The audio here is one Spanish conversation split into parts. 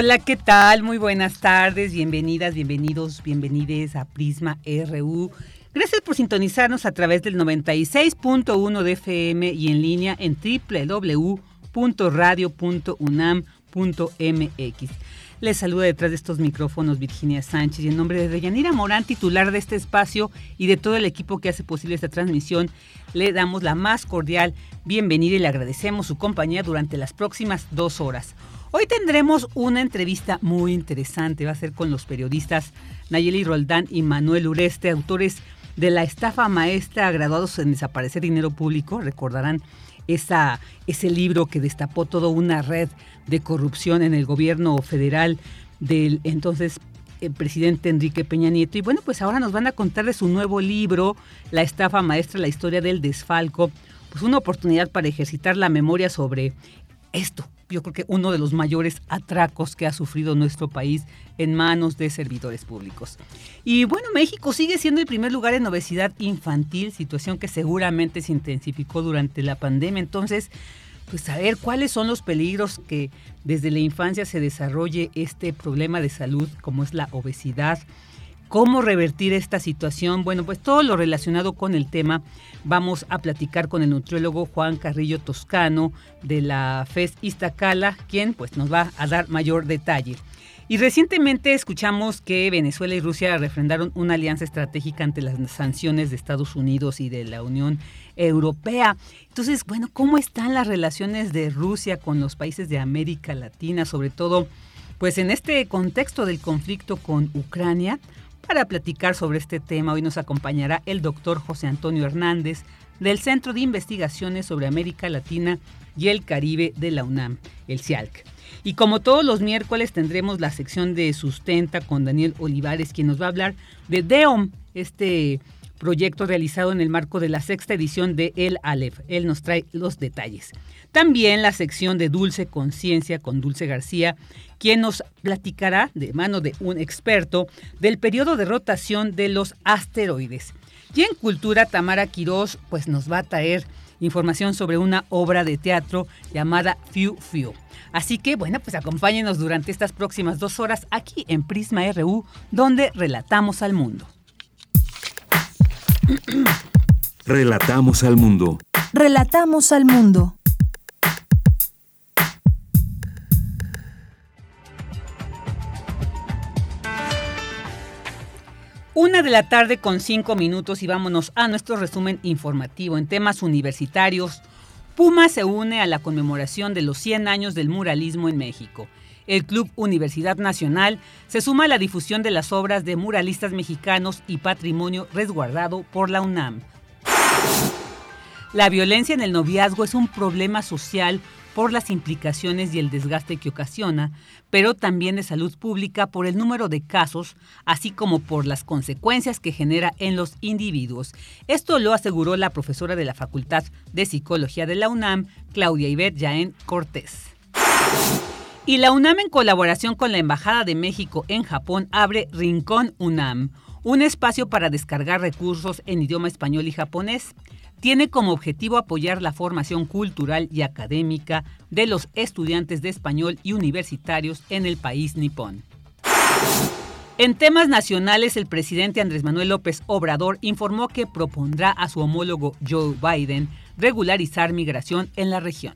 Hola, ¿qué tal? Muy buenas tardes, bienvenidas, bienvenidos, bienvenides a Prisma RU. Gracias por sintonizarnos a través del 96.1 de FM y en línea en www.radio.unam.mx. Les saluda detrás de estos micrófonos Virginia Sánchez y en nombre de Deyanira Morán, titular de este espacio y de todo el equipo que hace posible esta transmisión, le damos la más cordial bienvenida y le agradecemos su compañía durante las próximas dos horas. Hoy tendremos una entrevista muy interesante, va a ser con los periodistas Nayeli Roldán y Manuel Ureste, autores de la estafa maestra graduados en desaparecer dinero público, recordarán esa, ese libro que destapó toda una red de corrupción en el gobierno federal del entonces el presidente Enrique Peña Nieto. Y bueno, pues ahora nos van a contar de su nuevo libro, La estafa maestra, la historia del desfalco. Pues una oportunidad para ejercitar la memoria sobre esto, yo creo que uno de los mayores atracos que ha sufrido nuestro país en manos de servidores públicos. Y bueno, México sigue siendo el primer lugar en obesidad infantil, situación que seguramente se intensificó durante la pandemia. Entonces, pues saber cuáles son los peligros que desde la infancia se desarrolle este problema de salud como es la obesidad ¿Cómo revertir esta situación? Bueno, pues todo lo relacionado con el tema vamos a platicar con el nutriólogo Juan Carrillo Toscano de la FES Iztacala, quien pues nos va a dar mayor detalle. Y recientemente escuchamos que Venezuela y Rusia refrendaron una alianza estratégica ante las sanciones de Estados Unidos y de la Unión Europea. Entonces, bueno, ¿cómo están las relaciones de Rusia con los países de América Latina, sobre todo pues en este contexto del conflicto con Ucrania? Para platicar sobre este tema, hoy nos acompañará el doctor José Antonio Hernández del Centro de Investigaciones sobre América Latina y el Caribe de la UNAM, el CIALC. Y como todos los miércoles tendremos la sección de Sustenta con Daniel Olivares, quien nos va a hablar de DEOM, este proyecto realizado en el marco de la sexta edición de El Aleph. Él nos trae los detalles. También la sección de Dulce Conciencia con Dulce García, quien nos platicará de mano de un experto del periodo de rotación de los asteroides. Y en Cultura, Tamara Quirós pues nos va a traer información sobre una obra de teatro llamada Fiu Fiu. Así que bueno, pues acompáñenos durante estas próximas dos horas aquí en Prisma RU, donde relatamos al mundo. Relatamos al mundo. Relatamos al mundo. Una de la tarde con cinco minutos y vámonos a nuestro resumen informativo en temas universitarios. Puma se une a la conmemoración de los 100 años del muralismo en México. El Club Universidad Nacional se suma a la difusión de las obras de muralistas mexicanos y patrimonio resguardado por la UNAM. La violencia en el noviazgo es un problema social por las implicaciones y el desgaste que ocasiona, pero también de salud pública por el número de casos, así como por las consecuencias que genera en los individuos. Esto lo aseguró la profesora de la Facultad de Psicología de la UNAM, Claudia Ibet Yaén Cortés. Y la UNAM en colaboración con la Embajada de México en Japón abre Rincón UNAM, un espacio para descargar recursos en idioma español y japonés tiene como objetivo apoyar la formación cultural y académica de los estudiantes de español y universitarios en el país nipón. En temas nacionales, el presidente Andrés Manuel López Obrador informó que propondrá a su homólogo Joe Biden regularizar migración en la región.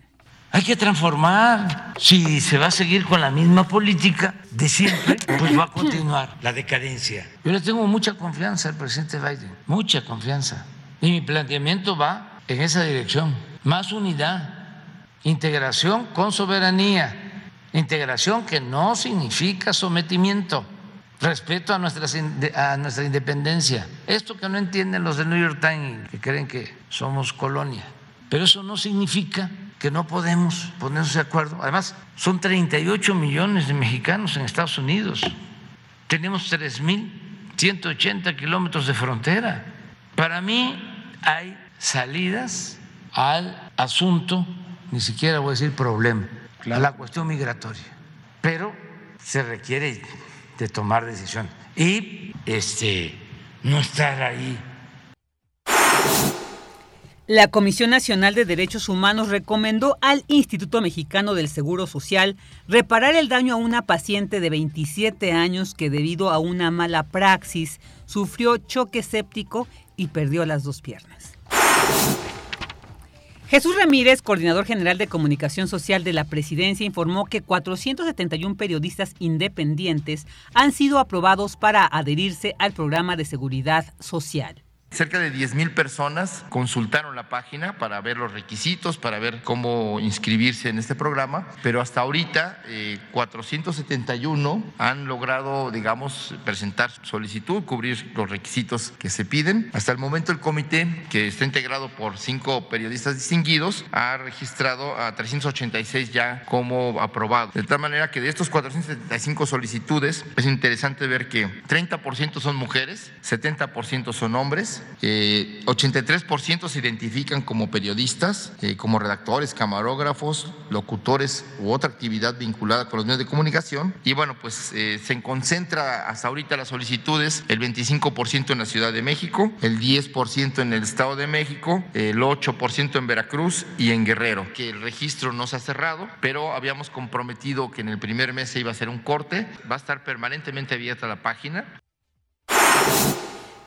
Hay que transformar. Si se va a seguir con la misma política de siempre, pues va a continuar la decadencia. Yo le tengo mucha confianza al presidente Biden, mucha confianza. Y mi planteamiento va en esa dirección. Más unidad, integración con soberanía, integración que no significa sometimiento respeto a, nuestras, a nuestra independencia. Esto que no entienden los del New York Times, que creen que somos colonia. Pero eso no significa que no podemos ponernos de acuerdo. Además, son 38 millones de mexicanos en Estados Unidos. Tenemos 3.180 kilómetros de frontera. Para mí hay salidas al asunto, ni siquiera voy a decir problema, a la cuestión migratoria. Pero se requiere de tomar decisión y este no estar ahí. La Comisión Nacional de Derechos Humanos recomendó al Instituto Mexicano del Seguro Social reparar el daño a una paciente de 27 años que debido a una mala praxis sufrió choque séptico y perdió las dos piernas. Jesús Ramírez, coordinador general de comunicación social de la presidencia, informó que 471 periodistas independientes han sido aprobados para adherirse al programa de seguridad social. Cerca de 10 mil personas consultaron la página para ver los requisitos, para ver cómo inscribirse en este programa, pero hasta ahorita 471 eh, han logrado, digamos, presentar solicitud, cubrir los requisitos que se piden. Hasta el momento el comité, que está integrado por cinco periodistas distinguidos, ha registrado a 386 ya como aprobados. De tal manera que de estos 475 solicitudes es interesante ver que 30% son mujeres, 70% son hombres, 83% se identifican como periodistas, eh, como redactores, camarógrafos, locutores u otra actividad vinculada con los medios de comunicación. Y bueno, pues eh, se concentra hasta ahorita las solicitudes, el 25% en la Ciudad de México, el 10% en el Estado de México, el 8% en Veracruz y en Guerrero, que el registro no se ha cerrado, pero habíamos comprometido que en el primer mes se iba a hacer un corte, va a estar permanentemente abierta la página.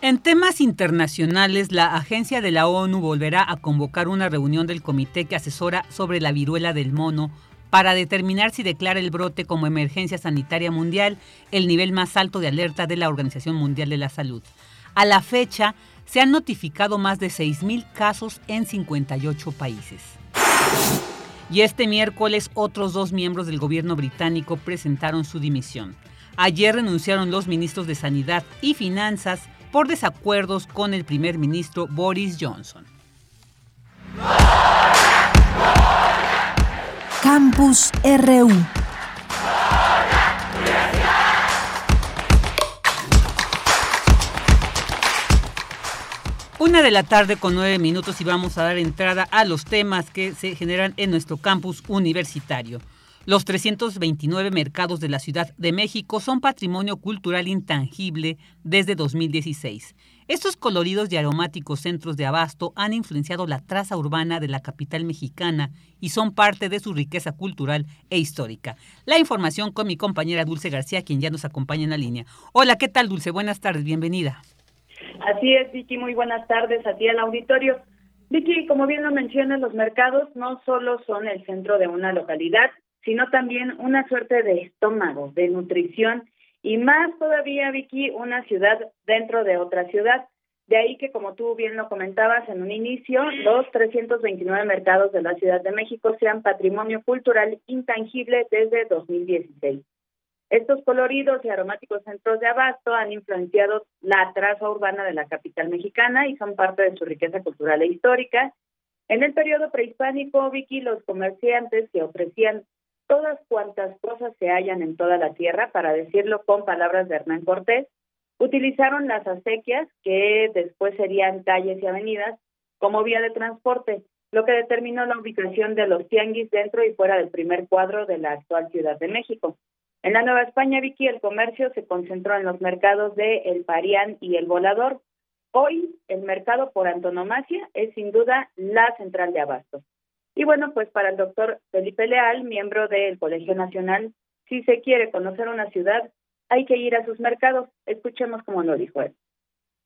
En temas internacionales, la agencia de la ONU volverá a convocar una reunión del comité que asesora sobre la viruela del mono para determinar si declara el brote como emergencia sanitaria mundial, el nivel más alto de alerta de la Organización Mundial de la Salud. A la fecha, se han notificado más de 6.000 casos en 58 países. Y este miércoles otros dos miembros del gobierno británico presentaron su dimisión. Ayer renunciaron los ministros de Sanidad y Finanzas por desacuerdos con el primer ministro Boris Johnson. Campus RU. Una de la tarde con nueve minutos y vamos a dar entrada a los temas que se generan en nuestro campus universitario. Los 329 mercados de la Ciudad de México son patrimonio cultural intangible desde 2016. Estos coloridos y aromáticos centros de abasto han influenciado la traza urbana de la capital mexicana y son parte de su riqueza cultural e histórica. La información con mi compañera Dulce García, quien ya nos acompaña en la línea. Hola, ¿qué tal Dulce? Buenas tardes, bienvenida. Así es, Vicky, muy buenas tardes a ti al auditorio. Vicky, como bien lo mencionas, los mercados no solo son el centro de una localidad, sino también una suerte de estómago, de nutrición y más todavía, Vicky, una ciudad dentro de otra ciudad. De ahí que, como tú bien lo comentabas en un inicio, los 329 mercados de la Ciudad de México sean patrimonio cultural intangible desde 2016. Estos coloridos y aromáticos centros de abasto han influenciado la traza urbana de la capital mexicana y son parte de su riqueza cultural e histórica. En el periodo prehispánico, Vicky, los comerciantes que ofrecían todas cuantas cosas se hallan en toda la tierra, para decirlo con palabras de Hernán Cortés, utilizaron las acequias, que después serían calles y avenidas, como vía de transporte, lo que determinó la ubicación de los tianguis dentro y fuera del primer cuadro de la actual Ciudad de México. En la Nueva España, Vicky, el comercio se concentró en los mercados de El Parián y El Volador. Hoy, el mercado por antonomasia es sin duda la central de abasto. Y bueno, pues para el doctor Felipe Leal, miembro del Colegio Nacional, si se quiere conocer una ciudad, hay que ir a sus mercados. Escuchemos cómo lo dijo él.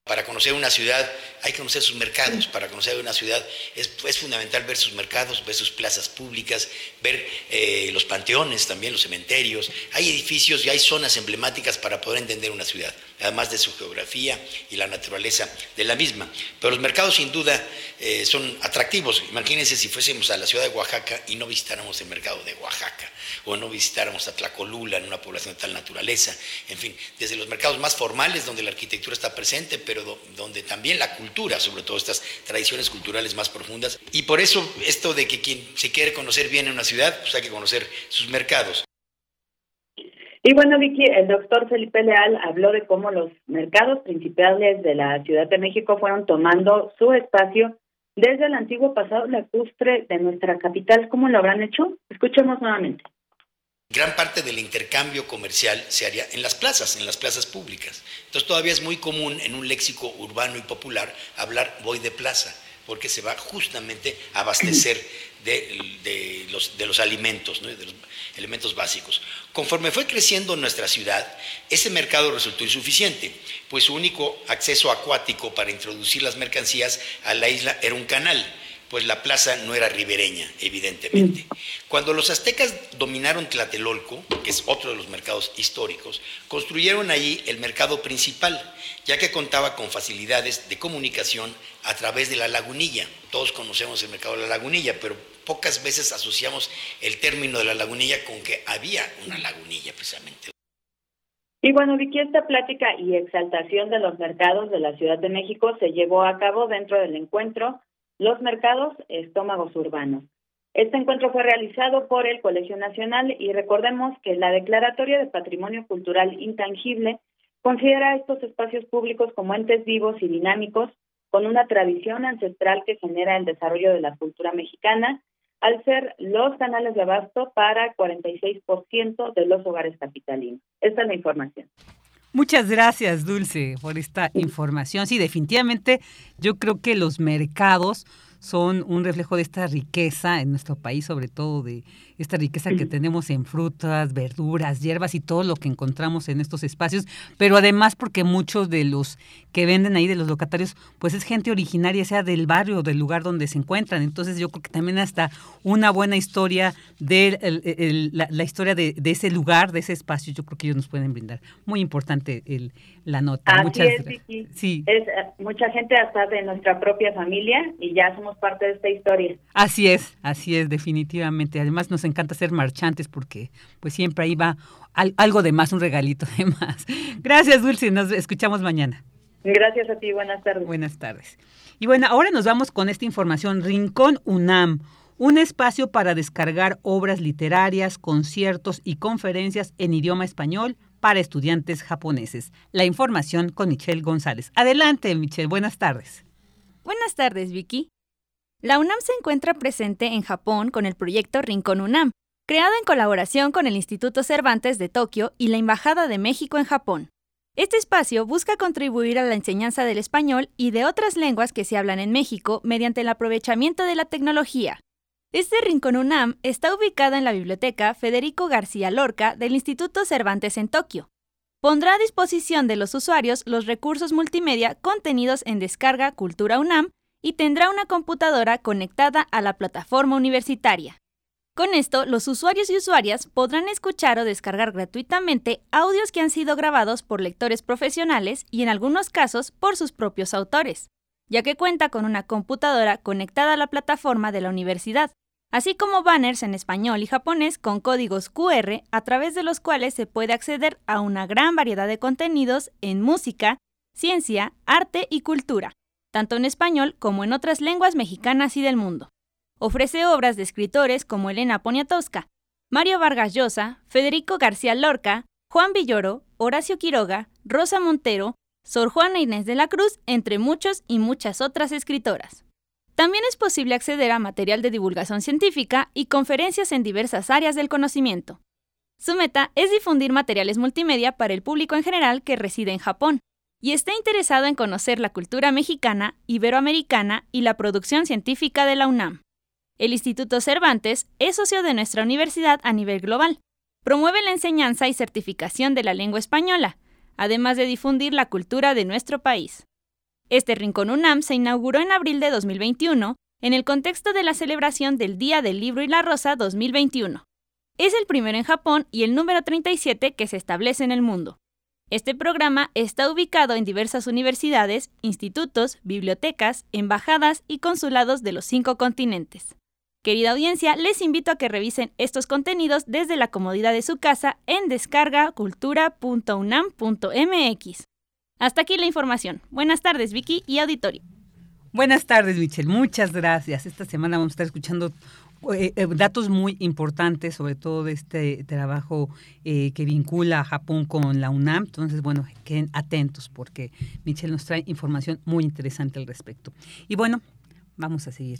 Para conocer una ciudad hay que conocer sus mercados. Para conocer una ciudad es, es fundamental ver sus mercados, ver sus plazas públicas, ver eh, los panteones, también los cementerios. Hay edificios y hay zonas emblemáticas para poder entender una ciudad, además de su geografía y la naturaleza de la misma. Pero los mercados sin duda eh, son atractivos. Imagínense si fuésemos a la ciudad de Oaxaca y no visitáramos el mercado de Oaxaca o no visitáramos a Tlacolula en una población de tal naturaleza. En fin, desde los mercados más formales donde la arquitectura está presente, pero donde también la cultura, sobre todo estas tradiciones culturales más profundas. Y por eso esto de que quien se quiere conocer bien en una ciudad, pues hay que conocer sus mercados. Y bueno, Vicky, el doctor Felipe Leal habló de cómo los mercados principales de la Ciudad de México fueron tomando su espacio desde el antiguo pasado lacustre de nuestra capital. ¿Cómo lo habrán hecho? Escuchemos nuevamente. Gran parte del intercambio comercial se haría en las plazas, en las plazas públicas. Entonces todavía es muy común en un léxico urbano y popular hablar voy de plaza, porque se va justamente a abastecer de, los, alimentos, de los elementos básicos. Conforme fue creciendo nuestra ciudad, ese mercado resultó insuficiente, pues su único acceso acuático para introducir las mercancías a la isla era un canal pues la plaza no era ribereña, evidentemente. Cuando los aztecas dominaron Tlatelolco, que es otro de los mercados históricos, construyeron allí el mercado principal, ya que contaba con facilidades de comunicación a través de la lagunilla. Todos conocemos el mercado de la lagunilla, pero pocas veces asociamos el término de la lagunilla con que había una lagunilla precisamente. Y bueno, Vicky, esta plática y exaltación de los mercados de la Ciudad de México se llevó a cabo dentro del encuentro los mercados estómagos urbanos. Este encuentro fue realizado por el Colegio Nacional y recordemos que la Declaratoria de Patrimonio Cultural Intangible considera estos espacios públicos como entes vivos y dinámicos con una tradición ancestral que genera el desarrollo de la cultura mexicana, al ser los canales de abasto para 46% de los hogares capitalinos. Esta es la información. Muchas gracias, Dulce, por esta información. Sí, definitivamente yo creo que los mercados son un reflejo de esta riqueza en nuestro país, sobre todo de esta riqueza que tenemos en frutas, verduras, hierbas y todo lo que encontramos en estos espacios, pero además porque muchos de los que venden ahí, de los locatarios, pues es gente originaria, sea del barrio o del lugar donde se encuentran. Entonces yo creo que también hasta una buena historia de la, historia de, ese lugar, de ese espacio, yo creo que ellos nos pueden brindar. Muy importante el, la nota. Así Muchas es, Vicky. Sí. Es eh, mucha gente hasta de nuestra propia familia y ya somos parte de esta historia. Así es, así es, definitivamente. Además nos encanta ser marchantes porque pues siempre ahí va algo de más, un regalito de más. Gracias, Dulce, nos escuchamos mañana. Gracias a ti, buenas tardes. Buenas tardes. Y bueno, ahora nos vamos con esta información. Rincón UNAM, un espacio para descargar obras literarias, conciertos y conferencias en idioma español para estudiantes japoneses. La información con Michelle González. Adelante, Michelle, buenas tardes. Buenas tardes, Vicky. La UNAM se encuentra presente en Japón con el proyecto Rincón UNAM, creado en colaboración con el Instituto Cervantes de Tokio y la Embajada de México en Japón. Este espacio busca contribuir a la enseñanza del español y de otras lenguas que se hablan en México mediante el aprovechamiento de la tecnología. Este Rincón UNAM está ubicado en la Biblioteca Federico García Lorca del Instituto Cervantes en Tokio. Pondrá a disposición de los usuarios los recursos multimedia contenidos en Descarga Cultura UNAM y tendrá una computadora conectada a la plataforma universitaria. Con esto, los usuarios y usuarias podrán escuchar o descargar gratuitamente audios que han sido grabados por lectores profesionales y en algunos casos por sus propios autores, ya que cuenta con una computadora conectada a la plataforma de la universidad, así como banners en español y japonés con códigos QR a través de los cuales se puede acceder a una gran variedad de contenidos en música, ciencia, arte y cultura tanto en español como en otras lenguas mexicanas y del mundo. Ofrece obras de escritores como Elena Poniatowska, Mario Vargas Llosa, Federico García Lorca, Juan Villoro, Horacio Quiroga, Rosa Montero, Sor Juana Inés de la Cruz, entre muchos y muchas otras escritoras. También es posible acceder a material de divulgación científica y conferencias en diversas áreas del conocimiento. Su meta es difundir materiales multimedia para el público en general que reside en Japón, y está interesado en conocer la cultura mexicana, iberoamericana y la producción científica de la UNAM. El Instituto Cervantes es socio de nuestra universidad a nivel global, Promueve la enseñanza y certificación de la lengua española, además de difundir la cultura de nuestro país. Este Rincón UNAM se inauguró en abril de 2021 en el contexto de la celebración del Día del Libro y la Rosa 2021. Es el primero en Japón y el número 37 que se establece en el mundo. Este programa está ubicado en diversas universidades, institutos, bibliotecas, embajadas y consulados de los cinco continentes. Querida audiencia, les invito a que revisen estos contenidos desde la comodidad de su casa en descargacultura.unam.mx. Hasta aquí la información. Buenas tardes, Vicky y auditorio. Buenas tardes, Michelle. Muchas gracias. Esta semana vamos a estar escuchando eh, eh, datos muy importantes, sobre todo de este trabajo eh, que vincula a Japón con la UNAM. Entonces, bueno, queden atentos porque Michelle nos trae información muy interesante al respecto. Y bueno, vamos a seguir.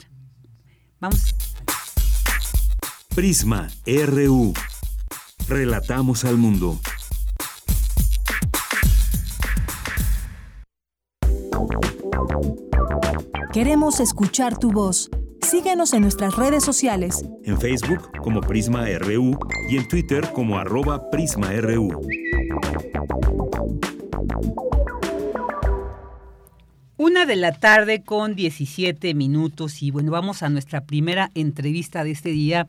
Vamos. Prisma RU. Relatamos al mundo. Queremos escuchar tu voz. Síguenos en nuestras redes sociales. En Facebook como Prisma RU y en Twitter como arroba PrismaRU. Una de la tarde con 17 minutos y bueno, vamos a nuestra primera entrevista de este día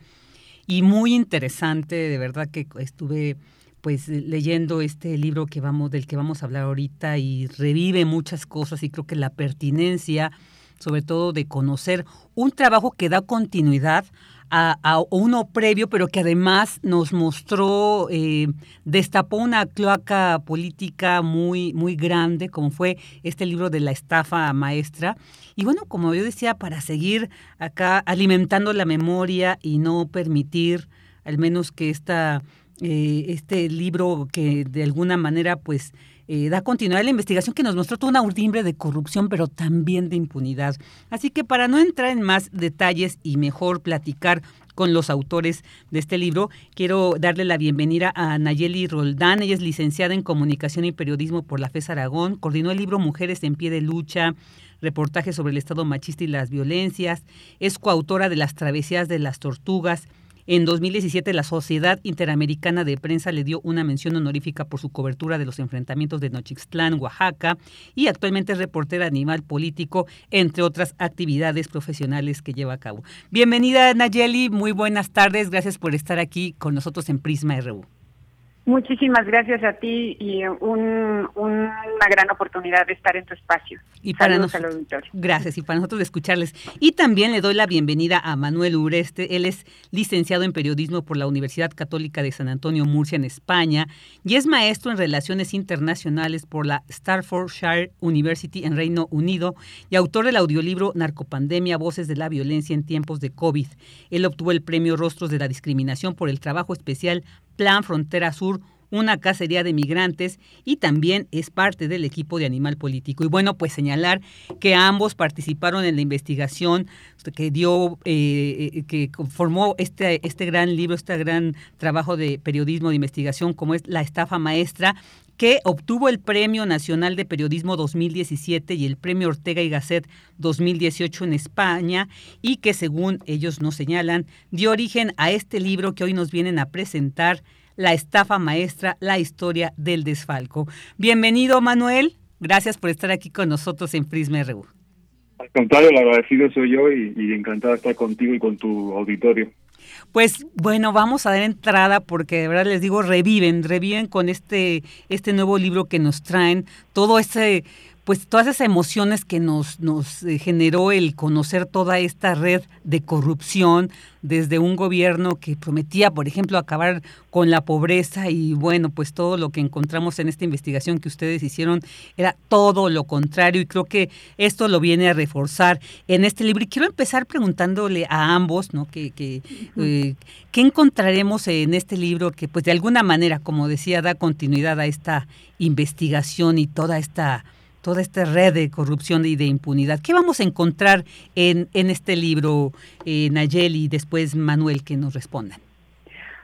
y muy interesante, de verdad que estuve pues leyendo este libro que vamos del que vamos a hablar ahorita y revive muchas cosas y creo que la pertinencia sobre todo de conocer un trabajo que da continuidad a, uno previo, pero que además nos mostró, eh, destapó una cloaca política muy, muy grande, como fue este libro de la estafa maestra. Y bueno, como yo decía, para seguir acá alimentando la memoria y no permitir al menos que esta, eh, este libro que de alguna manera pues eh, da continuidad a la investigación que nos mostró toda una urdimbre de corrupción, pero también de impunidad. Así que para no entrar en más detalles y mejor platicar con los autores de este libro. Quiero darle la bienvenida a Nayeli Roldán. Ella es licenciada en Comunicación y Periodismo por la FES Aragón. Coordinó el libro Mujeres en Pie de Lucha, reportaje sobre el Estado machista y las violencias. Es coautora de Las Travesías de las Tortugas en 2017, la Sociedad Interamericana de Prensa le dio una mención honorífica por su cobertura de los enfrentamientos de Nochixtlán, Oaxaca, y actualmente es reportera animal político, entre otras actividades profesionales que lleva a cabo. Bienvenida, Nayeli, muy buenas tardes, gracias por estar aquí con nosotros en Prisma RU. Muchísimas gracias a ti y una gran oportunidad de estar en tu espacio. Y para nosotros, gracias y para nosotros escucharles. Y también le doy la bienvenida a Manuel Ureste. Él es licenciado en periodismo por la Universidad Católica de San Antonio, Murcia, en España, y es maestro en relaciones internacionales por la Staffordshire University en Reino Unido y autor del audiolibro Narcopandemia, Voces de la Violencia en tiempos de COVID. Él obtuvo el premio Rostros de la Discriminación por el trabajo especial Plan Frontera Sur, una cacería de migrantes y también es parte del equipo de Animal Político. Y bueno, pues señalar que ambos participaron en la investigación que dio, eh, eh, que formó este, este gran libro, este gran trabajo de periodismo de investigación como es La estafa maestra, que obtuvo el Premio Nacional de Periodismo 2017 y el Premio Ortega y Gasset 2018 en España y que según ellos nos señalan dio origen a este libro que hoy nos vienen a presentar, La estafa maestra, la historia del desfalco. Bienvenido Manuel, gracias por estar aquí con nosotros en Prisma RU. Al contrario, el agradecido soy yo y, y encantado de estar contigo y con tu auditorio. Pues bueno, vamos a dar entrada porque de verdad les digo, reviven, reviven con este, este nuevo libro que nos traen, todo ese pues todas esas emociones que nos, nos eh, generó el conocer toda esta red de corrupción desde un gobierno que prometía, por ejemplo, acabar con la pobreza y bueno, pues todo lo que encontramos en esta investigación que ustedes hicieron era todo lo contrario y creo que esto lo viene a reforzar en este libro. Y quiero empezar preguntándole a ambos, ¿no? Que, que eh, ¿Qué encontraremos en este libro que pues de alguna manera, como decía, da continuidad a esta investigación y toda esta toda esta red de corrupción y de impunidad. ¿Qué vamos a encontrar en, en este libro, eh, Nayeli, y después Manuel, que nos respondan?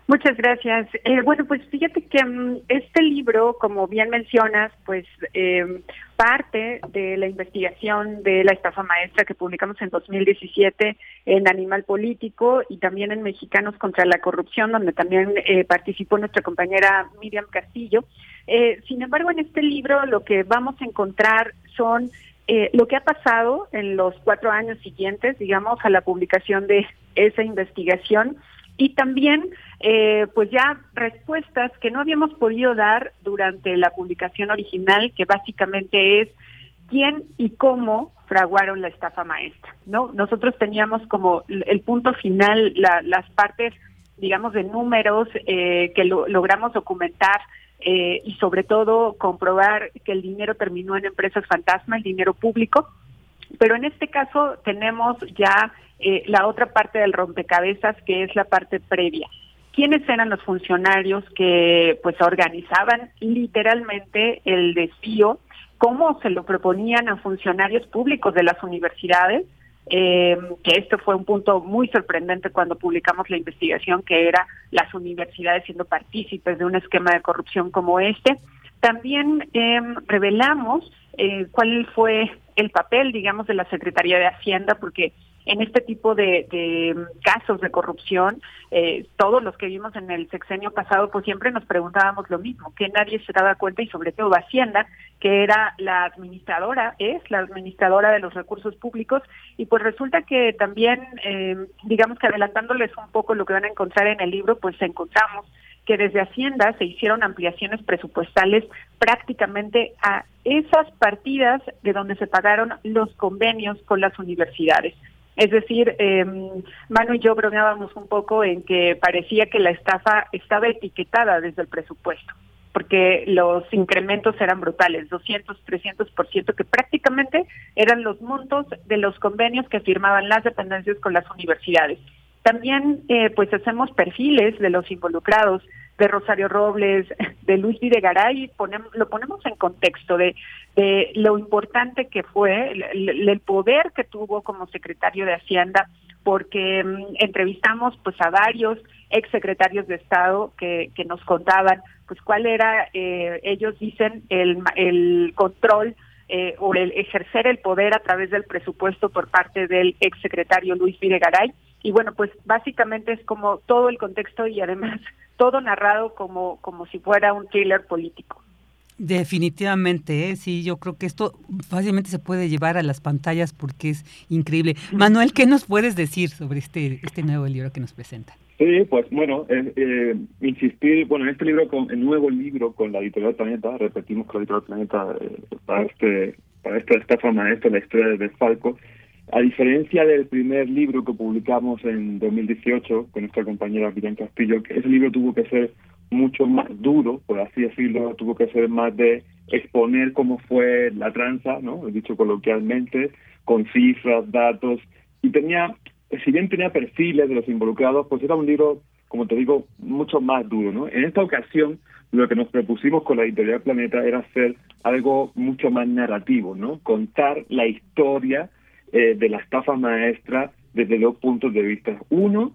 Muchas gracias. Eh, bueno, pues fíjate que mm, este libro, como bien mencionas, pues eh, parte de la investigación de la estafa maestra que publicamos en 2017 en Animal Político y también en Mexicanos contra la Corrupción, donde también eh, participó nuestra compañera Miriam Castillo. Eh, sin embargo, en este libro lo que vamos a encontrar son eh, lo que ha pasado en los cuatro años siguientes, digamos, a la publicación de esa investigación y también eh, pues ya respuestas que no habíamos podido dar durante la publicación original, que básicamente es quién y cómo fraguaron la estafa maestra, ¿no? Nosotros teníamos como el punto final las partes, digamos, de números eh, que logramos documentar eh, y sobre todo comprobar que el dinero terminó en empresas fantasma, el dinero público, pero en este caso tenemos ya eh, la otra parte del rompecabezas, que es la parte previa. ¿Quiénes eran los funcionarios que pues organizaban literalmente el desvío? ¿Cómo se lo proponían a funcionarios públicos de las universidades? Eh, que esto fue un punto muy sorprendente cuando publicamos la investigación, que era las universidades siendo partícipes de un esquema de corrupción como este. También eh, revelamos eh, cuál fue el papel, digamos, de la Secretaría de Hacienda, porque en este tipo de, casos de corrupción, eh, todos los que vimos en el sexenio pasado, pues siempre nos preguntábamos lo mismo, que nadie se daba cuenta y sobre todo Hacienda, que era la administradora, es la administradora de los recursos públicos y pues resulta que también, eh, digamos que adelantándoles un poco lo que van a encontrar en el libro, pues encontramos que desde Hacienda se hicieron ampliaciones presupuestales prácticamente a esas partidas de donde se pagaron los convenios con las universidades. Es decir, eh, Manu y yo bromeábamos un poco en que parecía que la estafa estaba etiquetada desde el presupuesto, porque los incrementos eran brutales, 200, 300%, que prácticamente eran los montos de los convenios que firmaban las dependencias con las universidades. También, eh, pues hacemos perfiles de los involucrados, de Rosario Robles, de Luis Videgaray, ponemos, lo ponemos en contexto de, lo importante que fue, el, poder que tuvo como secretario de Hacienda, porque um, entrevistamos pues a varios exsecretarios de Estado que, que nos contaban pues cuál era, eh, ellos dicen, el, el control eh, o el ejercer el poder a través del presupuesto por parte del exsecretario Luis Videgaray. Y bueno, pues básicamente es como todo el contexto y además todo narrado como, como si fuera un thriller político. Definitivamente, ¿eh? sí, yo creo que esto fácilmente se puede llevar a las pantallas porque es increíble. Manuel, ¿qué nos puedes decir sobre este, este nuevo libro que nos presenta? Sí, pues bueno, eh, eh, insistir, bueno, en este libro, con el nuevo libro con la editorial Planeta, repetimos con la editorial Planeta eh, para este para esta estafa maestra, la historia de Falco, a diferencia del primer libro que publicamos en 2018 con nuestra compañera Miriam Castillo, ese libro tuvo que ser mucho más duro, por así decirlo, tuvo que ser más de exponer cómo fue la tranza, ¿no? Dicho coloquialmente, con cifras, datos, y tenía, si bien tenía perfiles de los involucrados, pues era un libro, como te digo, mucho más duro, ¿no? En esta ocasión, lo que nos propusimos con la editorial Planeta era hacer algo mucho más narrativo, ¿no? Contar la historia eh, de la estafa maestra desde dos puntos de vista. Uno,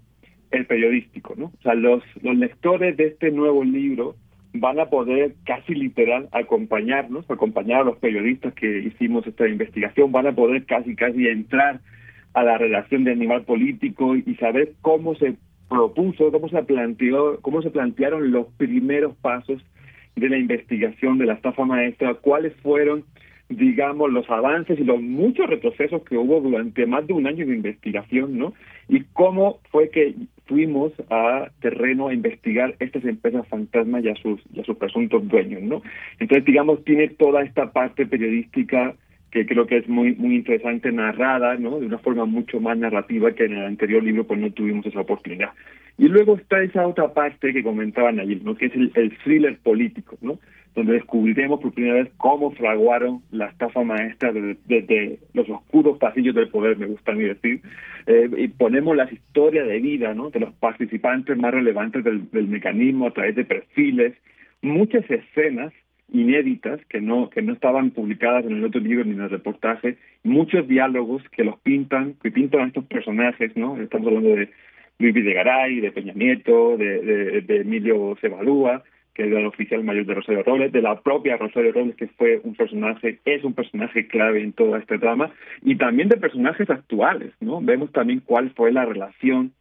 el periodístico, ¿no? O sea, los, los lectores de este nuevo libro van a poder casi literal acompañarnos, acompañar a los periodistas que hicimos esta investigación, van a poder casi casi entrar a la relación de animal político y saber cómo se propuso, cómo se planteó, cómo se plantearon los primeros pasos de la investigación de la estafa maestra, cuáles fueron digamos, los avances y los muchos retrocesos que hubo durante más de un año de investigación, ¿no? Y cómo fue que fuimos a terreno a investigar estas empresas fantasmas y a sus, y a sus presuntos dueños, ¿no? Entonces, digamos, tiene toda esta parte periodística que creo que es muy muy interesante narrada, ¿no? De una forma mucho más narrativa que en el anterior libro, pues no tuvimos esa oportunidad. Y luego está esa otra parte que comentaban ayer, ¿no? Que es el, el thriller político, ¿no? donde descubriremos por primera vez cómo fraguaron la estafa maestra desde, los oscuros pasillos del poder, me gusta a mí decir, eh, y ponemos las historias de vida ¿no? de los participantes más relevantes del, del mecanismo a través de perfiles, muchas escenas inéditas que no que no estaban publicadas en el otro libro ni en el reportaje, muchos diálogos que los pintan, que pintan a estos personajes, ¿no? Estamos hablando de Luis Videgaray, de Peña Nieto, de, de, Emilio Cebadúa, que era el oficial mayor de Rosario Robles, de la propia Rosario Robles, que fue un personaje, es un personaje clave en toda esta trama, y también de personajes actuales, ¿no? Vemos también cuál fue la relación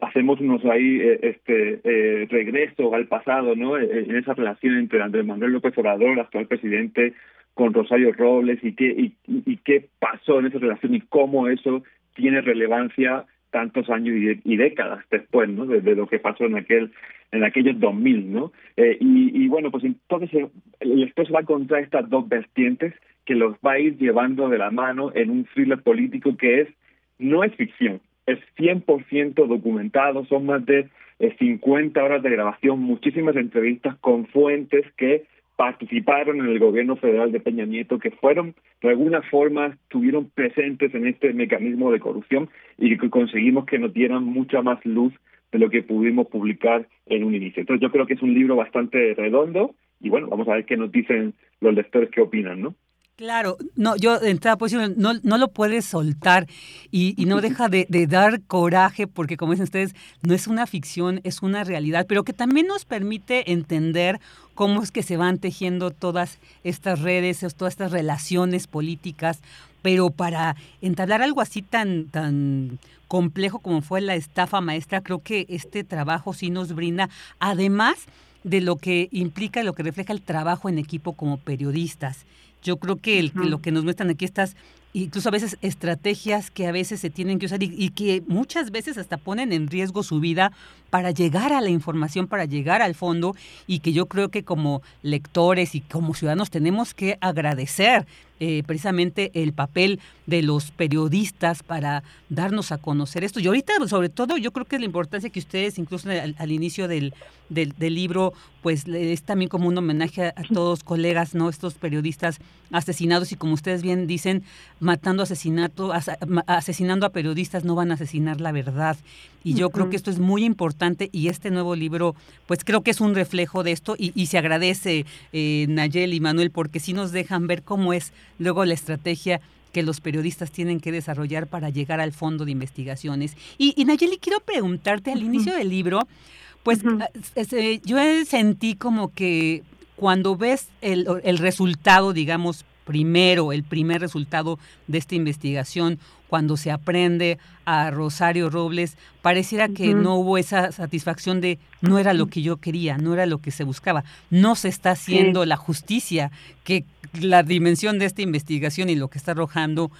hacemos unos ahí eh, este eh, regreso al pasado no eh, en esa relación entre Andrés Manuel López Obrador actual presidente con Rosario Robles y qué y, qué pasó en esa relación y cómo eso tiene relevancia tantos años y, décadas después no de, lo que pasó en aquel en aquellos 2000 no y, bueno pues entonces después va a encontrar estas dos vertientes que los va a ir llevando de la mano en un thriller político que es no es ficción es 100% documentado, son más de 50 eh, horas de grabación, muchísimas entrevistas con fuentes que participaron en el gobierno federal de Peña Nieto, que fueron, de alguna forma, estuvieron presentes en este mecanismo de corrupción y que conseguimos que nos dieran mucha más luz de lo que pudimos publicar en un inicio. Entonces yo creo que es un libro bastante redondo y bueno, vamos a ver qué nos dicen los lectores, qué opinan, ¿no? Claro, no, yo en posición no, no lo puedes soltar y, no deja de, dar coraje porque como dicen ustedes, no es una ficción, es una realidad, pero que también nos permite entender cómo es que se van tejiendo todas estas redes, todas estas relaciones políticas, pero para entablar algo así tan, tan complejo como fue la estafa maestra, creo que este trabajo sí nos brinda, además de lo que implica, lo que refleja el trabajo en equipo como periodistas yo creo que el, lo que nos muestran aquí estas, incluso a veces estrategias que a veces se tienen que usar y, que muchas veces hasta ponen en riesgo su vida para llegar a la información, para llegar al fondo y que yo creo que como lectores y como ciudadanos tenemos que agradecer eh, precisamente el papel de los periodistas para darnos a conocer esto. Y ahorita, sobre todo, yo creo que es la importancia que ustedes, incluso al, inicio del, del, libro, pues es también como un homenaje a, todos colegas, ¿no? Estos periodistas asesinados y como ustedes bien dicen, matando asesinato, asesinando a periodistas no van a asesinar la verdad. Y yo creo que esto es muy importante y este nuevo libro, pues creo que es un reflejo de esto y, se agradece eh, Nayel y Manuel porque sí nos dejan ver cómo es luego la estrategia que los periodistas tienen que desarrollar para llegar al fondo de investigaciones. Y, y Nayeli, quiero preguntarte al inicio del libro, pues ah, eh, yo sentí como que cuando ves el, el resultado, digamos, primero, el primer resultado de esta investigación, cuando se aprende a Rosario Robles, pareciera que no hubo esa satisfacción de no era lo que yo quería, no era lo que se buscaba, no se está haciendo la justicia que la dimensión de esta investigación y lo que está arrojando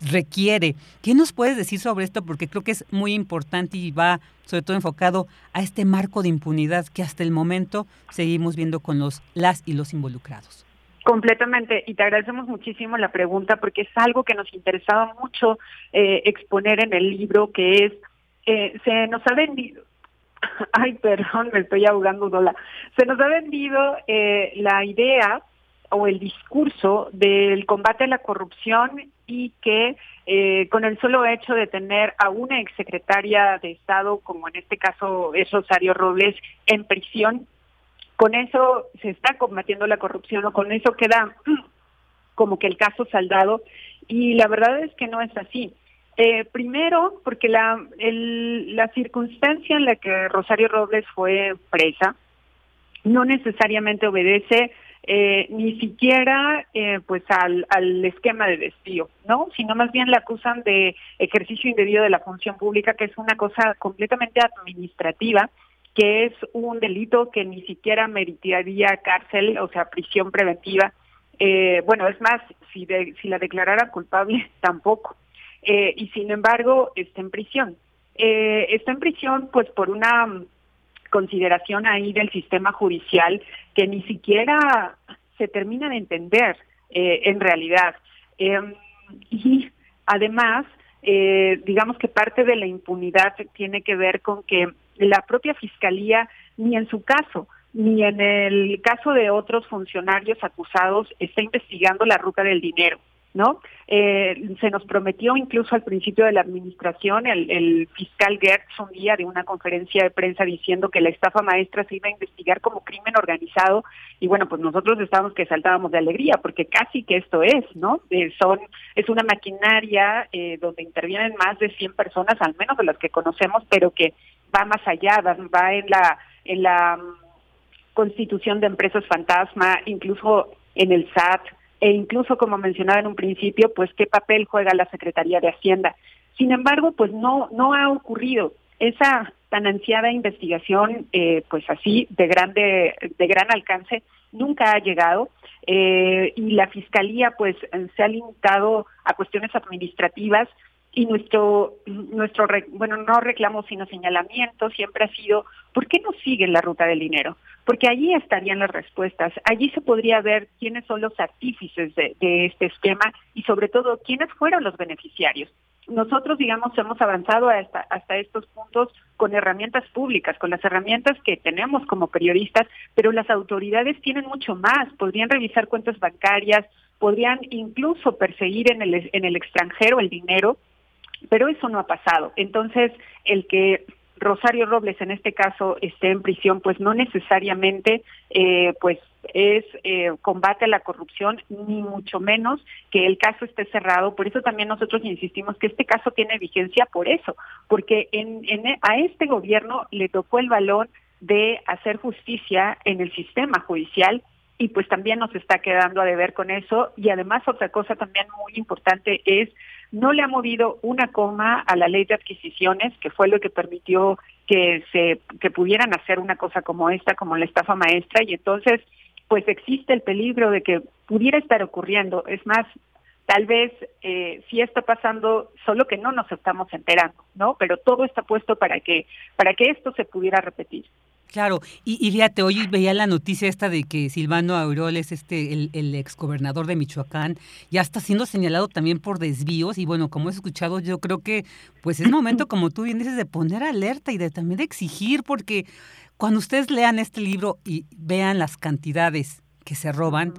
requiere. ¿Qué nos puedes decir sobre esto? Porque creo que es muy importante y va sobre todo enfocado a este marco de impunidad que hasta el momento seguimos viendo con los las y los involucrados. Completamente, y te agradecemos muchísimo la pregunta porque es algo que nos interesaba mucho eh, exponer en el libro, que es, eh, se nos ha vendido, ay, perdón, me estoy ahogando sola, se nos ha vendido eh, la idea o el discurso del combate a la corrupción y que con el solo hecho de tener a una exsecretaria de Estado, como en este caso es Rosario Robles, en prisión, con eso se está combatiendo la corrupción o con eso queda como que el caso saldado y la verdad es que no es así. Eh, primero, porque la, la circunstancia en la que Rosario Robles fue presa no necesariamente obedece eh, ni siquiera eh, pues al, al esquema de despido, ¿no? Sino más bien la acusan de ejercicio indebido de la función pública, que es una cosa completamente administrativa que es un delito que ni siquiera meritaría cárcel, o sea, prisión preventiva. Eh, bueno, es más, si, si la declarara culpable, tampoco. Eh, y sin embargo, está en prisión. Eh, está en prisión, pues, por una consideración ahí del sistema judicial que ni siquiera se termina de entender en realidad. Em, y además, digamos que parte de la impunidad tiene que ver con que la propia Fiscalía, ni en su caso, ni en el caso de otros funcionarios acusados, está investigando la ruta del dinero. ¿no? Eh, se nos prometió incluso al principio de la administración el, fiscal Gertz un día de una conferencia de prensa diciendo que la estafa maestra se iba a investigar como crimen organizado y bueno, pues nosotros estábamos que saltábamos de alegría porque casi que esto es, ¿no? Eh, son es una maquinaria eh, donde intervienen más de 100 personas, al menos de las que conocemos, pero que va más allá, va, en la en la mm, constitución de empresas fantasma, incluso en el SAT, e incluso, como mencionaba en un principio, pues qué papel juega la Secretaría de Hacienda. Sin embargo, pues no, no ha ocurrido esa tan ansiada investigación, eh, pues así, de, grande, de gran alcance, nunca ha llegado. Eh, y la Fiscalía, pues, se ha limitado a cuestiones administrativas y nuestro, nuestro bueno, no reclamo sino señalamiento siempre ha sido, ¿por qué no siguen la ruta del dinero? Porque allí estarían las respuestas, allí se podría ver quiénes son los artífices de, de este esquema y sobre todo quiénes fueron los beneficiarios. Nosotros, digamos, hemos avanzado hasta, hasta estos puntos con herramientas públicas, con las herramientas que tenemos como periodistas, pero las autoridades tienen mucho más, podrían revisar cuentas bancarias, podrían incluso perseguir en el, en el extranjero el dinero pero eso no ha pasado. Entonces, el que Rosario Robles en este caso esté en prisión, pues no necesariamente eh, pues es eh, combate a la corrupción, ni mucho menos que el caso esté cerrado. Por eso también nosotros insistimos que este caso tiene vigencia por eso, porque en, a este gobierno le tocó el balón de hacer justicia en el sistema judicial y pues también nos está quedando a deber con eso. Y además otra cosa también muy importante es no le ha movido una coma a la ley de adquisiciones, que fue lo que permitió que se que pudieran hacer una cosa como esta, como la estafa maestra, y entonces pues existe el peligro de que pudiera estar ocurriendo. Es más, tal vez eh, sí está pasando, solo que no nos estamos enterando, ¿no? Pero todo está puesto para que para que esto se pudiera repetir. Claro, y, y, fíjate, hoy veía la noticia esta de que Silvano Aureoles, este, el, el exgobernador de Michoacán, ya está siendo señalado también por desvíos. Y bueno, como he escuchado, yo creo que pues es momento, como tú bien dices, de poner alerta y de también de exigir, porque cuando ustedes lean este libro y vean las cantidades que se roban,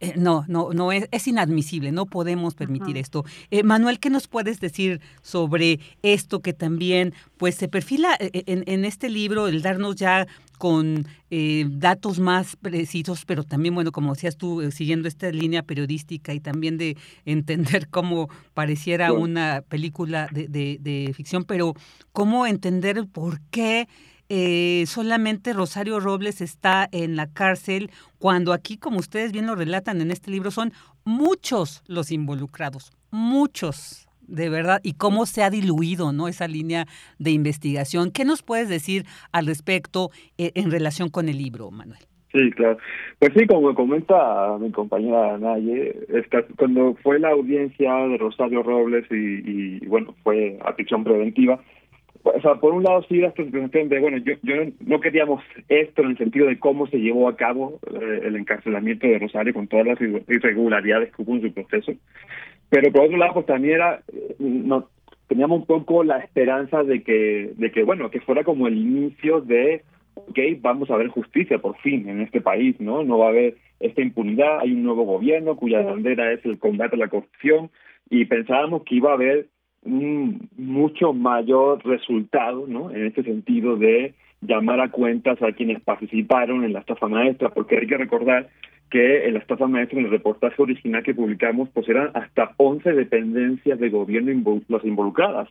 eh, no, no, no es, es, inadmisible, no podemos permitir esto. Eh, Manuel, ¿qué nos puedes decir sobre esto que también pues se perfila eh, en, en este libro, el darnos ya con datos más precisos, pero también, bueno, como decías tú, siguiendo esta línea periodística y también de entender cómo pareciera una película de, de, de ficción, pero cómo entender por qué eh, solamente Rosario Robles está en la cárcel, cuando aquí, como ustedes bien lo relatan en este libro, son muchos los involucrados, muchos de verdad, y cómo se ha diluido ¿no? esa línea de investigación. ¿Qué nos puedes decir al respecto eh, en relación con el libro, Manuel? Sí, claro. Pues sí, como comenta mi compañera Naye, cuando fue la audiencia de Rosario Robles y, bueno, fue a preventiva, o sea, por un lado sí la sensación de, bueno, yo, yo no queríamos esto en el sentido de cómo se llevó a cabo eh, el encarcelamiento de Rosario con todas las irregularidades que hubo en su proceso, pero por otro lado pues también era, eh, no, teníamos un poco la esperanza de que, de que, bueno, que fuera como el inicio de, ok, vamos a ver justicia por fin en este país, ¿no? No va a haber esta impunidad, hay un nuevo gobierno cuya bandera es el combate a la corrupción y pensábamos que iba a haber un mucho mayor resultado, ¿no? En este sentido de llamar a cuentas a quienes participaron en la estafa maestra, porque hay que recordar que en la estafa maestra, en el reportaje original que publicamos, pues eran hasta 11 dependencias de gobierno las involucradas,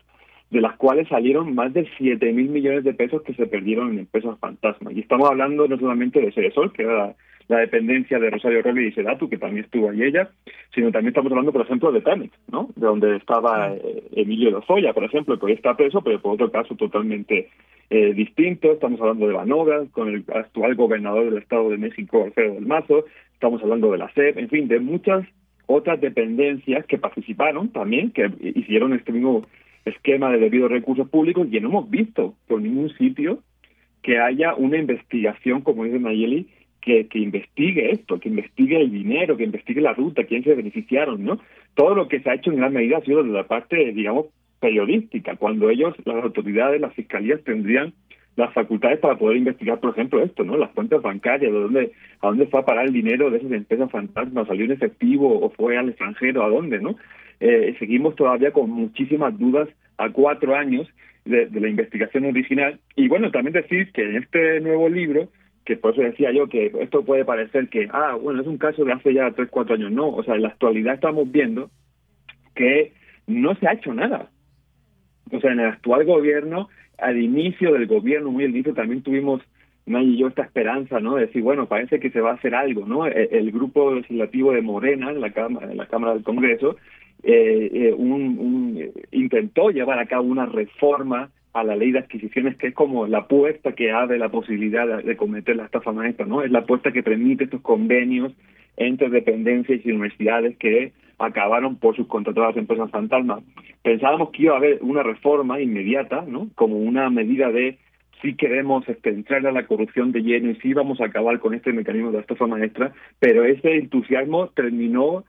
de las cuales salieron más de 7 mil millones de pesos que se perdieron en empresas fantasmas. Y estamos hablando no solamente de Ceresol, que era la dependencia de Rosario Robles y Sedatu, que también estuvo ahí ella, sino también estamos hablando, por ejemplo, de Pemex, ¿no? De donde estaba eh, Emilio Lozoya, por ejemplo, que hoy está preso, pero por otro caso totalmente eh, distinto. Estamos hablando de Banoga, con el actual gobernador del Estado de México, Alfredo del Mazo. Estamos hablando de la SEP, en fin, de muchas otras dependencias que participaron también, que hicieron este mismo esquema de debidos recursos públicos y no hemos visto por ningún sitio que haya una investigación, como dice Nayeli, que, que investigue esto, que investigue el dinero, que investigue la ruta, quién se beneficiaron, ¿no? Todo lo que se ha hecho en gran medida ha sido de la parte, digamos, periodística, cuando ellos, las autoridades, las fiscalías tendrían las facultades para poder investigar, por ejemplo, esto, ¿no? Las cuentas bancarias, de dónde, a dónde fue a parar el dinero de esas empresas fantasmas, salió en efectivo o fue al extranjero, a dónde, ¿no? Eh, seguimos todavía con muchísimas dudas a cuatro años de, la investigación original. Y bueno, también decir que en este nuevo libro, que por eso decía yo que esto puede parecer que, ah, bueno, es un caso de hace ya tres, cuatro años. No, o sea, en la actualidad estamos viendo que no se ha hecho nada. O sea, en el actual gobierno, al inicio del gobierno, muy al inicio, también tuvimos, May y yo, esta esperanza, ¿no? De decir, bueno, parece que se va a hacer algo, ¿no? E, el, grupo legislativo de Morena, en la Cámara, la Cámara del Congreso, eh, eh, intentó llevar a cabo una reforma a la ley de adquisiciones que es como la puerta que abre la posibilidad de, cometer la estafa maestra, ¿no? Es la puerta que permite estos convenios entre dependencias y universidades que acabaron por subcontratar a las empresas fantasma. Pensábamos que iba a haber una reforma inmediata, ¿no? Como una medida de si queremos este, entrar a la corrupción de lleno y si vamos a acabar con este mecanismo de estafa maestra, pero ese entusiasmo terminó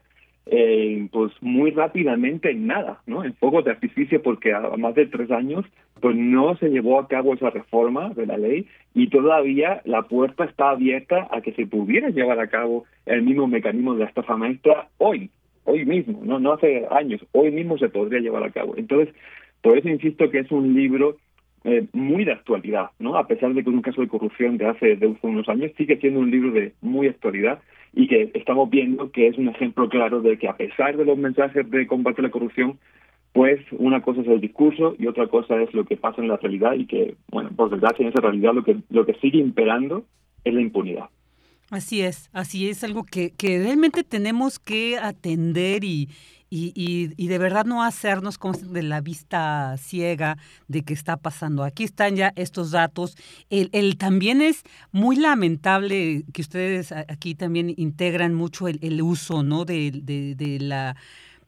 eh, pues muy rápidamente en nada, ¿no? En fuego de artificio porque a más de tres años pues no se llevó a cabo esa reforma de la ley y todavía la puerta está abierta a que se pudiera llevar a cabo el mismo mecanismo de la estafa maestra hoy, hoy mismo, no no hace años, hoy mismo se podría llevar a cabo. Entonces, por eso insisto que es un libro eh, muy de actualidad, ¿no? A pesar de que es un caso de corrupción de hace de unos años, sigue siendo un libro de muy actualidad y que estamos viendo que es un ejemplo claro de que a pesar de los mensajes de combate a la corrupción, pues una cosa es el discurso y otra cosa es lo que pasa en la realidad y que, bueno, por desgracia en esa realidad lo que, lo que sigue imperando es la impunidad. Así es, así es algo que, que realmente tenemos que atender y, y, y, de verdad no hacernos como de la vista ciega de qué está pasando. Aquí están ya estos datos. El, el también es muy lamentable que ustedes aquí también integran mucho el, el uso ¿no? de, de, de la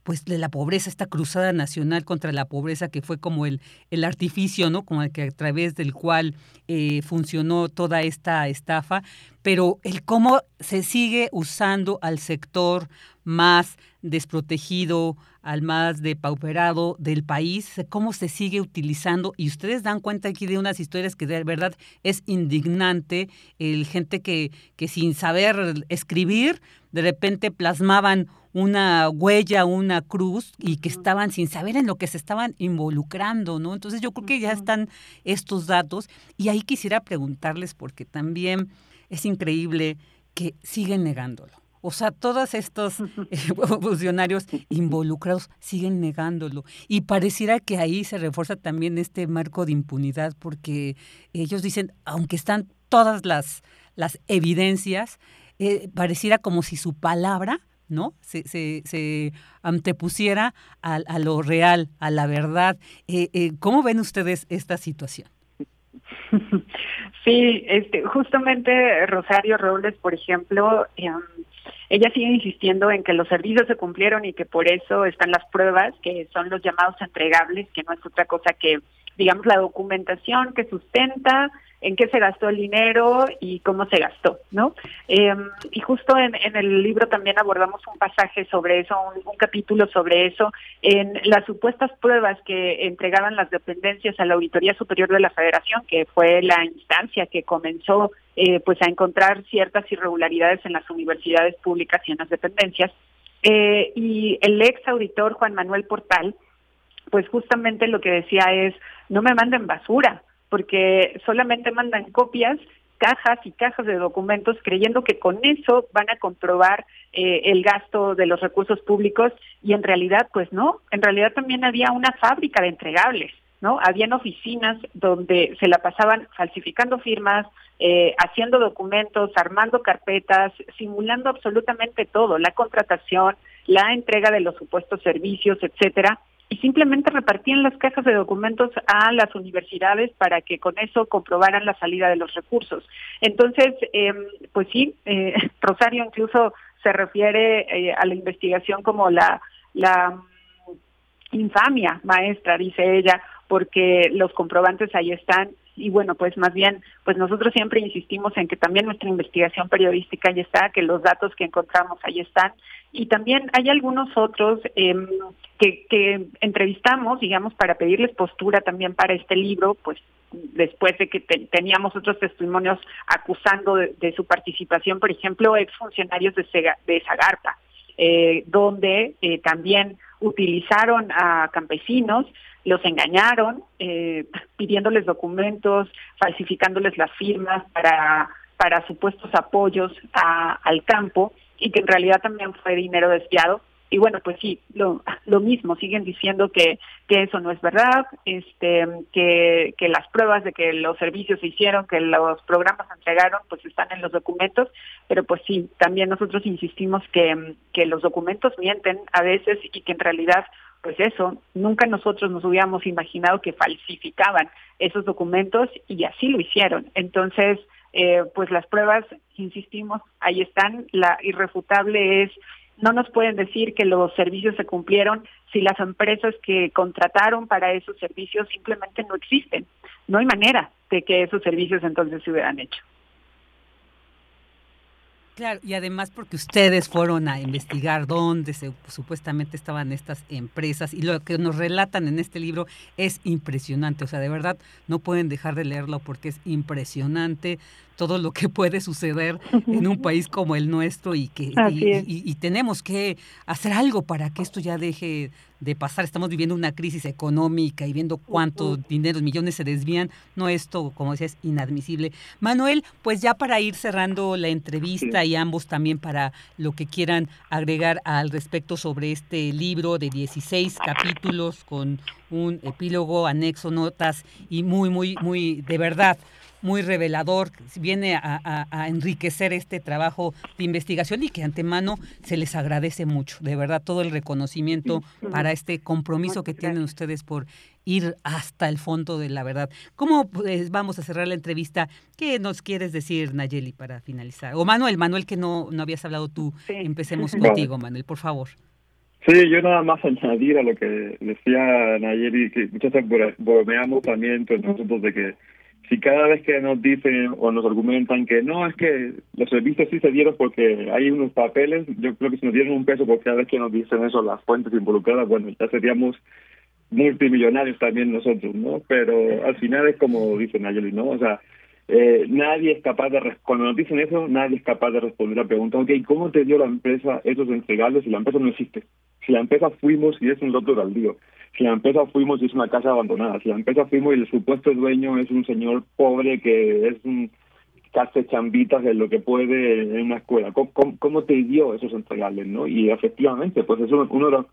pues de la pobreza, esta cruzada nacional contra la pobreza que fue como el, el artificio, ¿no? Como el que a través del cual eh, funcionó toda esta estafa, pero el cómo se sigue usando al sector más desprotegido, al más depauperado del país, cómo se sigue utilizando y ustedes dan cuenta aquí de unas historias que de verdad es indignante, el gente que, que sin saber escribir, de repente plasmaban una huella, una cruz y que estaban sin saber en lo que se estaban involucrando, ¿no? Entonces yo creo que ya están estos datos. Y ahí quisiera preguntarles porque también es increíble que siguen negándolo. O sea, todos estos eh, funcionarios involucrados siguen negándolo. Y pareciera que ahí se refuerza también este marco de impunidad, porque ellos dicen, aunque están todas las, las evidencias, eh, pareciera como si su palabra ¿no? Se, se, se antepusiera a, a, lo real, a la verdad. Eh, eh, ¿Cómo ven ustedes esta situación? Sí, este, justamente Rosario Robles, por ejemplo, em, ella sigue insistiendo en que los servicios se cumplieron y que por eso están las pruebas, que son los llamados entregables, que no es otra cosa que, digamos, la documentación que sustenta en qué se gastó el dinero y cómo se gastó, ¿no? Eh, y justo en, el libro también abordamos un pasaje sobre eso, un, un, capítulo sobre eso, en las supuestas pruebas que entregaban las dependencias a la Auditoría Superior de la Federación, que fue la instancia que comenzó eh, pues a encontrar ciertas irregularidades en las universidades públicas y en las dependencias. Eh, y el ex auditor Juan Manuel Portal, pues justamente lo que decía es, no me manden basura, porque solamente mandan copias cajas y cajas de documentos creyendo que con eso van a comprobar eh, el gasto de los recursos públicos y en realidad pues no, en realidad también había una fábrica de entregables, ¿no? Habían oficinas donde se la pasaban falsificando firmas, eh, haciendo documentos, armando carpetas, simulando absolutamente todo, la contratación, la entrega de los supuestos servicios, etcétera, y simplemente repartían las cajas de documentos a las universidades para que con eso comprobaran la salida de los recursos. Entonces, eh, pues sí, eh, Rosario incluso se refiere eh, a la investigación como la, la infamia maestra, dice ella, porque los comprobantes ahí están y bueno, pues más bien, pues nosotros siempre insistimos en que también nuestra investigación periodística ahí está, que los datos que encontramos ahí están. Y también hay algunos otros eh, que, que entrevistamos, digamos, para pedirles postura también para este libro, pues después de que teníamos otros testimonios acusando de, su participación, por ejemplo, exfuncionarios de, de Zagarpa, eh, donde eh, también utilizaron a campesinos, los engañaron, eh, pidiéndoles documentos, falsificándoles las firmas para, para supuestos apoyos al campo y que en realidad también fue dinero desviado y bueno, pues sí, lo, lo mismo, siguen diciendo que, que eso no es verdad, este, que, que las pruebas de que los servicios se hicieron, que los programas se entregaron, pues están en los documentos, pero pues sí, también nosotros insistimos que, que los documentos mienten a veces y que en realidad pues eso, nunca nosotros nos hubiéramos imaginado que falsificaban esos documentos y así lo hicieron. Entonces, eh, pues las pruebas, insistimos, ahí están. La irrefutable es no nos pueden decir que los servicios se cumplieron si las empresas que contrataron para esos servicios simplemente no existen. No hay manera de que esos servicios entonces se hubieran hecho. Claro, y además porque ustedes fueron a investigar dónde se, supuestamente estaban estas empresas y lo que nos relatan en este libro es impresionante, o sea, de verdad no pueden dejar de leerlo porque es impresionante todo lo que puede suceder en un país como el nuestro y que y, tenemos que hacer algo para que esto ya deje de pasar. Estamos viviendo una crisis económica y viendo cuántos dineros, millones se desvían. No, esto, como decía, es inadmisible. Manuel, pues ya para ir cerrando la entrevista y ambos también para lo que quieran agregar al respecto sobre este libro de 16 capítulos con un epílogo, anexo, notas y muy, muy, muy, de verdad, muy revelador, viene a, enriquecer este trabajo de investigación y que antemano se les agradece mucho, de verdad, todo el reconocimiento para este compromiso que tienen ustedes por ir hasta el fondo de la verdad. ¿Cómo pues, vamos a cerrar la entrevista? ¿Qué nos quieres decir, Nayeli, para finalizar? O Manuel, Manuel, que no, no habías hablado tú, empecemos contigo, Manuel, por favor. Sí, yo nada más añadir a lo que decía Nayeli, que muchas veces bromeamos también entre nosotros de que si cada vez que nos dicen o nos argumentan que no, es que los servicios sí se dieron porque hay unos papeles, yo creo que si nos dieron un peso por cada vez que nos dicen eso las fuentes involucradas, bueno, ya seríamos multimillonarios también nosotros, ¿no? Pero al final es como dice Nayeli, ¿no? O sea, eh, nadie es capaz de, cuando nos dicen eso, nadie es capaz de responder la pregunta, ok, ¿cómo te dio la empresa esos entregables si la empresa no existe? Si la empresa fuimos y es un loto baldío si la empresa fuimos y es una casa abandonada, si la empresa fuimos y el supuesto dueño es un señor pobre que es un hace chambitas de lo que puede en una escuela, ¿cómo, te dio esos entregables, no? Y efectivamente, pues es uno, de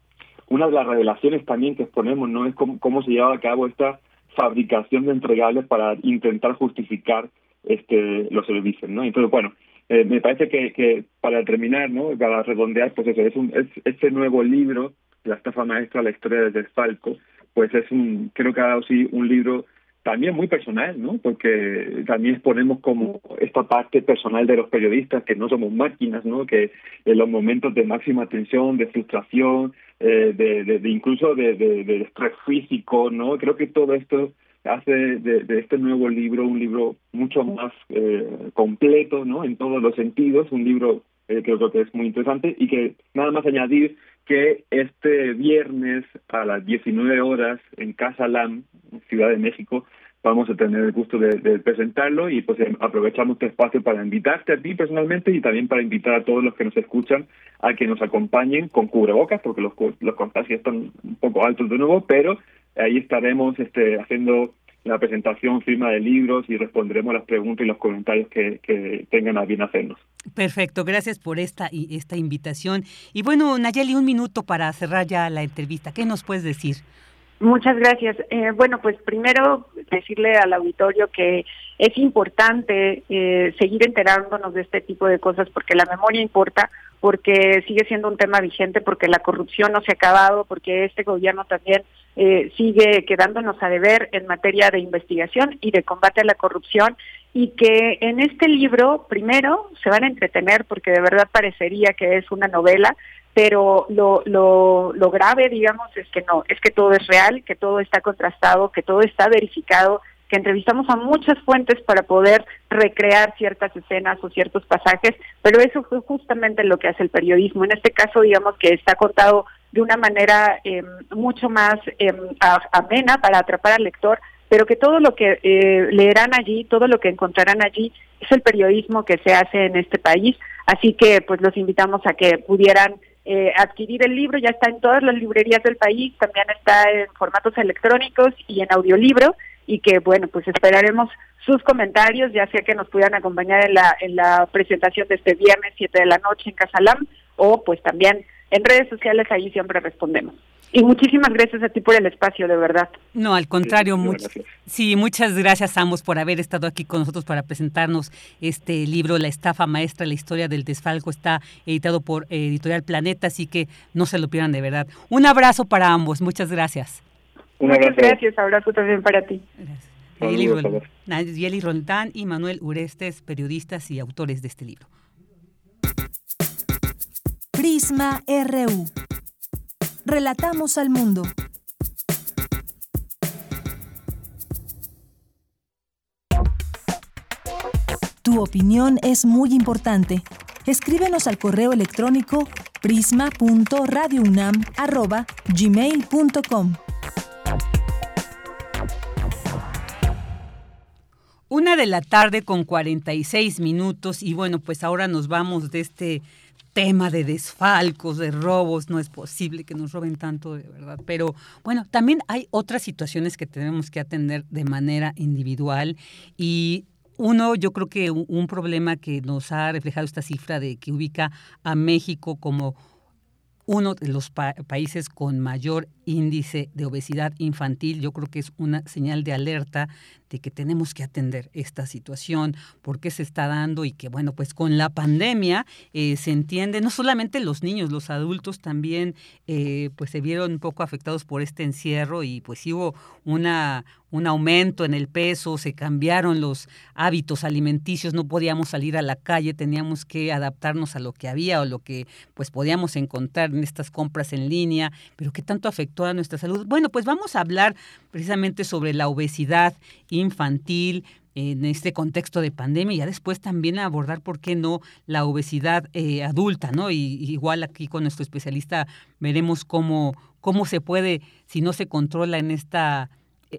una de las revelaciones también que exponemos, ¿no? Es cómo, cómo se lleva a cabo esta fabricación de entregables para intentar justificar este los servicios, ¿no? Entonces, bueno, eh, me parece que, que para terminar, ¿no? Para redondear, pues eso, es, un, es este nuevo libro la estafa maestra, la historia de Falco, pues es un, creo que ha dado sí un libro también muy personal, ¿no? Porque también exponemos como esta parte personal de los periodistas, que no somos máquinas, ¿no? Que en los momentos de máxima tensión, de frustración, eh, de, incluso de, de, estrés físico, ¿no? Creo que todo esto hace de, de este nuevo libro un libro mucho más eh, completo, ¿no? En todos los sentidos, un libro eh, creo que es muy interesante y que nada más añadir que este viernes a las 19 horas en Casa LAM, Ciudad de México, vamos a tener el gusto de, presentarlo y pues em, aprovechamos este espacio para invitarte a ti personalmente y también para invitar a todos los que nos escuchan a que nos acompañen con cubrebocas porque los, los contagios están un poco altos de nuevo, pero ahí estaremos este, haciendo la presentación, firma de libros y responderemos las preguntas y los comentarios que, que tengan a bien hacernos. Perfecto, gracias por esta, esta invitación. Y bueno, Nayeli, un minuto para cerrar ya la entrevista. ¿Qué nos puedes decir? Muchas gracias. Eh, bueno, pues primero decirle al auditorio que es importante eh, seguir enterándonos de este tipo de cosas porque la memoria importa, porque sigue siendo un tema vigente, porque la corrupción no se ha acabado, porque este gobierno también eh, sigue quedándonos a deber en materia de investigación y de combate a la corrupción y que en este libro, primero, se van a entretener porque de verdad parecería que es una novela, pero lo, lo, lo grave, digamos, es que no, es que todo es real, que todo está contrastado, que todo está verificado, que entrevistamos a muchas fuentes para poder recrear ciertas escenas o ciertos pasajes, pero eso fue justamente lo que hace el periodismo. En este caso, digamos que está contado de una manera em, mucho más em, amena para atrapar al lector, pero que todo lo que eh, leerán allí, todo lo que encontrarán allí, es el periodismo que se hace en este país. Así que pues los invitamos a que pudieran eh, adquirir el libro, ya está en todas las librerías del país, también está en formatos electrónicos y en audiolibro, y que bueno, pues esperaremos sus comentarios, ya sea que nos puedan acompañar en la, en la presentación de este viernes 7 de la noche en Casalam, o pues también en redes sociales, ahí siempre respondemos. Y muchísimas gracias a ti por el espacio, de verdad. No, al contrario, sí, muchas gracias a ambos por haber estado aquí con nosotros para presentarnos este libro, La estafa maestra, la historia del desfalco, está editado por Editorial Planeta, así que no se lo pierdan de verdad. Un abrazo para ambos, muchas gracias. muchas gracias, abrazo también para ti. Gracias. Nayeli Roldán y Manuel Urestes, periodistas y autores de este libro. Prisma RU. Relatamos al mundo. Tu opinión es muy importante. Escríbenos al correo electrónico prisma.radiounam@gmail.com. Una de la tarde con 46 minutos y bueno, pues ahora nos vamos de este tema de desfalcos, de robos, no es posible que nos roben tanto, de verdad. Pero bueno, también hay otras situaciones que tenemos que atender de manera individual y uno, yo creo que un problema que nos ha reflejado esta cifra de que ubica a México como uno de los países con mayor índice de obesidad infantil, yo creo que es una señal de alerta de que tenemos que atender esta situación, por qué se está dando y que, bueno, pues con la pandemia eh, se entiende, no solamente los niños, los adultos también, eh, pues se vieron un poco afectados por este encierro y pues hubo una, un aumento en el peso, se cambiaron los hábitos alimenticios, no podíamos salir a la calle, teníamos que adaptarnos a lo que había o lo que pues podíamos encontrar en estas compras en línea, pero qué tanto afectó a nuestra salud. Bueno, pues vamos a hablar precisamente sobre la obesidad infantil en este contexto de pandemia y ya después también abordar, ¿por qué no?, la obesidad eh, adulta, ¿no? Y, igual aquí con nuestro especialista veremos cómo, cómo se puede, si no se controla en esta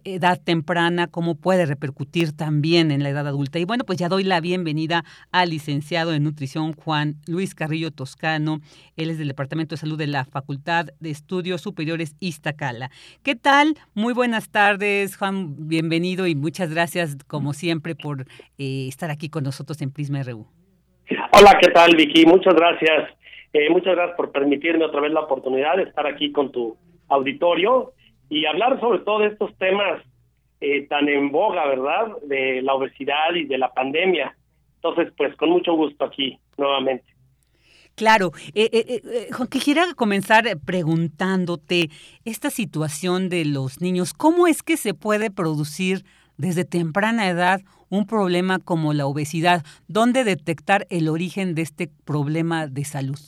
edad temprana, cómo puede repercutir también en la edad adulta. Y bueno, pues ya doy la bienvenida al licenciado en nutrición Juan Luis Carrillo Toscano. Él es del Departamento de Salud de la Facultad de Estudios Superiores Iztacala. ¿Qué tal? Muy buenas tardes, Juan. Bienvenido y muchas gracias, como siempre, por eh, estar aquí con nosotros en Prisma RU. Hola, ¿qué tal, Vicky? Muchas gracias. Eh, muchas gracias por permitirme otra vez la oportunidad de estar aquí con tu auditorio y hablar sobre todo de estos temas eh, tan en boga, ¿verdad? De la obesidad y de la pandemia. Entonces, pues con mucho gusto aquí nuevamente. Claro, eh, eh, eh Juan, quisiera comenzar preguntándote esta situación de los niños, ¿cómo es que se puede producir desde temprana edad un problema como la obesidad? ¿Dónde detectar el origen de este problema de salud?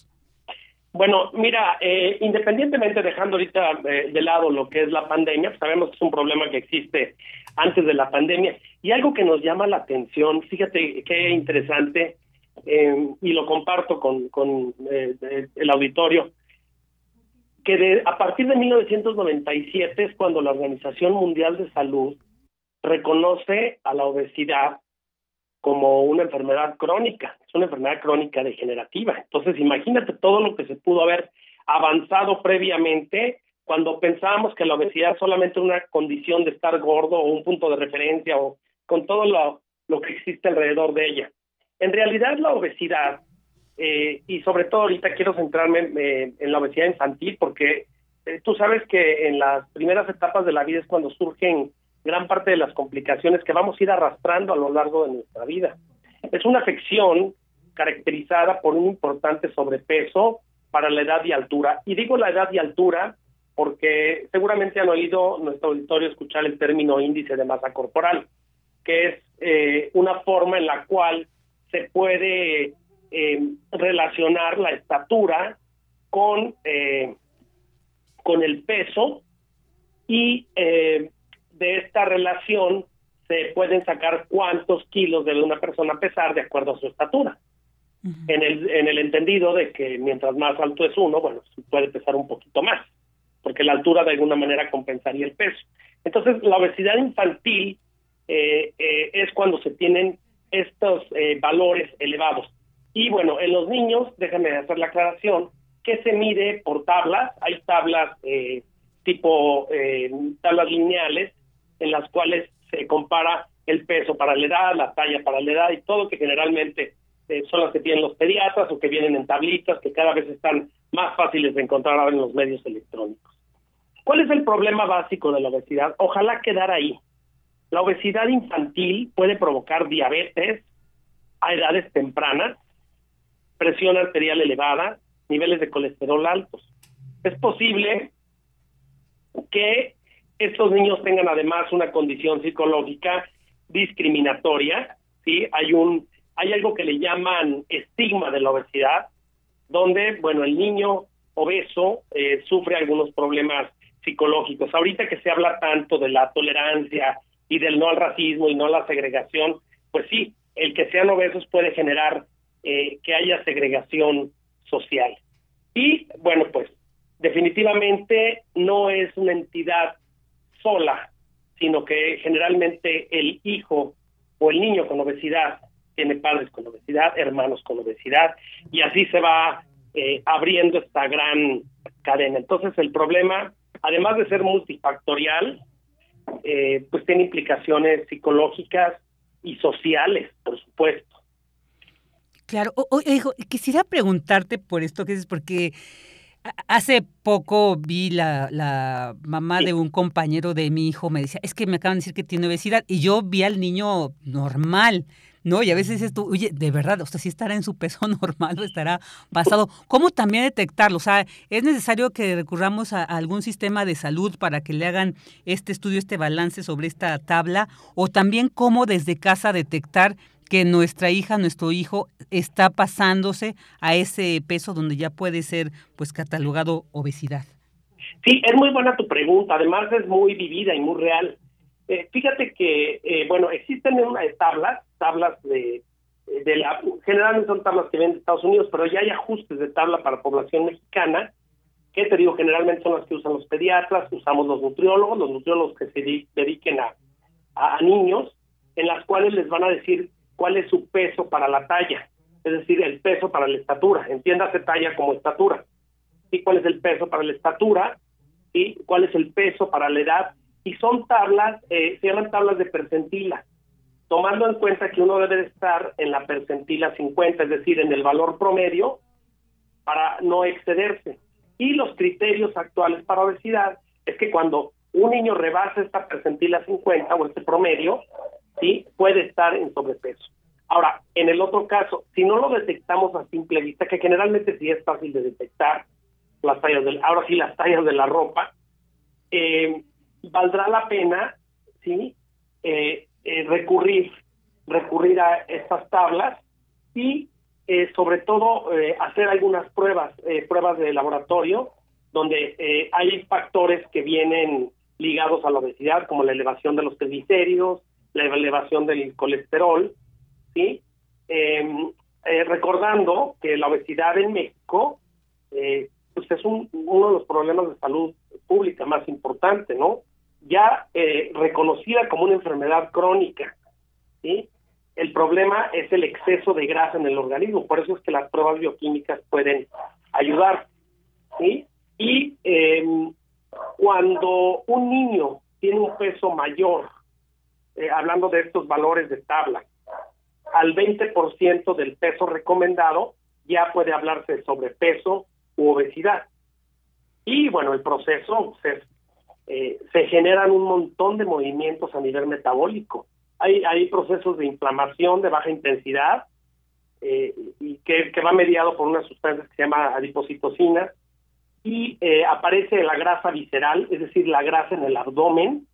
Bueno, mira, eh, independientemente dejando ahorita eh, de lado lo que es la pandemia, pues sabemos que es un problema que existe antes de la pandemia. Y algo que nos llama la atención, fíjate qué interesante eh, y lo comparto con, con el auditorio, que de, a partir de 1997 es cuando la Organización Mundial de Salud reconoce a la obesidad como una enfermedad crónica, es una enfermedad crónica degenerativa. Entonces, imagínate todo lo que se pudo haber avanzado previamente cuando pensábamos que la obesidad es solamente una condición de estar gordo o un punto de referencia o con todo lo, lo que existe alrededor de ella. En realidad la obesidad, eh, y sobre todo ahorita quiero centrarme eh, en la obesidad infantil porque eh, tú sabes que en las primeras etapas de la vida es cuando surgen gran parte de las complicaciones que vamos a ir arrastrando a lo largo de nuestra vida. Es una afección caracterizada por un importante sobrepeso para la edad y altura. Y digo la edad y altura porque seguramente han oído nuestro auditorio escuchar el término índice de masa corporal, que es eh, una forma en la cual se puede eh, relacionar la estatura con, eh, con el peso y de esta relación se pueden sacar cuántos kilos debe una persona pesar de acuerdo a su estatura. en, el, en el entendido de que mientras más alto es uno, bueno, puede pesar un poquito más, porque la altura de alguna manera compensaría el peso. Entonces, la obesidad infantil eh, eh, es cuando se tienen estos eh, valores elevados. Y bueno, en los niños, déjame hacer la aclaración, que se mide por tablas, hay tablas tipo tablas lineales en las cuales se compara el peso para la edad, la talla para la edad y todo que generalmente son las que tienen los pediatras o que vienen en tablitas que cada vez están más fáciles de encontrar ahora en los medios electrónicos. ¿Cuál es el problema básico de la obesidad? Ojalá quedar ahí. La obesidad infantil puede provocar diabetes a edades tempranas, presión arterial elevada, niveles de colesterol altos. Es posible que estos niños tengan además una condición psicológica discriminatoria, ¿sí? Hay un hay algo que le llaman estigma de la obesidad, donde, bueno, el niño obeso eh, sufre algunos problemas psicológicos. Ahorita que se habla tanto de la tolerancia y del no al racismo y no a la segregación, pues sí, el que sean obesos puede generar eh, que haya segregación social. Y bueno, pues definitivamente no es una entidad sola, sino que generalmente el hijo o el niño con obesidad tiene padres con obesidad, hermanos con obesidad, y así se va eh, abriendo esta gran cadena. Entonces el problema además de ser multifactorial, eh, pues tiene implicaciones psicológicas y sociales, por supuesto. Claro, hijo, quisiera preguntarte por esto que es porque hace poco vi la, la mamá de un compañero de mi hijo, me decía, es que me acaban de decir que tiene obesidad, y yo vi al niño normal, ¿no? Y a veces tú, oye, de verdad, o sea, si estará en su peso normal o estará pasado. ¿Cómo también detectarlo? O sea, ¿es necesario que recurramos a, algún sistema de salud para que le hagan este estudio, este balance sobre esta tabla? O también cómo desde casa detectar que nuestra hija, nuestro hijo está pasándose a ese peso donde ya puede ser pues catalogado obesidad. Sí, es muy buena tu pregunta, además es muy vivida y muy real. Eh, fíjate que, eh, bueno, existen unas tablas tablas de, la, generalmente son tablas que vienen de Estados Unidos, pero ya hay ajustes de tabla para población mexicana, que te digo, generalmente son las que usan los pediatras, usamos los nutriólogos, los nutriólogos que se dediquen a, a, niños, en las cuales les van a decir cuál es su peso para la talla, es decir, el peso para la estatura, entiéndase talla como estatura, y cuál es el peso para la estatura, y cuál es el peso para la edad, y son tablas, eh, se llaman tablas de percentila, tomando en cuenta que uno debe estar en la percentila 50, es decir, en el valor promedio, para no excederse. Y los criterios actuales para obesidad es que cuando un niño rebasa esta percentila 50 o este promedio, puede estar en sobrepeso. Ahora, en el otro caso, si no lo detectamos a simple vista, que generalmente sí es fácil de detectar, las tallas del, ahora sí las tallas de la ropa, eh, valdrá la pena, sí, eh, eh, recurrir, recurrir a estas tablas y eh, sobre todo hacer algunas pruebas, pruebas de laboratorio, donde hay factores que vienen ligados a la obesidad, como la elevación de los triglicéridos, la elevación del colesterol, ¿sí? Em, recordando que la obesidad en México pues es un, uno de los problemas de salud pública más importante, ¿no? ya eh, reconocida como una enfermedad crónica. ¿sí? El problema es el exceso de grasa en el organismo, por eso es que las pruebas bioquímicas pueden ayudar. ¿sí? Y em, cuando un niño tiene un peso mayor, eh, hablando de estos valores de tabla, al 20% del peso recomendado, ya puede hablarse de sobrepeso u obesidad. Y bueno, el proceso es eh, se generan un montón de movimientos a nivel metabólico. Hay, hay procesos de inflamación de baja intensidad eh, y que, que, va mediado por una sustancia que se llama adipocitocina y eh, aparece la grasa visceral, es decir, la grasa en el abdomen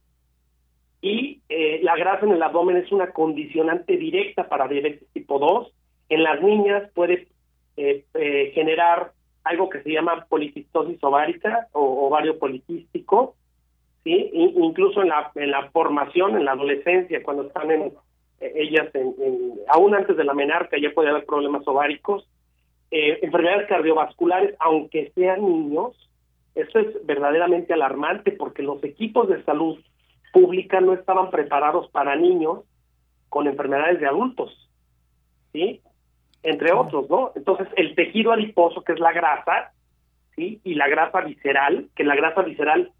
y la grasa en el abdomen es una condicionante directa para diabetes tipo 2. En las niñas puede generar algo que se llama policistosis ovárica o ovario poliquístico, incluso en la, en la formación, en la adolescencia, cuando están en, eh, ellas, en, aún antes de la menarca ya puede haber problemas ováricos, eh, enfermedades cardiovasculares, aunque sean niños, eso es verdaderamente alarmante porque los equipos de salud pública no estaban preparados para niños con enfermedades de adultos, ¿sí? Entre otros, ¿no? Entonces, el tejido adiposo, que es la grasa, ¿sí? Y la grasa visceral, que la grasa visceral,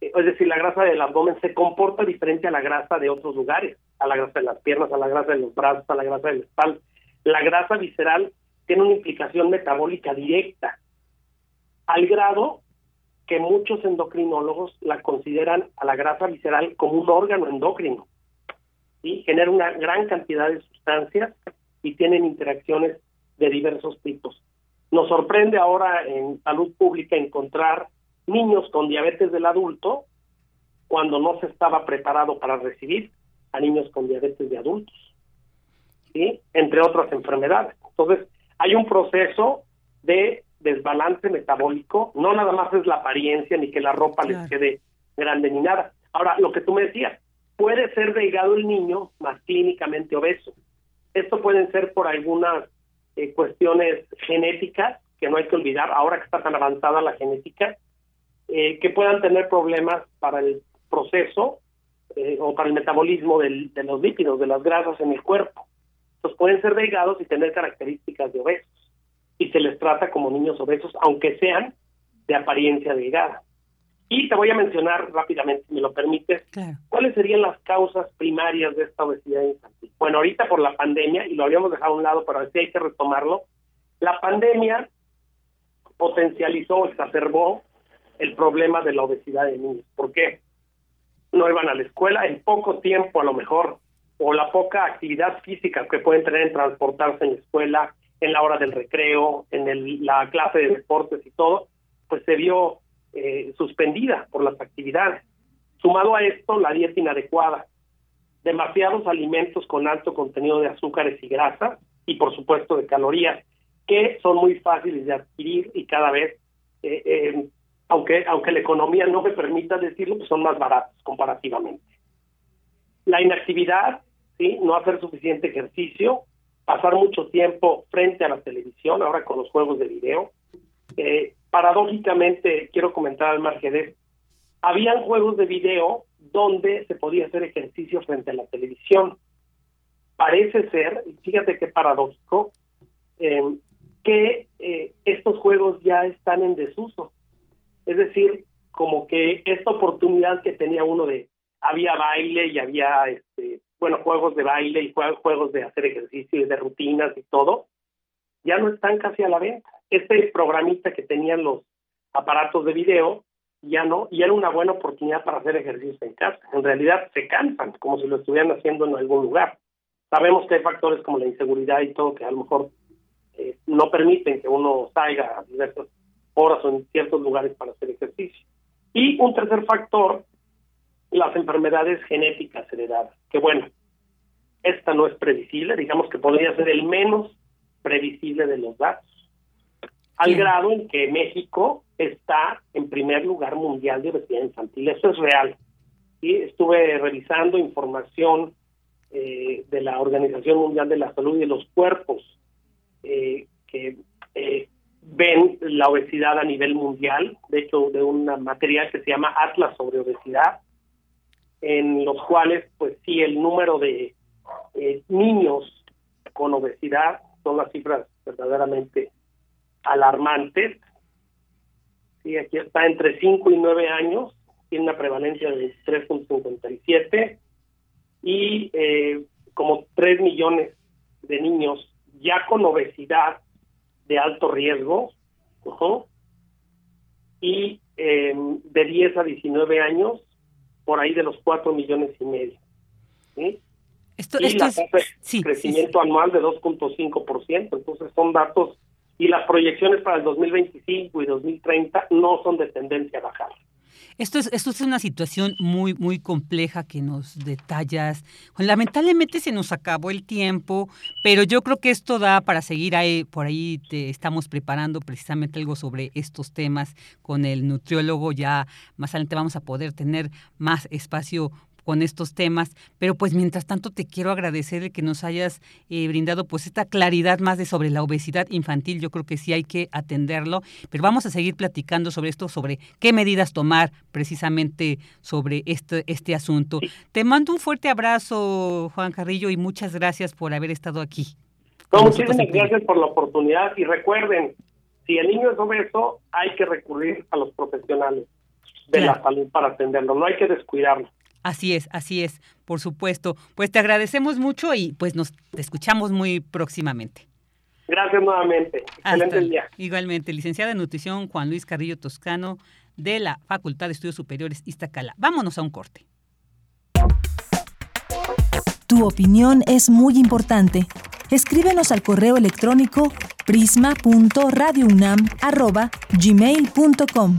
eh, es decir, la grasa del abdomen se comporta diferente a la grasa de otros lugares, a la grasa de las piernas, a la grasa de los brazos, a la grasa del espalda. La grasa visceral tiene una implicación metabólica directa, al grado que muchos endocrinólogos la consideran a la grasa visceral como un órgano endocrino. ¿sí? Genera una gran cantidad de sustancias y tienen interacciones de diversos tipos. Nos sorprende ahora en salud pública encontrar niños con diabetes del adulto cuando no se estaba preparado para recibir a niños con diabetes de adultos, ¿sí? entre otras enfermedades. Entonces, hay un proceso de desbalance metabólico, no nada más es la apariencia ni que la ropa les quede grande ni nada. Ahora, lo que tú me decías, puede ser delgado el niño más clínicamente obeso. Esto pueden ser por algunas eh, cuestiones genéticas que no hay que olvidar, ahora que está tan avanzada la genética, eh, que puedan tener problemas para el proceso eh, o para el metabolismo de los lípidos, de las grasas en el cuerpo. Entonces pueden ser delgados y tener características de obesos y se les trata como niños obesos, aunque sean de apariencia delgada. Y te voy a mencionar rápidamente, si me lo permites, cuáles serían las causas primarias de esta obesidad infantil. Bueno, ahorita por la pandemia, y lo habíamos dejado a un lado, pero sí hay que retomarlo, la pandemia potencializó, exacerbó el problema de la obesidad de niños. ¿Por qué? No iban a la escuela en poco tiempo, a lo mejor, o la poca actividad física que pueden tener en transportarse en la escuela, en la hora del recreo, en la clase de deportes y todo, pues se vio eh, suspendida por las actividades. Sumado a esto, la dieta inadecuada, demasiados alimentos con alto contenido de azúcares y grasas y por supuesto de calorías, que son muy fáciles de adquirir y cada vez, eh, eh, aunque, aunque la economía no me permita decirlo, pues son más baratos comparativamente. La inactividad, ¿sí? no hacer suficiente ejercicio, pasar mucho tiempo frente a la televisión, ahora con los juegos de video. Eh, paradójicamente, quiero comentar al margen de habían juegos de video donde se podía hacer ejercicio frente a la televisión. Parece ser, fíjate qué paradójico, eh, que eh, estos juegos ya están en desuso. Es decir, como que esta oportunidad que tenía uno de, había baile y había este, bueno, juegos de baile y juegos de hacer ejercicio y de rutinas y todo, ya no están casi a la venta. Este programita que tenían los aparatos de video, ya no, y era una buena oportunidad para hacer ejercicio en casa. En realidad se cansan, como si lo estuvieran haciendo en algún lugar. Sabemos que hay factores como la inseguridad y todo que a lo mejor eh, no permiten que uno salga a diversas horas o en ciertos lugares para hacer ejercicio. Y un tercer factor las enfermedades genéticas heredadas, que bueno, esta no es previsible, digamos que podría ser el menos previsible de los datos, al grado en que México está en primer lugar mundial de obesidad infantil, eso es real. y Estuve revisando información eh, de la Organización Mundial de la Salud y de los cuerpos eh, que eh, ven la obesidad a nivel mundial, de hecho de una material que se llama Atlas sobre obesidad, en los cuales, pues sí, el número de eh, niños con obesidad son las cifras verdaderamente alarmantes. Sí, aquí está entre 5 y 9 años, tiene una prevalencia de 3.57 y eh, como 3 millones de niños ya con obesidad de alto riesgo y eh, de 10 a 19 años por ahí de los 4 millones y medio. ¿sí? Esto, y la crecimiento anual de 2.5%, entonces son datos y las proyecciones para el 2025 y 2030 no son de tendencia a bajar. Esto es, esto es una situación muy, muy compleja que nos detallas. Lamentablemente se nos acabó el tiempo, pero yo creo que esto da para seguir ahí, por ahí te estamos preparando precisamente algo sobre estos temas con el nutriólogo. Ya más adelante vamos a poder tener más espacio con estos temas, pero pues mientras tanto te quiero agradecer el que nos hayas eh, brindado pues esta claridad más de sobre la obesidad infantil, yo creo que sí hay que atenderlo, pero vamos a seguir platicando sobre esto, sobre qué medidas tomar precisamente sobre este, este asunto. Te mando un fuerte abrazo, Juan Carrillo, y muchas gracias por haber estado aquí. muchísimas gracias por la oportunidad y recuerden, si el niño es obeso, hay que recurrir a los profesionales de la salud para atenderlo, no hay que descuidarlo. Así es, así es, por supuesto. Pues te agradecemos mucho y pues nos escuchamos muy próximamente. Gracias nuevamente. Excelente día. Igualmente, licenciada en nutrición Juan Luis Carrillo Toscano de la Facultad de Estudios Superiores Iztacala. Vámonos a un corte. Tu opinión es muy importante. Escríbenos al correo electrónico prisma.radiounam@gmail.com.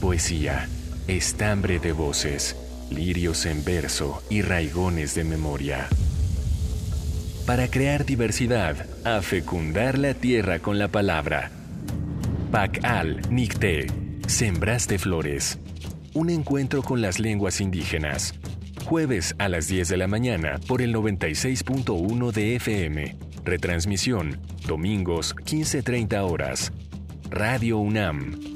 Poesía, estambre de voces, lirios en verso y raigones de memoria. Para crear diversidad, a fecundar la tierra con la palabra. Pacal Nicte, Sembraste Flores. Un encuentro con las lenguas indígenas. Jueves a las 10 de la mañana por el 96.1 de FM. Retransmisión, domingos 15.30 horas. Radio UNAM,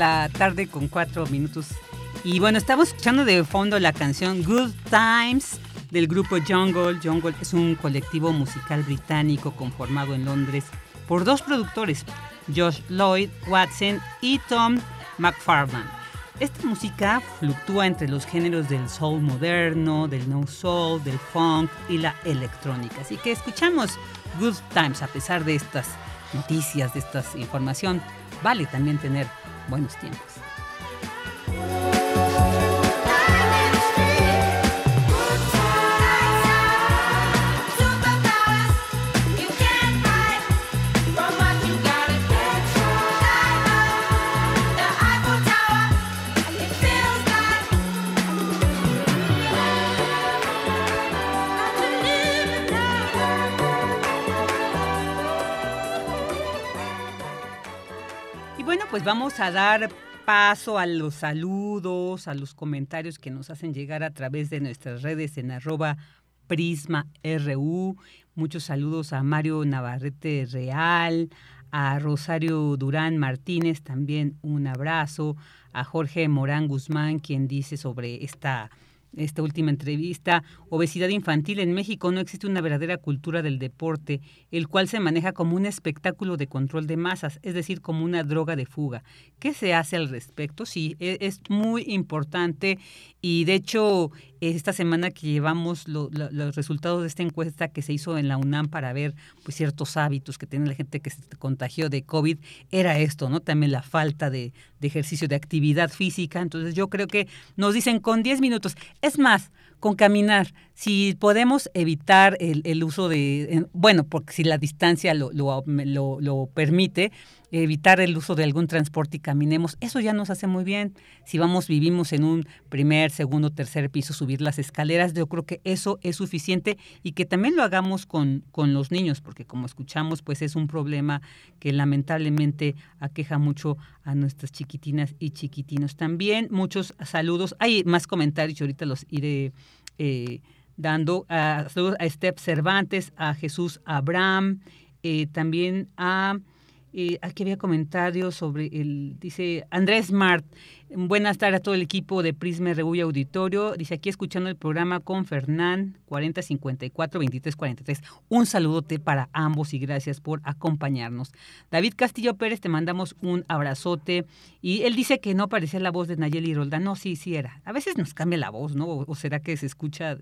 La tarde con cuatro minutos. Y bueno, estamos escuchando de fondo la canción Good Times del grupo Jungle. Jungle es un colectivo musical británico conformado en Londres por dos productores, Josh Lloyd Watson y Tom McFarland. Esta música fluctúa entre los géneros del soul moderno, del no soul, del funk y la electrónica. Así que escuchamos Good Times a pesar de estas noticias, de esta información. Vale también tener buenos tiempos. Pues vamos a dar paso a los saludos, a los comentarios que nos hacen llegar a través de nuestras redes en arroba Prisma RU. Muchos saludos a Mario Navarrete Real, a Rosario Durán Martínez, también un abrazo, a Jorge Morán Guzmán, quien dice sobre esta esta última entrevista, obesidad infantil en México no existe una verdadera cultura del deporte, el cual se maneja como un espectáculo de control de masas, es decir, como una droga de fuga. ¿Qué se hace al respecto? Sí, e, es muy importante y de hecho esta semana que llevamos los resultados de esta encuesta que se hizo en la UNAM para ver pues, ciertos hábitos que tiene la gente que se contagió de COVID, era esto, ¿no? También la falta de, de ejercicio, de actividad física. Entonces yo creo que nos dicen con 10 minutos, es más, con caminar, si podemos evitar el, uso de, bueno, porque si la distancia lo, lo, permite, evitar el uso de algún transporte y caminemos, eso ya nos hace muy bien. Si vamos, vivimos en un primer, segundo, tercer piso, subir las escaleras, yo creo que eso es suficiente y que también lo hagamos con, con los niños, porque como escuchamos, pues es un problema que lamentablemente aqueja mucho a nuestras chiquitinas y chiquitinos. También muchos saludos, hay más comentarios, ahorita los iré eh, dando a, a Steph Cervantes, a Jesús Abraham, eh, también a eh, aquí había comentarios sobre el, dice Andrés Mart, buenas tardes a todo el equipo de Prisma RU Auditorio, dice aquí escuchando el programa con Fernán 4054 2343. Un saludote para ambos y gracias por acompañarnos. David Castillo Pérez, te mandamos un abrazote y él dice que no parecía la voz de Nayeli Roldán. No, sí, sí era. A veces nos cambia la voz, ¿no? O, será que se escucha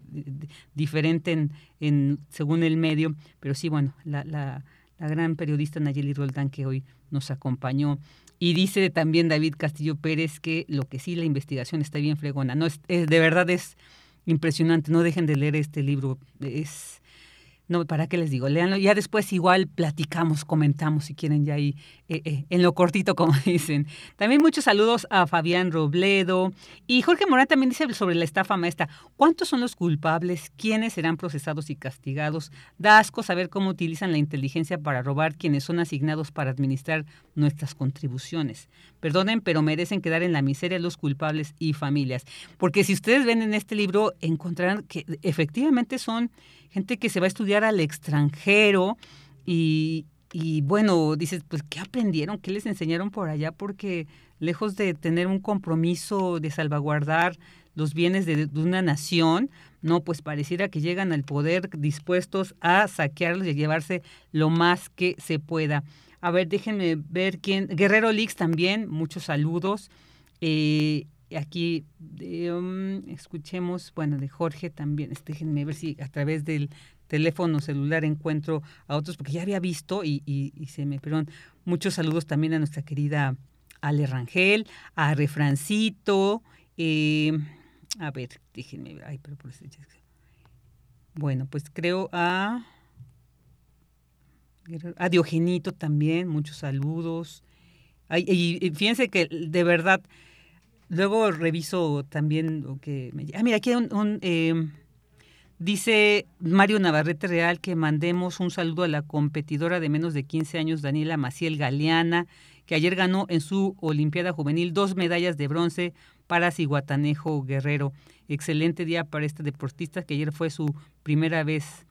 diferente en, en, según el medio, pero sí, bueno, la, la la gran periodista Nayeli Roldán que hoy nos acompañó. Y dice también David Castillo Pérez que lo que sí la investigación está bien fregona. No es, de verdad es impresionante. No dejen de leer este libro. Es no, ¿para qué les digo? Leanlo. Ya después igual platicamos, comentamos si quieren ya ahí eh, eh, en lo cortito, como dicen. También muchos saludos a Fabián Robledo. Y Jorge Morán también dice sobre la estafa maestra. ¿Cuántos son los culpables? ¿Quiénes serán procesados y castigados? Da asco saber cómo utilizan la inteligencia para robar quienes son asignados para administrar nuestras contribuciones. Perdonen, pero merecen quedar en la miseria los culpables y familias. Porque si ustedes ven en este libro, encontrarán que efectivamente son gente que se va a estudiar al extranjero y, bueno, dices, pues, ¿qué aprendieron? ¿Qué les enseñaron por allá? Porque lejos de tener un compromiso de salvaguardar los bienes de, una nación, no, pues pareciera que llegan al poder dispuestos a saquearlos y a llevarse lo más que se pueda. A ver, déjenme ver quién. Guerrero Lix también, muchos saludos. Eh, aquí um, escuchemos, bueno, de Jorge también, este, déjenme ver si a través del teléfono celular encuentro a otros, porque ya había visto y, y, se me, perdón, muchos saludos también a nuestra querida Ale Rangel, a Refrancito, eh, a ver, déjenme ay, pero por este, bueno, pues creo a, a Diogenito también, muchos saludos. Ay, y fíjense que de verdad, Luego reviso también lo que me... Ah, mira, aquí hay un... Eh, dice Mario Navarrete Real que mandemos un saludo a la competidora de menos de 15 años, Daniela Maciel Galeana, que ayer ganó en su Olimpiada Juvenil dos medallas de bronce para Ciguatanejo Guerrero. Excelente día para este deportista que ayer fue su primera vez.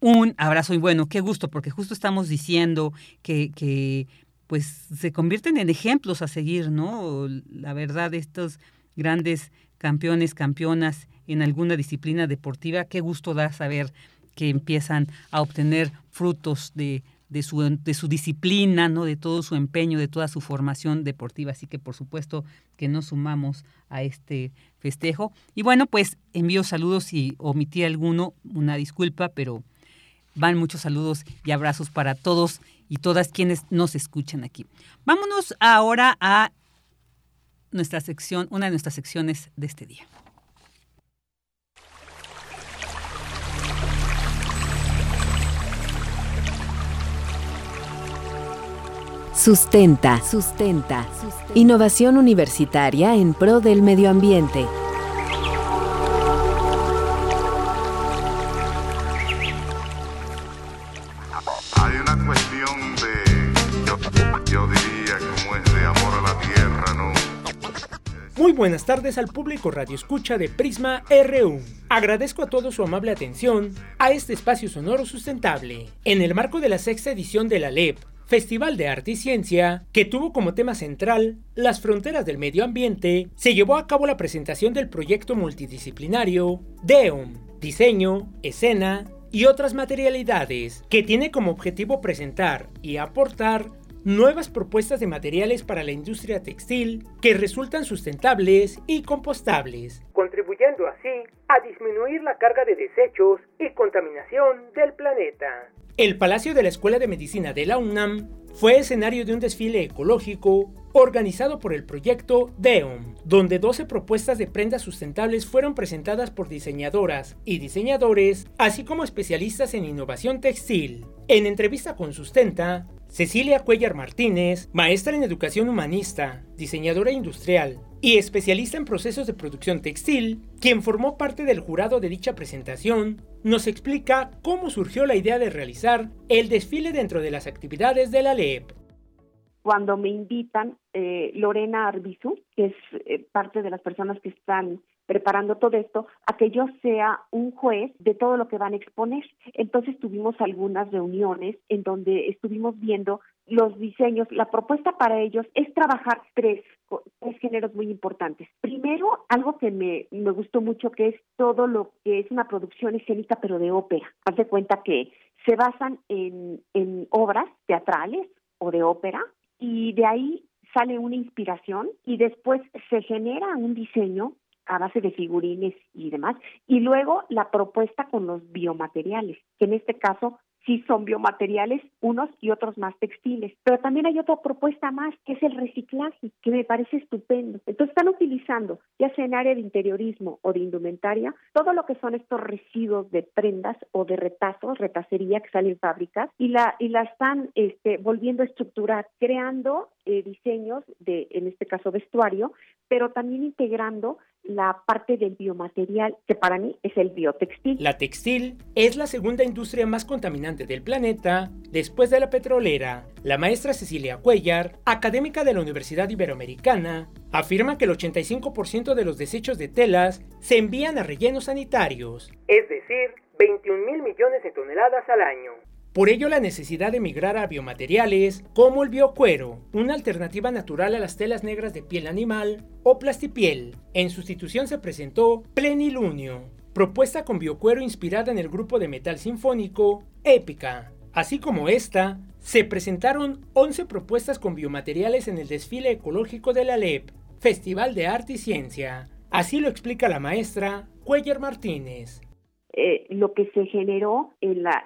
Un abrazo y bueno, qué gusto, porque justo estamos diciendo que, que pues se convierten en ejemplos a seguir, ¿no? La verdad, estos grandes campeones, campeonas en alguna disciplina deportiva, qué gusto da saber que empiezan a obtener frutos de, de, su, de su disciplina, ¿no? de todo su empeño, de toda su formación deportiva. Así que por supuesto que nos sumamos a este festejo. Y bueno, pues envío saludos y omití alguno, una disculpa, pero van muchos saludos y abrazos para todos y todas quienes nos escuchan aquí. Vámonos ahora a nuestra sección, una de nuestras secciones de este día. Sustenta, sustenta. Innovación universitaria en pro del medio ambiente. Buenas tardes al público Radio Escucha de Prisma RU. Agradezco a todos su amable atención a este espacio sonoro sustentable. En el marco de la sexta edición de la LEP, Festival de Arte y Ciencia, que tuvo como tema central las fronteras del medio ambiente, se llevó a cabo la presentación del proyecto multidisciplinario DEOM, Diseño, Escena y otras materialidades, que tiene como objetivo presentar y aportar nuevas propuestas de materiales para la industria textil que resultan sustentables y compostables, contribuyendo así a disminuir la carga de desechos y contaminación del planeta. El Palacio de la Escuela de Medicina de la UNAM fue escenario de un desfile ecológico organizado por el proyecto DEOM, donde 12 propuestas de prendas sustentables fueron presentadas por diseñadoras y diseñadores, así como especialistas en innovación textil. En entrevista con Sustenta, Cecilia Cuellar Martínez, maestra en educación humanista, diseñadora industrial y especialista en procesos de producción textil, quien formó parte del jurado de dicha presentación, nos explica cómo surgió la idea de realizar el desfile dentro de las actividades de la LEP. Cuando me invitan, eh, Lorena Arbizu, que es eh, parte de las personas que están preparando todo esto, a que yo sea un juez de todo lo que van a exponer. Entonces tuvimos algunas reuniones en donde estuvimos viendo los diseños. La propuesta para ellos es trabajar tres, tres géneros muy importantes. Primero, algo que me, me gustó mucho, que es todo lo que es una producción escénica, pero de ópera. Haz cuenta que se basan en, en obras teatrales o de ópera y de ahí sale una inspiración y después se genera un diseño a base de figurines y demás. Y luego la propuesta con los biomateriales, que en este caso sí son biomateriales, unos y otros más textiles. Pero también hay otra propuesta más, que es el reciclaje, que me parece estupendo. Entonces están utilizando, ya sea en área de interiorismo o de indumentaria, todo lo que son estos residuos de prendas o de retazos, retacería que salen fábricas, y la, y la están este, volviendo a estructurar, creando eh, diseños de, en este caso, vestuario, pero también integrando la parte del biomaterial, que para mí es el biotextil. La textil es la segunda industria más contaminante del planeta después de la petrolera. La maestra Cecilia Cuellar, académica de la Universidad Iberoamericana, afirma que el 85% de los desechos de telas se envían a rellenos sanitarios, es decir, 21 mil millones de toneladas al año. Por ello, la necesidad de migrar a biomateriales como el biocuero, una alternativa natural a las telas negras de piel animal o plastipiel. En sustitución se presentó Plenilunio, propuesta con biocuero inspirada en el grupo de metal sinfónico Épica. Así como esta, se presentaron 11 propuestas con biomateriales en el desfile ecológico de la LEP, Festival de Arte y Ciencia. Así lo explica la maestra Cuellar Martínez. Eh, lo que se generó en la,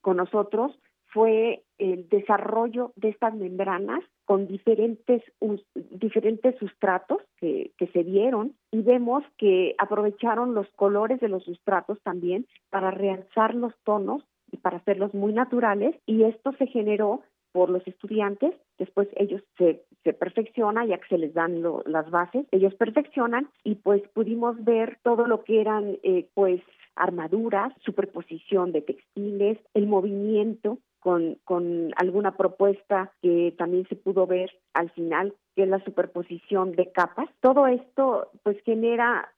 con nosotros fue el desarrollo de estas membranas con diferentes, diferentes sustratos que, que, se dieron y vemos que aprovecharon los colores de los sustratos también para realzar los tonos y para hacerlos muy naturales y esto se generó por los estudiantes, después ellos se, se perfeccionan, ya que se les dan las bases, ellos perfeccionan y pues pudimos ver todo lo que eran eh, pues armaduras, superposición de textiles, el movimiento con, con alguna propuesta que también se pudo ver al final, que es la superposición de capas. Todo esto pues genera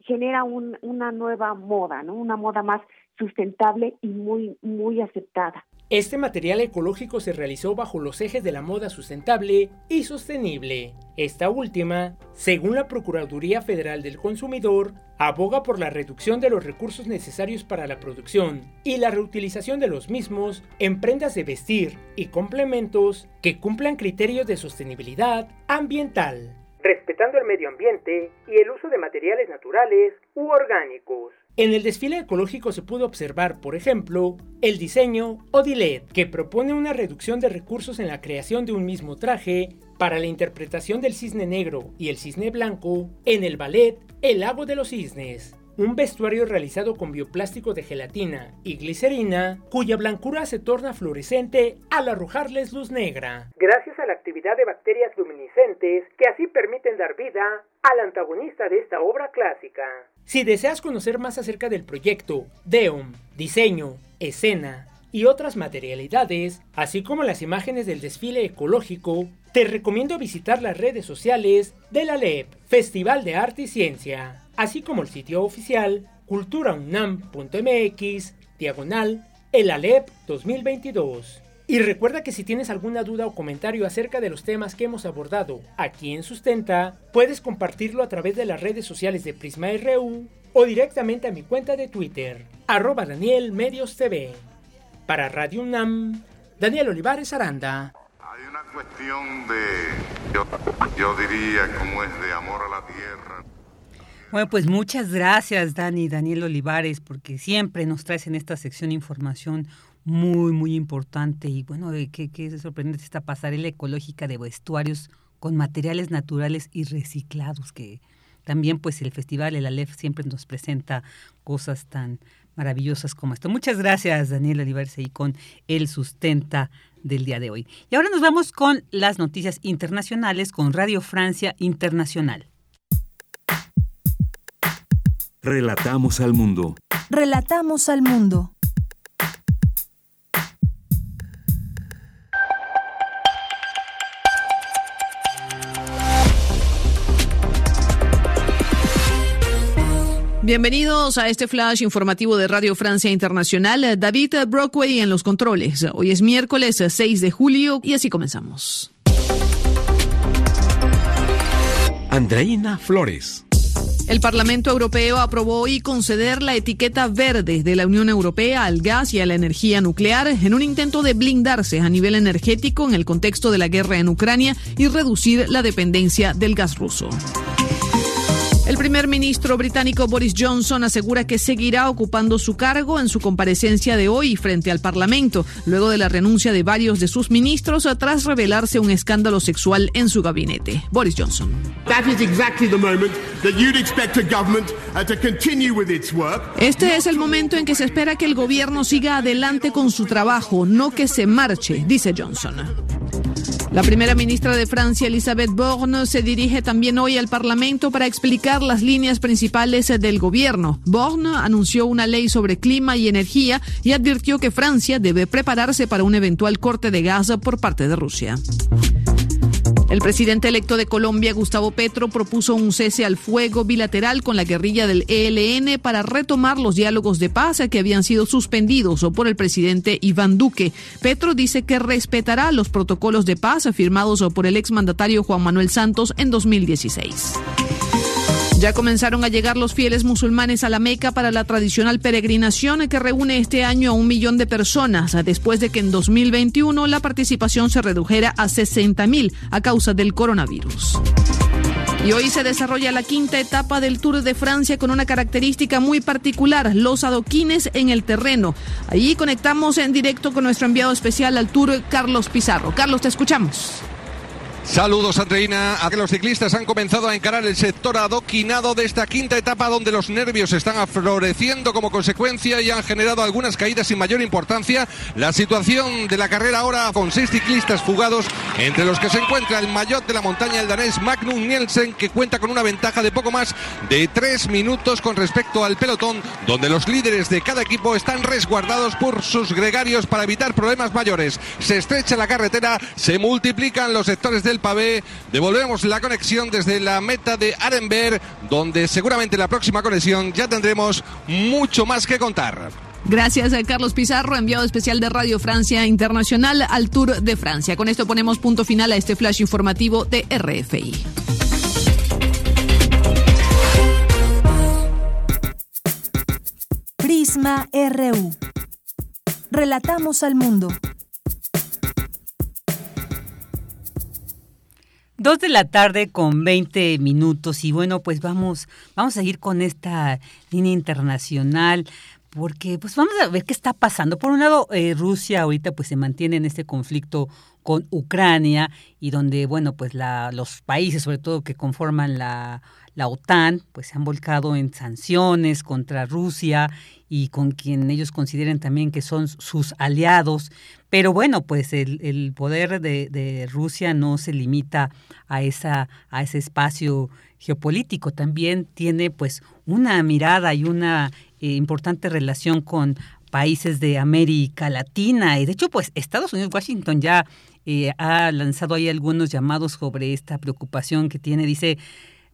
genera un, una nueva moda, ¿no? Una moda más sustentable y muy muy aceptada. Este material ecológico se realizó bajo los ejes de la moda sustentable y sostenible. Esta última, según la Procuraduría Federal del Consumidor, aboga por la reducción de los recursos necesarios para la producción y la reutilización de los mismos en prendas de vestir y complementos que cumplan criterios de sostenibilidad ambiental, respetando el medio ambiente y el uso de materiales naturales u orgánicos. En el desfile ecológico se pudo observar, por ejemplo, el diseño Odilet, que propone una reducción de recursos en la creación de un mismo traje para la interpretación del cisne negro y el cisne blanco en el ballet El lago de los cisnes un vestuario realizado con bioplástico de gelatina y glicerina, cuya blancura se torna fluorescente al arrojarles luz negra, gracias a la actividad de bacterias luminiscentes que así permiten dar vida al antagonista de esta obra clásica. Si deseas conocer más acerca del proyecto, DEOM, diseño, escena, y otras materialidades, así como las imágenes del desfile ecológico, te recomiendo visitar las redes sociales de la LEP, Festival de Arte y Ciencia, así como el sitio oficial culturaunam.mx, diagonal, el ALEP 2022. Y recuerda que si tienes alguna duda o comentario acerca de los temas que hemos abordado aquí en Sustenta, puedes compartirlo a través de las redes sociales de Prisma RU o directamente a mi cuenta de Twitter, arroba Daniel Medios TV. Para Radio UNAM, Daniel Olivares Aranda. Hay una cuestión de, yo, yo diría, como es de amor a la tierra. Bueno, pues muchas gracias, Dani, Daniel Olivares, porque siempre nos traes en esta sección información muy, muy importante. Y bueno, qué, qué sorprendente esta pasarela ecológica de vestuarios con materiales naturales y reciclados, que también pues el festival, el ALEF, siempre nos presenta cosas tan maravillosas como esto. Muchas gracias, Daniel Olivares, y con el sustenta del día de hoy. Y ahora nos vamos con las noticias internacionales con Radio Francia Internacional. Relatamos al mundo. Relatamos al mundo. Bienvenidos a este flash informativo de Radio Francia Internacional. David Brockway en los controles. Hoy es miércoles 6 de julio y así comenzamos. Andreina Flores. El Parlamento Europeo aprobó hoy conceder la etiqueta verde de la Unión Europea al gas y a la energía nuclear en un intento de blindarse a nivel energético en el contexto de la guerra en Ucrania y reducir la dependencia del gas ruso. El primer ministro británico Boris Johnson asegura que seguirá ocupando su cargo en su comparecencia de hoy frente al Parlamento, luego de la renuncia de varios de sus ministros tras revelarse un escándalo sexual en su gabinete. Boris Johnson. Este es el momento en que se espera que el gobierno siga adelante con su trabajo, no que se marche, dice Johnson. La primera ministra de Francia, Elisabeth Borne, se dirige también hoy al Parlamento para explicar las líneas principales del gobierno. Borne anunció una ley sobre clima y energía y advirtió que Francia debe prepararse para un eventual corte de gas por parte de Rusia. El presidente electo de Colombia, Gustavo Petro, propuso un cese al fuego bilateral con la guerrilla del ELN para retomar los diálogos de paz que habían sido suspendidos por el presidente Iván Duque. Petro dice que respetará los protocolos de paz firmados por el exmandatario Juan Manuel Santos en 2016. Ya comenzaron a llegar los fieles musulmanes a la Meca para la tradicional peregrinación que reúne este año a un millón de personas, después de que en 2021 la participación se redujera a 60 mil a causa del coronavirus. Y hoy se desarrolla la quinta etapa del Tour de Francia con una característica muy particular, los adoquines en el terreno. Allí conectamos en directo con nuestro enviado especial al Tour, Carlos Pizarro. Carlos, te escuchamos. Saludos, Andreina. A que los ciclistas han comenzado a encarar el sector adoquinado de esta quinta etapa donde los nervios están afloreciendo como consecuencia y han generado algunas caídas sin mayor importancia. La situación de la carrera ahora con seis ciclistas fugados, entre los que se encuentra el maillot de la montaña, el danés Magnus Nielsen, que cuenta con una ventaja de poco más de tres minutos con respecto al pelotón, donde los líderes de cada equipo están resguardados por sus gregarios para evitar problemas mayores. Se estrecha la carretera, se multiplican los sectores del pavé. Devolvemos la conexión desde la meta de Arenberg, donde seguramente la próxima conexión ya tendremos mucho más que contar. Gracias a Carlos Pizarro, enviado especial de Radio Francia Internacional al Tour de Francia. Con esto ponemos punto final a este flash informativo de RFI. Prisma RU. Relatamos al mundo. Dos de la tarde con 20 minutos y bueno, pues vamos, vamos a ir con esta línea internacional porque pues vamos a ver qué está pasando. Por un lado, eh, Rusia ahorita pues se mantiene en este conflicto con Ucrania y donde, bueno, pues la, los países, sobre todo que conforman la, OTAN, pues se han volcado en sanciones contra Rusia y con quien ellos consideren también que son sus aliados. Pero bueno, pues el, el poder de, de, Rusia no se limita a, esa, a ese espacio geopolítico, también tiene pues una mirada y una eh, importante relación con países de América Latina. Y de hecho, pues Estados Unidos, Washington ya eh, ha lanzado ahí algunos llamados sobre esta preocupación que tiene. Dice,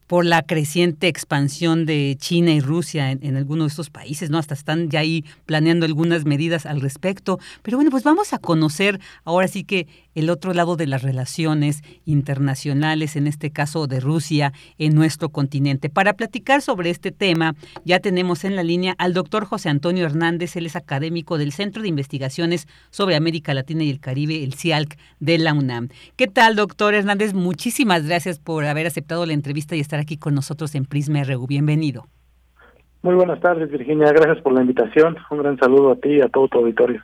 por la creciente expansión de China y Rusia en, algunos de estos países, ¿no? Hasta están ya ahí planeando algunas medidas al respecto. Pero bueno, pues vamos a conocer ahora sí que el otro lado de las relaciones internacionales, en este caso de Rusia, en nuestro continente. Para platicar sobre este tema, ya tenemos en la línea al doctor José Antonio Hernández, él es académico del Centro de Investigaciones sobre América Latina y el Caribe, el CIALC de la UNAM. ¿Qué tal, doctor Hernández? Muchísimas gracias por haber aceptado la entrevista y estar aquí con nosotros en Prisma RU. Bienvenido. Muy buenas tardes, Virginia. Gracias por la invitación. Un gran saludo a ti y a todo tu auditorio.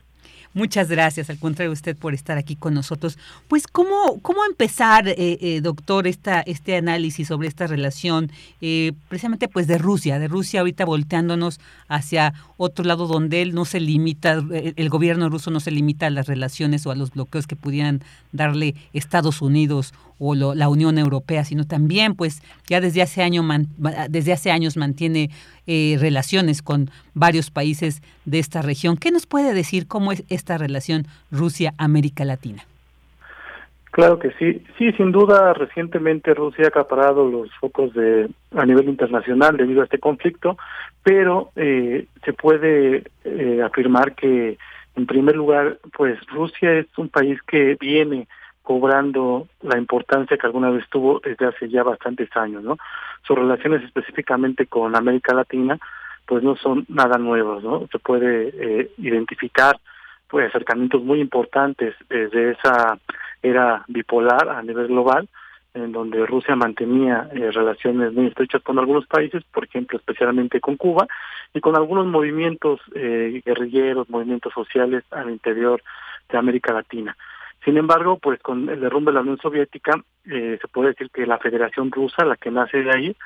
Muchas gracias, al contrario usted por estar aquí con nosotros. Pues, ¿cómo, cómo empezar, eh, eh, doctor, esta, este análisis sobre esta relación, eh, precisamente pues de Rusia, de Rusia ahorita volteándonos hacia otro lado donde él no se limita, el gobierno ruso no se limita a las relaciones o a los bloqueos que pudieran darle Estados Unidos o la Unión Europea, sino también pues ya desde hace, año desde hace años mantiene eh, relaciones con varios países de esta región. ¿Qué nos puede decir cómo es esta relación Rusia-América Latina? Claro que sí, sí, sin duda recientemente Rusia ha acaparado los focos de a nivel internacional debido a este conflicto, pero eh, se puede eh, afirmar que en primer lugar, pues Rusia es un país que viene cobrando la importancia que alguna vez tuvo desde hace ya bastantes años, ¿no? Sus relaciones específicamente con América Latina, pues no son nada nuevos, ¿no? Se puede eh, identificar pues acercamientos muy importantes desde esa era bipolar a nivel global, en donde Rusia mantenía eh, relaciones muy estrechas con algunos países, por ejemplo, especialmente con Cuba, y con algunos movimientos eh, guerrilleros, movimientos sociales al interior de América Latina. Sin embargo, pues con el derrumbe de la Unión Soviética, eh, se puede decir que la Federación Rusa, la que nace de ahí,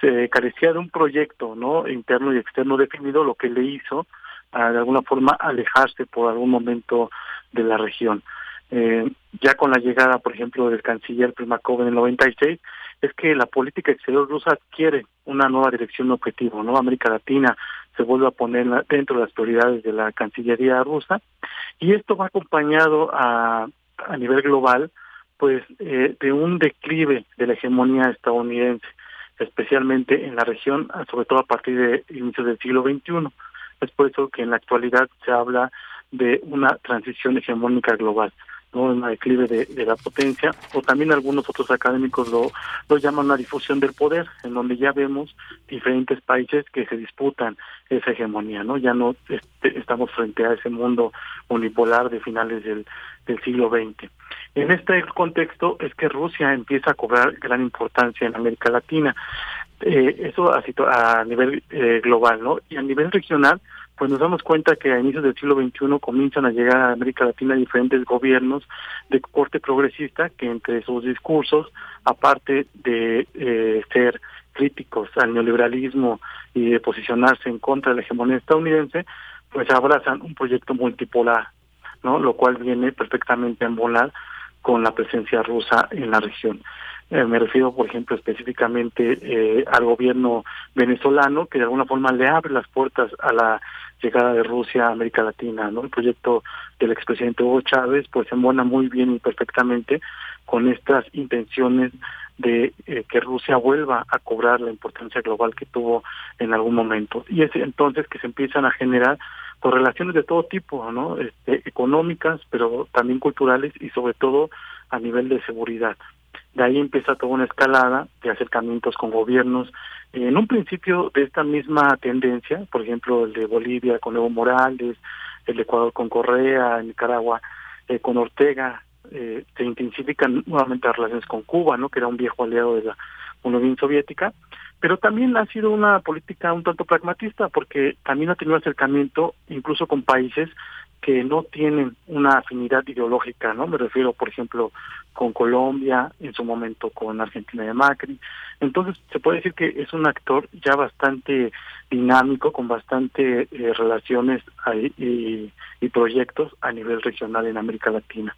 se carecía de un proyecto no interno y externo definido, lo que le hizo de alguna forma alejarse por algún momento de la región. Eh, ya con la llegada, por ejemplo, del canciller Primakov en el 96, es que la política exterior rusa adquiere una nueva dirección objetivo, ¿no? América Latina se vuelve a poner dentro de las prioridades de la Cancillería rusa y esto va acompañado a, a nivel global pues eh, de un declive de la hegemonía estadounidense, especialmente en la región, sobre todo a partir de inicios del siglo XXI. Es por eso que en la actualidad se habla de una transición hegemónica global. ¿No? una declive de, la potencia, o también algunos otros académicos lo, llaman una difusión del poder, en donde ya vemos diferentes países que se disputan esa hegemonía, ¿no? Ya no este, estamos frente a ese mundo unipolar de finales del, del siglo XX. En este contexto es que Rusia empieza a cobrar gran importancia en América Latina, eh, eso a, a nivel eh, global, ¿no? Y a nivel regional, pues nos damos cuenta que a inicios del siglo XXI comienzan a llegar a América Latina diferentes gobiernos de corte progresista que entre sus discursos, aparte de eh, ser críticos al neoliberalismo y de posicionarse en contra de la hegemonía estadounidense, pues abrazan un proyecto multipolar, ¿no? Lo cual viene perfectamente a embonar con la presencia rusa en la región. Eh, me refiero, por ejemplo, específicamente eh, al gobierno venezolano, que de alguna forma le abre las puertas a la llegada de Rusia a América Latina, ¿no? El proyecto del expresidente Hugo Chávez pues se embona muy bien y perfectamente con estas intenciones de eh, que Rusia vuelva a cobrar la importancia global que tuvo en algún momento. Y es entonces que se empiezan a generar correlaciones de todo tipo, ¿no? Este, económicas, pero también culturales y sobre todo a nivel de seguridad. De ahí empieza toda una escalada de acercamientos con gobiernos en un principio de esta misma tendencia, por ejemplo, el de Bolivia con Evo Morales, el de Ecuador con Correa, Nicaragua eh, con Ortega, eh, se intensifican nuevamente las relaciones con Cuba, ¿no? que era un viejo aliado de la Unión Soviética, pero también ha sido una política un tanto pragmatista, porque también ha tenido acercamiento incluso con países que no tienen una afinidad ideológica, ¿no? Me refiero, por ejemplo, con Colombia, en su momento con Argentina de Macri. Entonces, se puede decir que es un actor ya bastante dinámico, con bastante eh, relaciones y, proyectos a nivel regional en América Latina.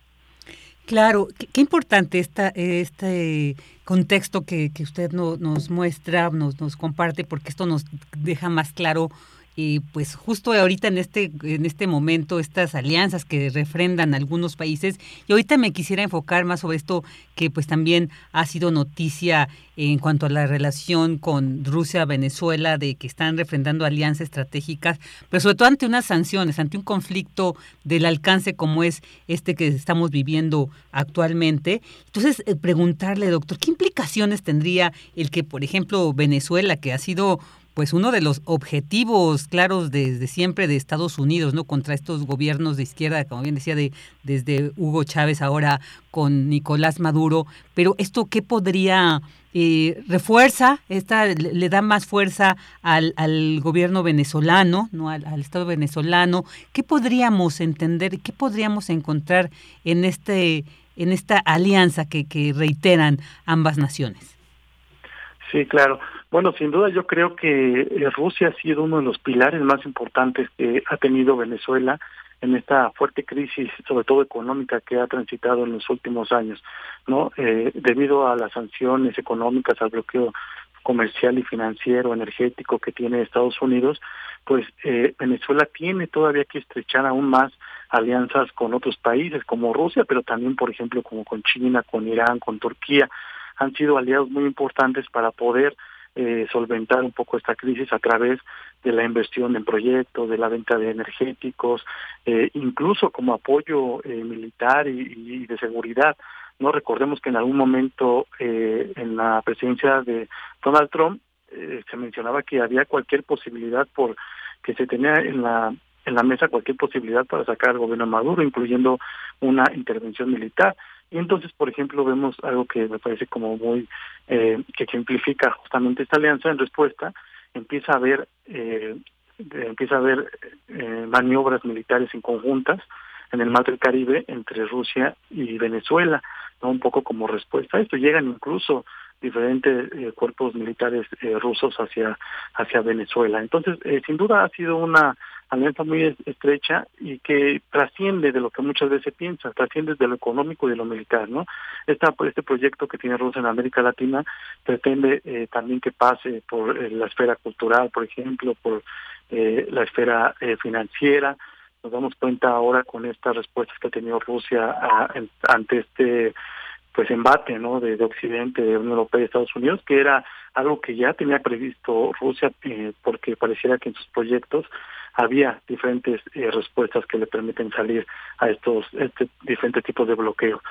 Claro, qué, importante este contexto que, que usted no, nos muestra, nos, nos comparte, porque esto nos deja más claro y pues justo ahorita en este, en este momento estas alianzas que refrendan algunos países. Y ahorita me quisiera enfocar más sobre esto que pues también ha sido noticia en cuanto a la relación con Rusia, Venezuela, de que están refrendando alianzas estratégicas, pero sobre todo ante unas sanciones, ante un conflicto del alcance como es este que estamos viviendo actualmente. Entonces, eh, preguntarle, doctor, ¿qué implicaciones tendría el que, por ejemplo, Venezuela, que ha sido pues uno de los objetivos claros desde siempre de Estados Unidos, ¿no? Contra estos gobiernos de izquierda, como bien decía, de, desde Hugo Chávez ahora con Nicolás Maduro. Pero esto, ¿qué podría eh, refuerza, esta, le da más fuerza al, al gobierno venezolano, ¿no? Al, al, Estado venezolano? ¿Qué podríamos entender, qué podríamos encontrar en, este, en esta alianza que, que reiteran ambas naciones? Sí, claro. Bueno, sin duda yo creo que eh, Rusia ha sido uno de los pilares más importantes que ha tenido Venezuela en esta fuerte crisis, sobre todo económica, que ha transitado en los últimos años, ¿no? Eh, debido a las sanciones económicas, al bloqueo comercial y financiero, energético que tiene Estados Unidos, pues eh, Venezuela tiene todavía que estrechar aún más alianzas con otros países como Rusia, pero también, por ejemplo, como con China, con Irán, con Turquía, han sido aliados muy importantes para poder eh, solventar un poco esta crisis a través de la inversión en proyectos, de la venta de energéticos, eh, incluso como apoyo eh, militar y, de seguridad. No recordemos que en algún momento eh, en la presidencia de Donald Trump se mencionaba que había cualquier posibilidad por que se tenía en la en la mesa cualquier posibilidad para sacar al gobierno Maduro, incluyendo una intervención militar. Y entonces, por ejemplo, vemos algo que me parece como muy, eh, que ejemplifica justamente esta alianza en respuesta, empieza a haber, eh, empieza a haber eh, maniobras militares en conjuntas en el mar del Caribe entre Rusia y Venezuela, un poco como respuesta a esto. Llegan incluso diferentes eh, cuerpos militares eh, rusos hacia hacia Venezuela. Entonces, eh, sin duda ha sido una alianza muy estrecha y que trasciende de lo que muchas veces piensa, trasciende de lo económico y de lo militar, ¿no? Esta, este proyecto que tiene Rusia en América Latina pretende eh, también que pase por eh, la esfera cultural, por ejemplo, por eh, la esfera financiera. Nos damos cuenta ahora con estas respuestas que ha tenido Rusia ante este pues embate no de, de Occidente de Unión Europea y Estados Unidos que era algo que ya tenía previsto Rusia eh, porque pareciera que en sus proyectos había diferentes eh, respuestas que le permiten salir a estos este diferentes tipos de bloqueo.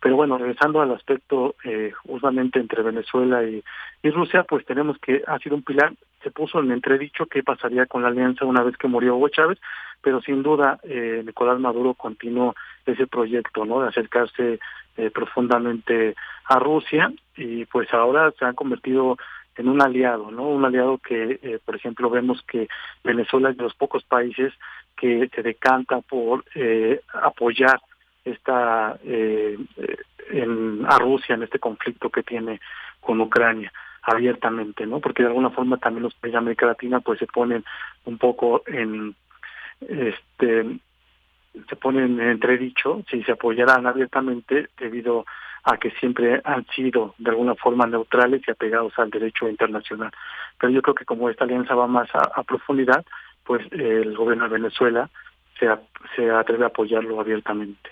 Pero bueno regresando al aspecto eh, justamente entre Venezuela y, y Rusia pues tenemos que ha sido un pilar. Se puso en entredicho qué pasaría con la alianza una vez que murió Hugo Chávez pero sin duda eh, Nicolás Maduro continuó ese proyecto no de acercarse eh, profundamente a Rusia y pues ahora se han convertido en un aliado, ¿no? Un aliado que, eh, por ejemplo, vemos que Venezuela es de los pocos países que se decanta por eh, apoyar esta eh, en, a Rusia en este conflicto que tiene con Ucrania abiertamente, ¿no? Porque de alguna forma también los países de América Latina pues se ponen un poco en este se ponen en entredicho si se apoyarán abiertamente debido a que siempre han sido de alguna forma neutrales y apegados al derecho internacional. Pero yo creo que como esta alianza va más a, profundidad, pues el gobierno de Venezuela se, se atreve a apoyarlo abiertamente.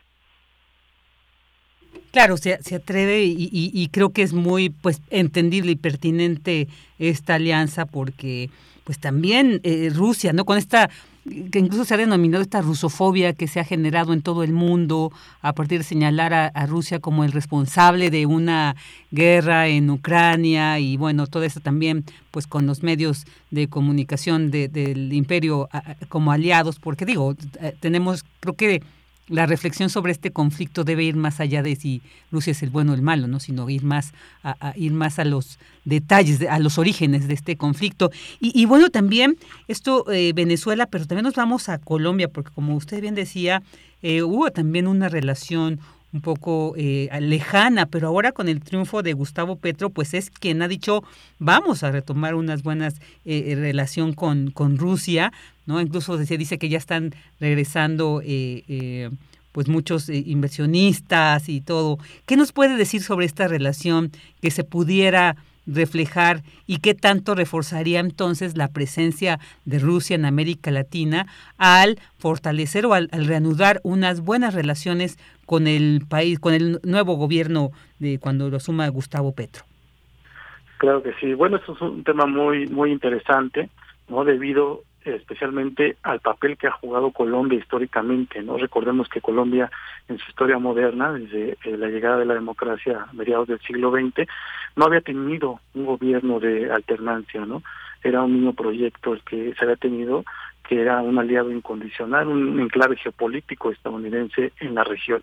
Claro, se, se atreve y, creo que es muy pues entendible y pertinente esta alianza porque pues también eh, Rusia, ¿no? Con esta que incluso se ha denominado esta rusofobia que se ha generado en todo el mundo a partir de señalar a, a, Rusia como el responsable de una guerra en Ucrania y bueno, todo eso también pues con los medios de comunicación de, del imperio como aliados, porque digo, eh, tenemos, creo que la reflexión sobre este conflicto debe ir más allá de si Rusia es el bueno o el malo, ¿no? sino ir más a, ir más a los detalles, a los orígenes de este conflicto. Y, y bueno, también esto eh, Venezuela, pero también nos vamos a Colombia, porque como usted bien decía, eh, hubo también una relación un poco eh, lejana, pero ahora con el triunfo de Gustavo Petro, pues es quien ha dicho vamos a retomar unas buenas eh, relación con, con Rusia, ¿no? Incluso se dice que ya están regresando eh, eh, pues muchos eh, inversionistas y todo. ¿Qué nos puede decir sobre esta relación que se pudiera reflejar y qué tanto reforzaría entonces la presencia de Rusia en América Latina al fortalecer o al, reanudar unas buenas relaciones con el país, con el nuevo gobierno de cuando lo suma Gustavo Petro. Claro que sí. Bueno, esto es un tema muy muy interesante, no debido especialmente al papel que ha jugado Colombia históricamente, ¿no? Recordemos que Colombia en su historia moderna, desde eh, la llegada de la democracia a mediados del siglo XX, no había tenido un gobierno de alternancia, ¿no? Era un mismo proyecto el que se había tenido, que era un aliado incondicional, un enclave geopolítico estadounidense en la región.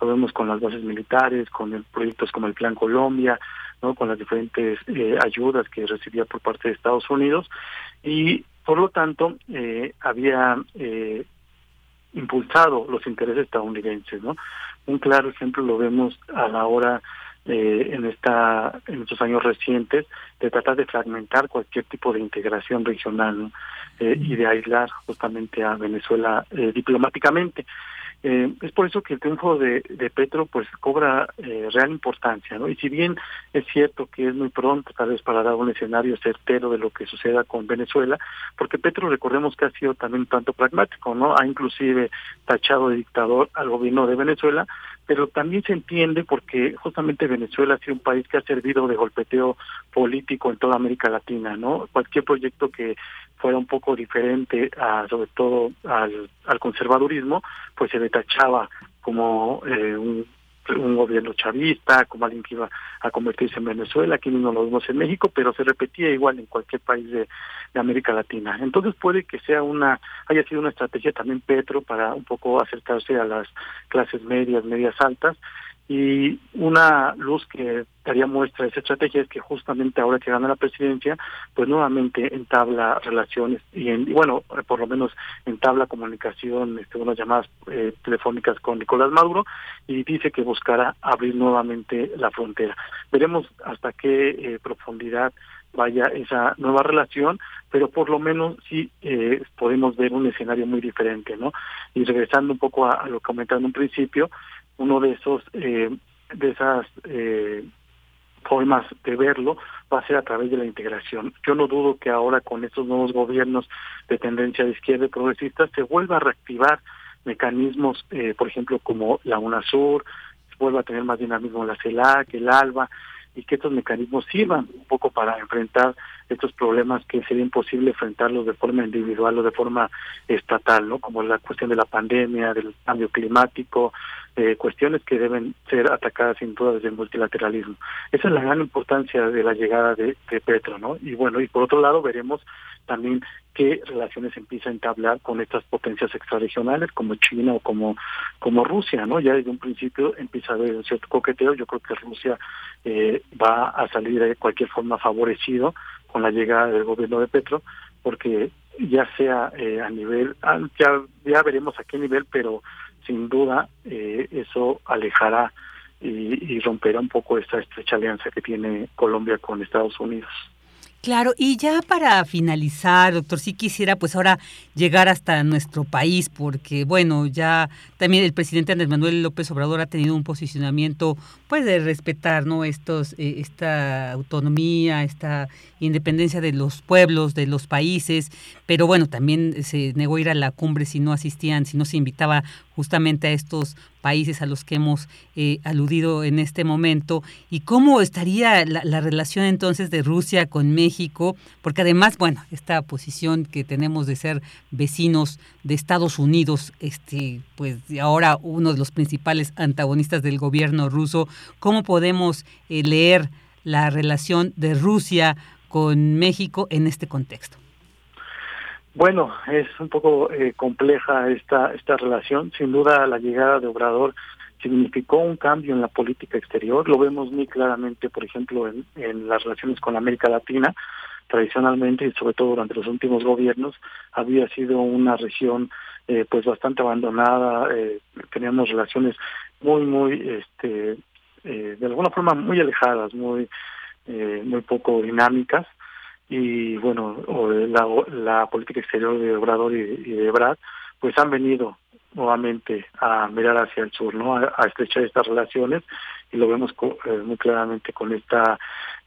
Lo vemos con las bases militares, con proyectos como el Plan Colombia, ¿no? con las diferentes eh, ayudas que recibía por parte de Estados Unidos y por lo tanto, eh, había eh, impulsado los intereses estadounidenses, ¿no? Un claro ejemplo lo vemos a la hora eh, en esta en estos años recientes de tratar de fragmentar cualquier tipo de integración regional eh, y de aislar justamente a Venezuela eh, diplomáticamente. Eh, es por eso que el triunfo de, Petro pues cobra eh, real importancia, ¿no? Y si bien es cierto que es muy pronto tal vez para dar un escenario certero de lo que suceda con Venezuela, porque Petro recordemos que ha sido también tanto pragmático, ¿no? Ha inclusive tachado de dictador al gobierno de Venezuela, pero también se entiende porque justamente Venezuela ha sido un país que ha servido de golpeteo político en toda América Latina, ¿no? Cualquier proyecto que fuera un poco diferente, a, sobre todo al, conservadurismo, pues se detachaba como eh, un, gobierno chavista, como alguien que iba a convertirse en Venezuela, aquí mismo lo vemos en México, pero se repetía igual en cualquier país de, de América Latina. Entonces puede que sea una, haya sido una estrategia también Petro para un poco acercarse a las clases medias, medias altas, y una luz que daría muestra de esa estrategia es que justamente ahora que gana la presidencia, pues nuevamente entabla relaciones y, en, bueno, por lo menos entabla comunicación, este, unas llamadas eh, telefónicas con Nicolás Maduro y dice que buscará abrir nuevamente la frontera. Veremos hasta qué eh, profundidad vaya esa nueva relación, pero por lo menos sí eh, podemos ver un escenario muy diferente, ¿no? Y regresando un poco a lo que comentaba en un principio, uno de esos eh, de esas eh, formas de verlo va a ser a través de la integración. Yo no dudo que ahora con estos nuevos gobiernos de tendencia de izquierda y progresista se vuelva a reactivar mecanismos, eh, por ejemplo, como la UNASUR, vuelva a tener más dinamismo la CELAC, el ALBA, y que estos mecanismos sirvan un poco para enfrentar estos problemas que sería imposible enfrentarlos de forma individual o de forma estatal, ¿no? Como la cuestión de la pandemia, del cambio climático, eh, cuestiones que deben ser atacadas sin duda desde el multilateralismo. Esa es la gran importancia de la llegada de, de Petro, ¿no? Y bueno, y por otro lado veremos también qué relaciones empieza a entablar con estas potencias extrarregionales como China o como como Rusia, ¿no? Ya desde un principio empieza a haber un cierto coqueteo. Yo creo que Rusia eh, va a salir de cualquier forma favorecido con la llegada del gobierno de Petro, porque ya sea eh, a nivel, ya, ya veremos a qué nivel, pero sin duda eh, eso alejará y, romperá un poco esta estrecha alianza que tiene Colombia con Estados Unidos. Claro, y ya para finalizar, doctor, sí quisiera pues ahora llegar hasta nuestro país, porque bueno, ya también el presidente Andrés Manuel López Obrador ha tenido un posicionamiento pues de respetar, ¿no? Estos, eh, esta autonomía, esta independencia de los pueblos, de los países, pero bueno, también se negó a ir a la cumbre si no asistían, si no se invitaba justamente a estos países a los que hemos eh, aludido en este momento y cómo estaría la, la, relación entonces de Rusia con México, porque además, bueno, esta posición que tenemos de ser vecinos de Estados Unidos, este, pues ahora uno de los principales antagonistas del gobierno ruso, ¿cómo podemos eh, leer la relación de Rusia con México en este contexto? Bueno, es un poco eh, compleja esta esta relación. Sin duda, la llegada de Obrador significó un cambio en la política exterior. Lo vemos muy claramente, por ejemplo, en, las relaciones con América Latina. Tradicionalmente y sobre todo durante los últimos gobiernos había sido una región eh, pues bastante abandonada. Eh, teníamos relaciones muy muy este eh, de alguna forma muy alejadas, muy eh, muy poco dinámicas y bueno, la, la política exterior de Obrador y, de Brad, pues han venido nuevamente a mirar hacia el sur, ¿no? A, estrechar estas relaciones y lo vemos eh, muy claramente con esta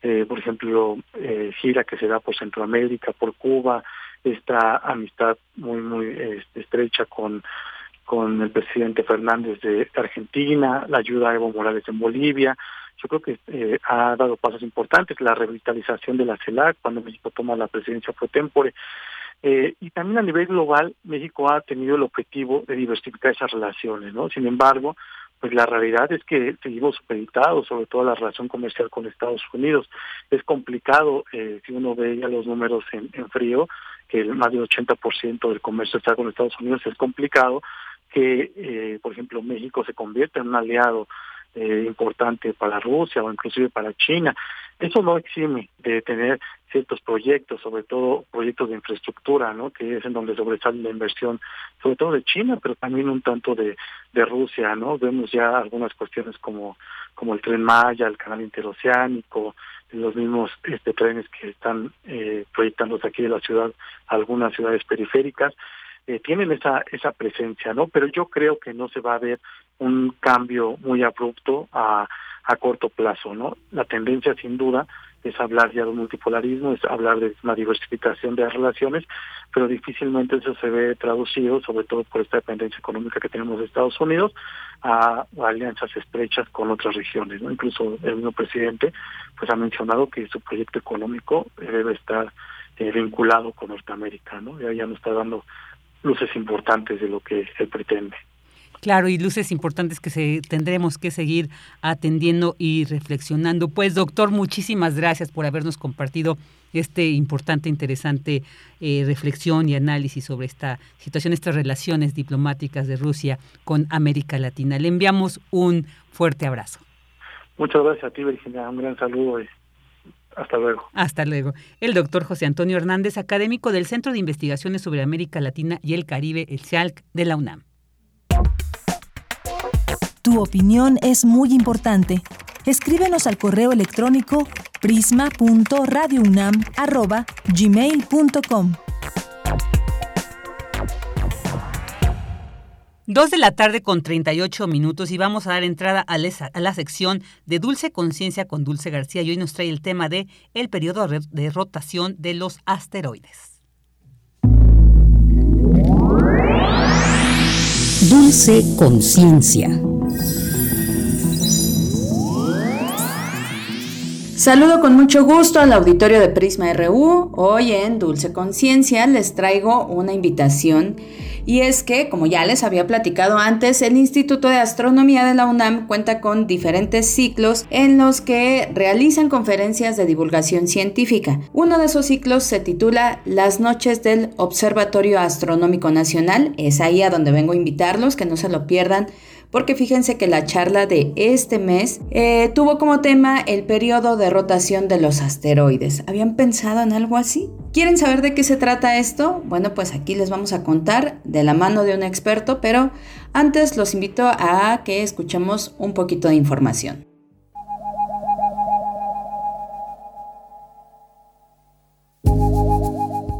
eh, por ejemplo, eh, gira que se da por Centroamérica, por Cuba, esta amistad muy, muy este, estrecha con, con el presidente Fernández de Argentina, la ayuda a Evo Morales en Bolivia. Yo creo que eh, ha dado pasos importantes, la revitalización de la CELAC, cuando México toma la presidencia fue tempore. Eh, y también a nivel global, México ha tenido el objetivo de diversificar esas relaciones, ¿no? Sin embargo, pues la realidad es que seguimos supeditados, sobre todo la relación comercial con Estados Unidos. Es complicado, eh, si uno ve ya los números en, frío, que el más del 80% del comercio está con Estados Unidos, es complicado que, por ejemplo, México se convierta en un aliado eh, importante para Rusia o inclusive para China. Eso no exime de tener ciertos proyectos, sobre todo proyectos de infraestructura, ¿no? que es en donde sobresale la inversión, sobre todo de China, pero también un tanto de, de Rusia. no Vemos ya algunas cuestiones como, como el tren Maya, el canal interoceánico, los mismos este, trenes que están eh, proyectándose aquí de la ciudad, algunas ciudades periféricas. Eh, tienen esa esa presencia, ¿no? Pero yo creo que no se va a ver un cambio muy abrupto a, a corto plazo, ¿no? La tendencia, sin duda, es hablar ya de multipolarismo, es hablar de una diversificación de las relaciones, pero difícilmente eso se ve traducido, sobre todo por esta dependencia económica que tenemos de Estados Unidos, a, alianzas estrechas con otras regiones. ¿no? Incluso el mismo presidente pues ha mencionado que su proyecto económico debe estar eh, vinculado con Norteamérica, ¿no? Ya, ya nos está dando luces importantes de lo que él pretende. Claro, y luces importantes que se, tendremos que seguir atendiendo y reflexionando. Pues, doctor, muchísimas gracias por habernos compartido este importante, interesante eh, reflexión y análisis sobre esta situación, estas relaciones diplomáticas de Rusia con América Latina. Le enviamos un fuerte abrazo. Muchas gracias a ti, Virginia. Un gran saludo y hasta luego. Hasta luego. El doctor José Antonio Hernández, académico del Centro de Investigaciones sobre América Latina y el Caribe, el CIALC de la UNAM. Tu opinión es muy importante. Escríbenos al correo electrónico prisma.radiounam@gmail.com. Dos de la tarde con 38 minutos y vamos a dar entrada a, lesa- a la sección de Dulce Conciencia con Dulce García y hoy nos trae el tema de el periodo de rotación de los asteroides. Dulce Conciencia. Saludo con mucho gusto al auditorio de Prisma RU. Hoy en Dulce Conciencia les traigo una invitación y es que, como ya les había platicado antes, el Instituto de Astronomía de la UNAM cuenta con diferentes ciclos en los que realizan conferencias de divulgación científica. Uno de esos ciclos se titula Las noches del Observatorio Astronómico Nacional. Es ahí a donde vengo a invitarlos, que no se lo pierdan porque fíjense que la charla de este mes eh, tuvo como tema el periodo de rotación de los asteroides. ¿Habían pensado en algo así? ¿Quieren saber de qué se trata esto? Bueno, pues aquí les vamos a contar de la mano de un experto, pero antes los invito a que escuchemos un poquito de información.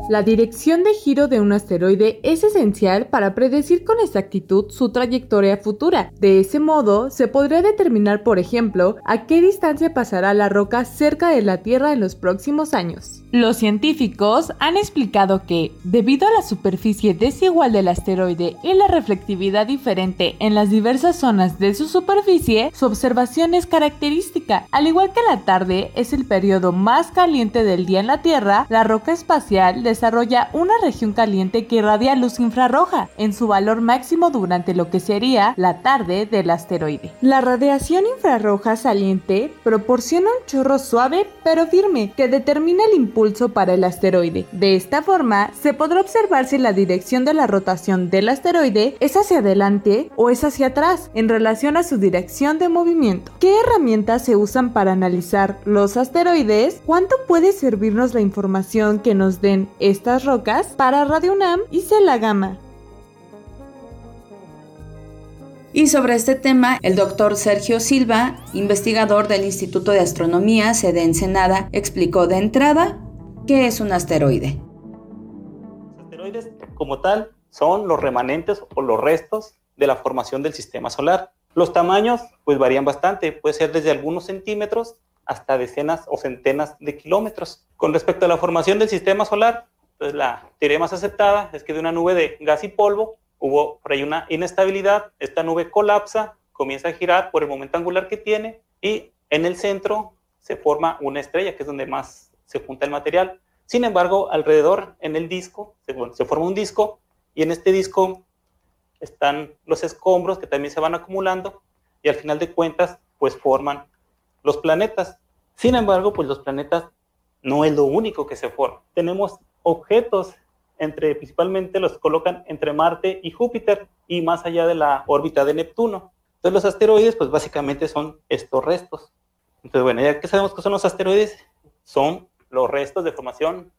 La dirección de giro de un asteroide es esencial para predecir con exactitud su trayectoria futura. De ese modo, se podría determinar, por ejemplo, a qué distancia pasará la roca cerca de la Tierra en los próximos años. Los científicos han explicado que, debido a la superficie desigual del asteroide y la reflectividad diferente en las diversas zonas de su superficie, su observación es característica. Al igual que la tarde es el periodo más caliente del día en la Tierra, la roca espacial desarrolla una región caliente que irradia luz infrarroja en su valor máximo durante lo que sería la tarde del asteroide. La radiación infrarroja saliente proporciona un chorro suave pero firme que determina el impulso para el asteroide. De esta forma, se podrá observar si la dirección de la rotación del asteroide es hacia adelante o es hacia atrás en relación a su dirección de movimiento. ¿Qué herramientas se usan para analizar los asteroides? ¿Cuánto puede servirnos la información que nos den estas rocas? Para Radio UNAM hice la gama. Y sobre este tema, el doctor Sergio Silva, investigador del Instituto de Astronomía, sede Ensenada, explicó de entrada qué es un asteroide. asteroides como tal son los remanentes o los restos de la formación del sistema solar. Los tamaños pues varían bastante, puede ser desde algunos centímetros hasta decenas o centenas de kilómetros. Con respecto a la formación del sistema solar, pues la teoría más aceptada es que de una nube de gas y polvo hubo por ahí una inestabilidad, esta nube colapsa, comienza a girar por el momento angular que tiene y en el centro se forma una estrella, que es donde más se junta el material. Sin embargo, alrededor en el disco, se, se forma un disco y en este disco están los escombros que también se van acumulando y al final de cuentas pues forman los planetas. Sin embargo, pues los planetas no es lo único que se forma. Tenemos objetos entre, principalmente los colocan entre Marte y Júpiter y más allá de la órbita de Neptuno. Entonces los asteroides pues básicamente son estos restos. Entonces bueno, ya que sabemos que son los asteroides, son los restos de formación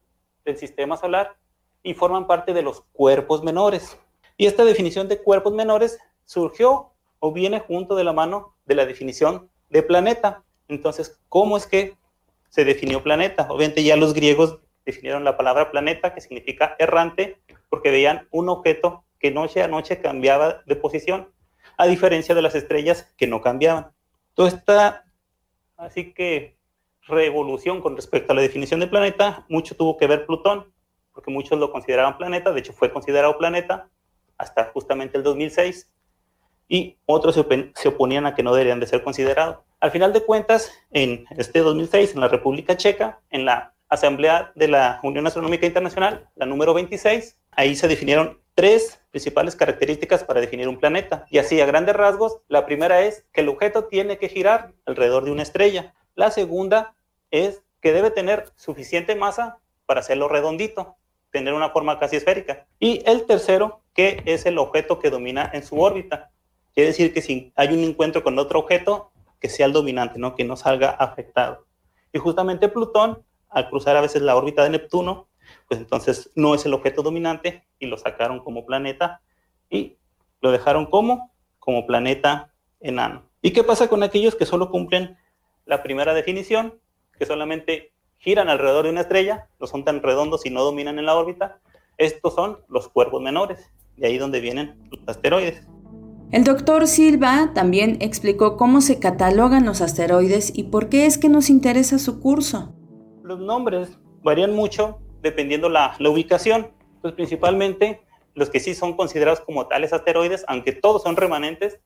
del sistema solar y forman parte de los cuerpos menores. Y esta definición de cuerpos menores surgió o viene junto de la mano de la definición de planeta. Entonces, ¿cómo es que se definió planeta? Obviamente ya los griegos definieron la palabra planeta, que significa errante, porque veían un objeto que noche a noche cambiaba de posición, a diferencia de las estrellas que no cambiaban. Toda esta, así que, revolución con respecto a la definición de planeta, mucho tuvo que ver Plutón, porque muchos lo consideraban planeta, de hecho fue considerado planeta hasta justamente el 2006, y otros se, oponían a que no deberían de ser considerados. Al final de cuentas, en este 2006, en la República Checa, en la Asamblea de la Unión Astronómica Internacional, la número 26, ahí se definieron tres principales características para definir un planeta. Y así, a grandes rasgos, la primera es que el objeto tiene que girar alrededor de una estrella. La segunda es que debe tener suficiente masa para hacerlo redondito, tener una forma casi esférica. Y el tercero, que es el objeto que domina en su órbita. Quiere decir que si hay un encuentro con otro objeto, que sea el dominante, ¿no? que no salga afectado. Y justamente Plutón, al cruzar a veces la órbita de Neptuno, pues entonces no es el objeto dominante y lo sacaron como planeta y lo dejaron como, como planeta enano. ¿Y qué pasa con aquellos que solo cumplen la primera definición, que solamente giran alrededor de una estrella, no son tan redondos y no dominan en la órbita? Estos son los cuerpos menores, de ahí donde vienen los asteroides. El doctor Silva también explicó cómo se catalogan los asteroides y por qué es que nos interesa su curso. Los nombres varían mucho dependiendo la, la ubicación. Pues principalmente los que sí son considerados como tales asteroides, aunque todos son remanentes,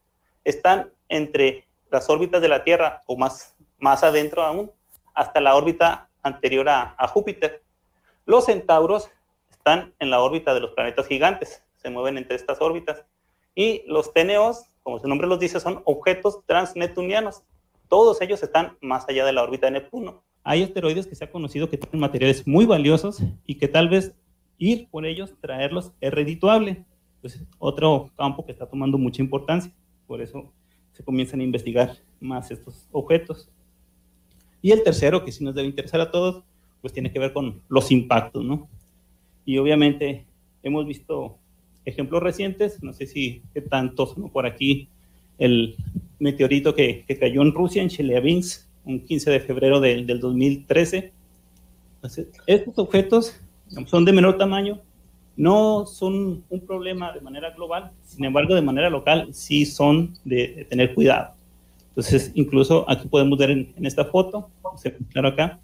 están entre las órbitas de la Tierra o más, más adentro aún, hasta la órbita anterior a, a Júpiter. Los centauros están en la órbita de los planetas gigantes, se mueven entre estas órbitas. Y los TNOs, como su nombre los dice, son objetos transneptunianos. Todos ellos están más allá de la órbita de Neptuno. Hay asteroides que se ha conocido que tienen materiales muy valiosos y que tal vez ir por ellos, traerlos, es redituable. Pues otro campo que está tomando mucha importancia. Por eso se comienzan a investigar más estos objetos. Y el tercero, que sí nos debe interesar a todos, pues tiene que ver con los impactos, ¿no? Y obviamente hemos visto ejemplos recientes, no sé si tantos ¿no? por aquí, el meteorito que, que, cayó en Rusia, en Chelyabinsk, un 15 de febrero del, del 2013. Entonces, estos objetos son de menor tamaño, no son un problema de manera global, sin embargo, de manera local sí son de, de tener cuidado. Entonces, incluso aquí podemos ver en, en esta foto, claro acá,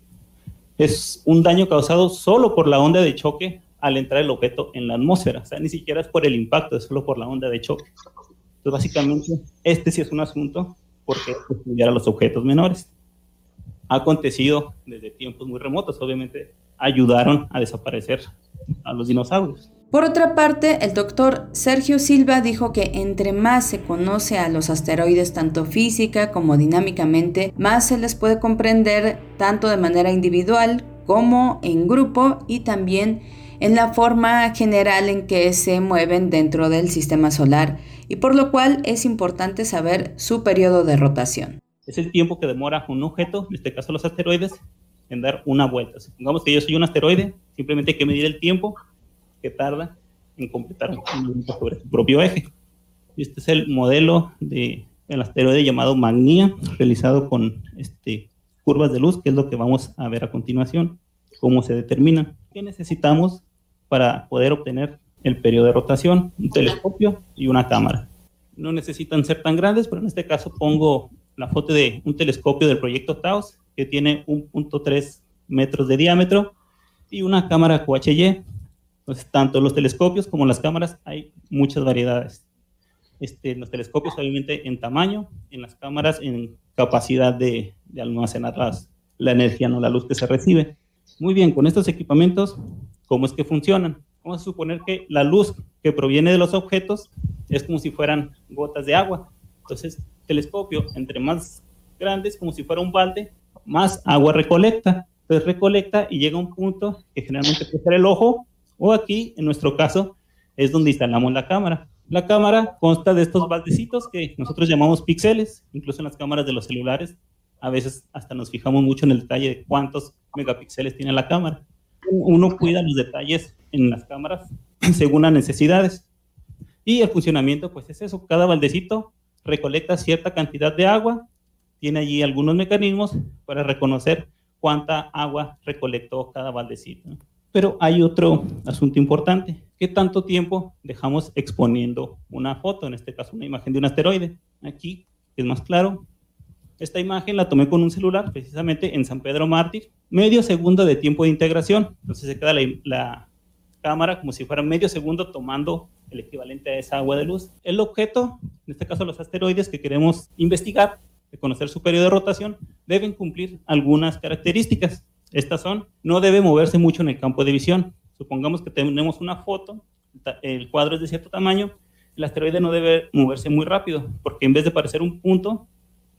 es un daño causado solo por la onda de choque al entrar el objeto en la atmósfera. O sea, ni siquiera es por el impacto, es solo por la onda de choque. Entonces, básicamente, este sí es un asunto porque estudiar a los objetos menores. Ha acontecido desde tiempos muy remotos, obviamente ayudaron a desaparecer a los dinosaurios. Por otra parte, el doctor Sergio Silva dijo que entre más se conoce a los asteroides tanto física como dinámicamente, más se les puede comprender tanto de manera individual como en grupo y también en la forma general en que se mueven dentro del sistema solar y por lo cual es importante saber su periodo de rotación. Es el tiempo que demora un objeto, en este caso los asteroides, en dar una vuelta. Supongamos que yo soy un asteroide, simplemente hay que medir el tiempo que tarda en completar un vuelta sobre su propio eje. Este es el modelo del el asteroide llamado Magnia, realizado con este, curvas de luz, que es lo que vamos a ver a continuación, cómo se determina. ¿Qué necesitamos para poder obtener el periodo de rotación, un telescopio y una cámara. No necesitan ser tan grandes, pero en este caso pongo la foto de un telescopio del proyecto TAOS que tiene 1.3 metros de diámetro y una cámara QHY. Entonces, tanto los telescopios como las cámaras hay muchas variedades. Este, los telescopios obviamente en tamaño, en las cámaras en capacidad de, de almacenar las, la energía, no la luz que se recibe. Muy bien, con estos equipamientos, ¿cómo es que funcionan? Vamos a suponer que la luz que proviene de los objetos es como si fueran gotas de agua. Entonces, telescopio, entre más grande, es como si fuera un balde, más agua recolecta. Entonces recolecta y llega a un punto que generalmente puede ser el ojo, o aquí, en nuestro caso, es donde instalamos la cámara. La cámara consta de estos baldecitos que nosotros llamamos píxeles, incluso en las cámaras de los celulares. A veces hasta nos fijamos mucho en el detalle de cuántos megapíxeles tiene la cámara. Uno cuida los detalles en las cámaras según las necesidades. Y el funcionamiento, pues es eso, cada baldecito recolecta cierta cantidad de agua, tiene allí algunos mecanismos para reconocer cuánta agua recolectó cada baldecito. Pero hay otro asunto importante. ¿Qué tanto tiempo dejamos exponiendo una foto, en este caso una imagen de un asteroide? Aquí es más claro. Esta imagen la tomé con un celular, precisamente en San Pedro Mártir, medio segundo de tiempo de integración. Entonces se queda la, la cámara como si fuera medio segundo tomando el equivalente a esa agua de luz. El objeto, en este caso los asteroides que queremos investigar, de conocer su periodo de rotación, deben cumplir algunas características. Estas son, no debe moverse mucho en el campo de visión. Supongamos que tenemos una foto, el cuadro es de cierto tamaño, el asteroide no debe moverse muy rápido, porque en vez de parecer un punto,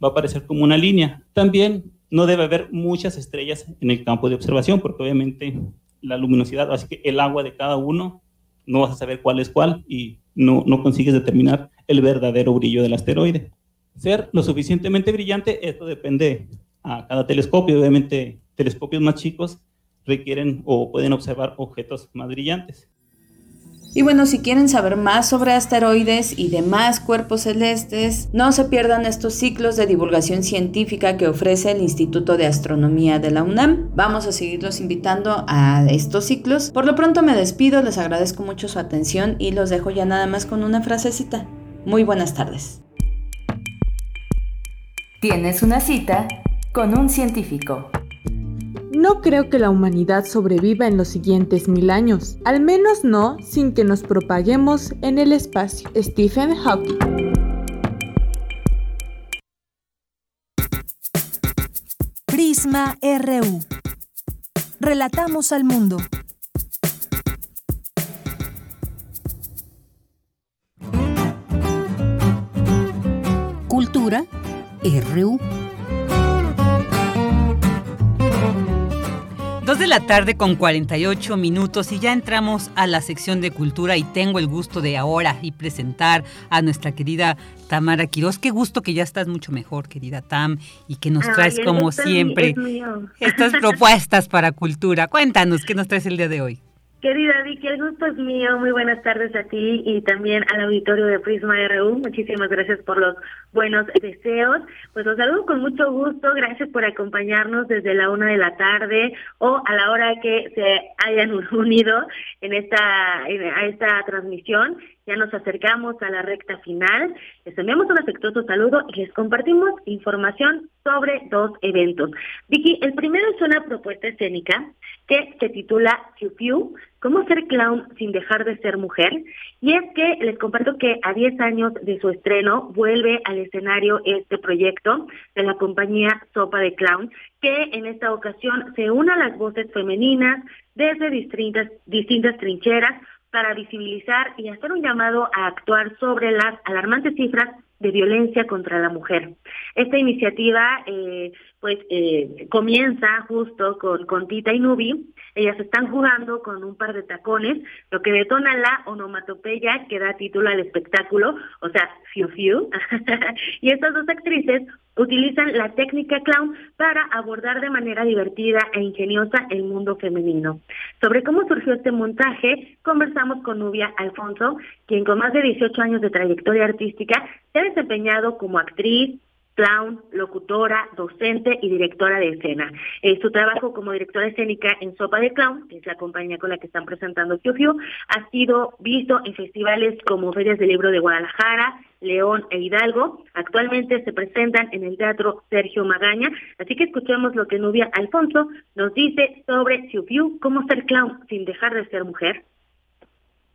va a parecer como una línea. También no debe haber muchas estrellas en el campo de observación, porque obviamente la luminosidad, así que el agua de cada uno, no vas a saber cuál es cuál y no, no consigues determinar el verdadero brillo del asteroide. Ser lo suficientemente brillante, esto depende a cada telescopio. Obviamente, telescopios más chicos requieren o pueden observar objetos más brillantes. Y bueno, si quieren saber más sobre asteroides y demás cuerpos celestes, no se pierdan estos ciclos de divulgación científica que ofrece el Instituto de Astronomía de la UNAM. Vamos a seguirlos invitando a estos ciclos. Por lo pronto me despido, les agradezco mucho su atención y los dejo ya nada más con una frasecita. Muy buenas tardes. Tienes una cita con un científico. No creo que la humanidad sobreviva en los siguientes mil años, al menos no sin que nos propaguemos en el espacio. Stephen Hawking. Prisma RU. Relatamos al mundo. Cultura RU. Dos de la tarde con 48 minutos y ya entramos a la sección de cultura y tengo el gusto de ahora y presentar a nuestra querida Tamara Quiroz. Qué gusto que ya estás mucho mejor, querida Tam, y que nos traes como siempre estas propuestas para cultura. Cuéntanos, ¿qué nos traes el día de hoy? Querida Vicky, el gusto es mío. Muy buenas tardes a ti y también al auditorio de Prisma RU. Muchísimas gracias por los buenos deseos. Pues los saludo con mucho gusto. Gracias por acompañarnos desde la una de la tarde o a la hora que se hayan unido en esta, a esta transmisión. Ya nos acercamos a la recta final. Les enviamos un afectuoso saludo y les compartimos información sobre dos eventos. Vicky, el primero es una propuesta escénica que se titula Fiu Fiu, ¿Cómo ser clown sin dejar de ser mujer? Y es que les comparto que a 10 años de su estreno vuelve al escenario este proyecto de la compañía Sopa de Clown, que en esta ocasión se une a las voces femeninas desde distintas, distintas trincheras para visibilizar y hacer un llamado a actuar sobre las alarmantes cifras de violencia contra la mujer. Esta iniciativa eh, pues eh, comienza justo con, con Tita y Nubi. Ellas están jugando con un par de tacones, lo que detona la onomatopeya que da título al espectáculo, o sea, fiu fiu. y estas dos actrices utilizan la técnica clown para abordar de manera divertida e ingeniosa el mundo femenino. Sobre cómo surgió este montaje, conversamos con Nubia Alfonso, quien con más de 18 años de trayectoria artística se ha desempeñado como actriz, clown, locutora, docente y directora de escena. Eh, su trabajo como directora escénica en Sopa de Clown, que es la compañía con la que están presentando Fiu, ha sido visto en festivales como Ferias del Libro de Guadalajara, León e Hidalgo. Actualmente se presentan en el Teatro Sergio Magaña, así que escuchemos lo que Nubia Alfonso nos dice sobre Fiu, cómo ser clown sin dejar de ser mujer.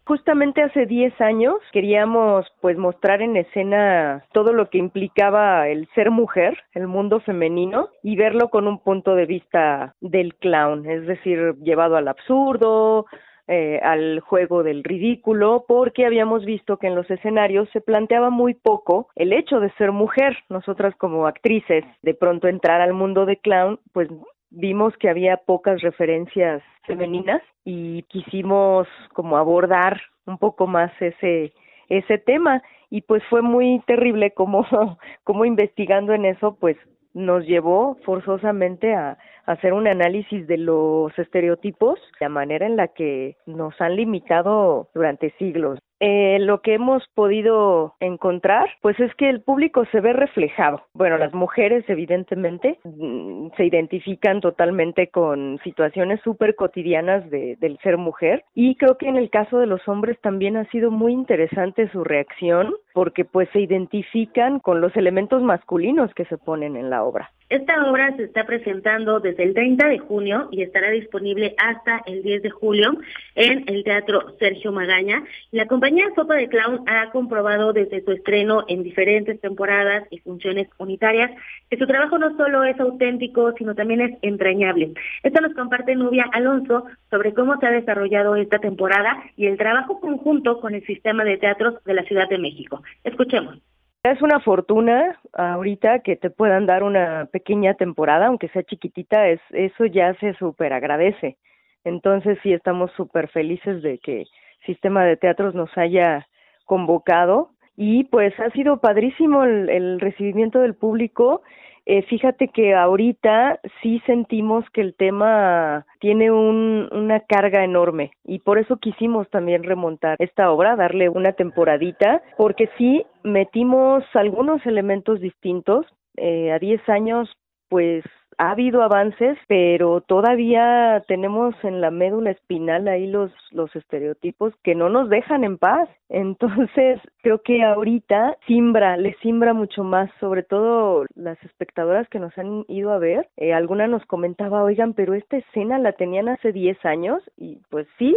Justamente hace 10 años queríamos pues mostrar en escena todo lo que implicaba el ser mujer, el mundo femenino y verlo con un punto de vista del clown, es decir, llevado al absurdo, eh, al juego del ridículo, porque habíamos visto que en los escenarios se planteaba muy poco el hecho de ser mujer. Nosotras como actrices, de pronto entrar al mundo de clown, pues vimos que había pocas referencias femeninas y quisimos como abordar un poco más ese ese tema y pues fue muy terrible como como investigando en eso pues nos llevó forzosamente a, hacer un análisis de los estereotipos, la manera en la que nos han limitado durante siglos. Eh, lo que hemos podido encontrar, pues es que el público se ve reflejado. Bueno, las mujeres evidentemente mm, se identifican totalmente con situaciones súper cotidianas de, del ser mujer y creo que en el caso de los hombres también ha sido muy interesante su reacción porque pues se identifican con los elementos masculinos que se ponen en la obra. Esta obra se está presentando desde el 30 de junio y estará disponible hasta el 10 de julio en el Teatro Sergio Magaña. La compañía Sopa de Clown ha comprobado desde su estreno en diferentes temporadas y funciones unitarias que su trabajo no solo es auténtico, sino también es entrañable. Esto nos comparte Nubia Alonso sobre cómo se ha desarrollado esta temporada y el trabajo conjunto con el sistema de teatros de la Ciudad de México. Escuchemos. Es una fortuna ahorita que te puedan dar una pequeña temporada, aunque sea chiquitita, es, eso ya se súper agradece. Entonces sí estamos súper felices de que Sistema de Teatros nos haya convocado y pues ha sido padrísimo el, el recibimiento del público eh, fíjate que ahorita sí sentimos que el tema tiene un, una carga enorme y por eso quisimos también remontar esta obra, darle una temporadita, porque sí metimos algunos elementos distintos. Eh, a 10 años, pues ha habido avances, pero todavía tenemos en la médula espinal ahí los, los estereotipos que no nos dejan en paz. Entonces, creo que ahorita simbra, le simbra mucho más, sobre todo las espectadoras que nos han ido a ver. Eh, alguna nos comentaba, oigan, pero esta escena la tenían hace 10 años y pues sí,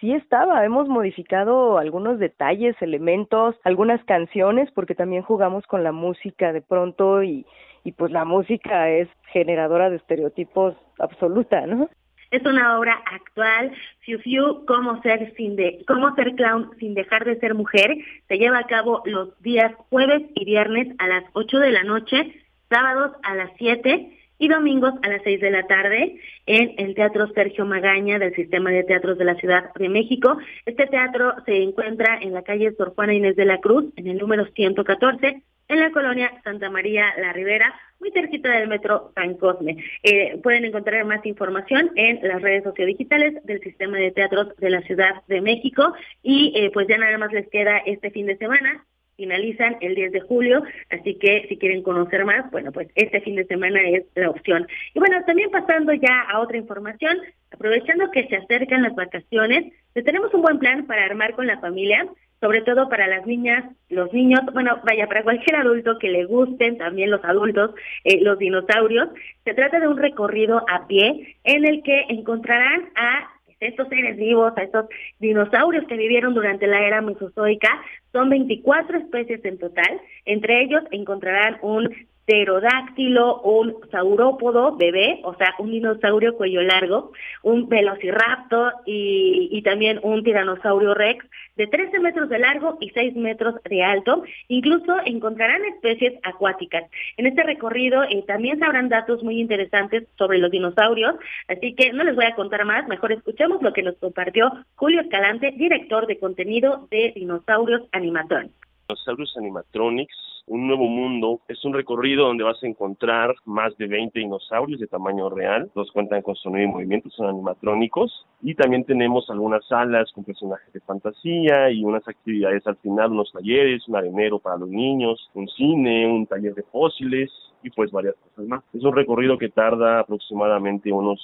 sí estaba. Hemos modificado algunos detalles, elementos, algunas canciones, porque también jugamos con la música de pronto y, y pues la música es generadora de estereotipos absoluta, ¿no? Es una obra actual, Fiu Fiu, cómo ser sin de, cómo ser clown sin dejar de ser mujer. Se lleva a cabo los días jueves y viernes a las 8 de la noche, sábados a las 7 y domingos a las 6 de la tarde en el Teatro Sergio Magaña del Sistema de Teatros de la Ciudad de México. Este teatro se encuentra en la calle Sor Juana Inés de la Cruz, en el número 114, en la colonia Santa María La Ribera, muy cerquita del metro San Cosme. Eh, pueden encontrar más información en las redes sociodigitales del Sistema de Teatros de la Ciudad de México y eh, pues ya nada más les queda este fin de semana. Finalizan el 10 de julio, así que si quieren conocer más, bueno, pues este fin de semana es la opción. Y bueno, también pasando ya a otra información, aprovechando que se acercan las vacaciones, les tenemos un buen plan para armar con la familia sobre todo para las niñas, los niños, bueno, vaya, para cualquier adulto que le gusten, también los adultos, eh, los dinosaurios. Se trata de un recorrido a pie en el que encontrarán a estos seres vivos, a estos dinosaurios que vivieron durante la era mesozoica. Son 24 especies en total. Entre ellos encontrarán un pterodáctilo, un saurópodo bebé, o sea, un dinosaurio cuello largo, un velociraptor y, y también un tiranosaurio rex de 13 metros de largo y 6 metros de alto. Incluso encontrarán especies acuáticas. En este recorrido eh, también sabrán datos muy interesantes sobre los dinosaurios, así que no les voy a contar más, mejor escuchemos lo que nos compartió Julio Escalante, director de contenido de Dinosaurios Animatronics. Dinosaurios Animatronics Un Nuevo Mundo es un recorrido donde vas a encontrar más de 20 dinosaurios de tamaño real. Los cuentan con sonido y movimiento, son animatrónicos. Y también tenemos algunas salas con personajes de fantasía y unas actividades al final, unos talleres, un arenero para los niños, un cine, un taller de fósiles y pues varias cosas más. Es un recorrido que tarda aproximadamente unos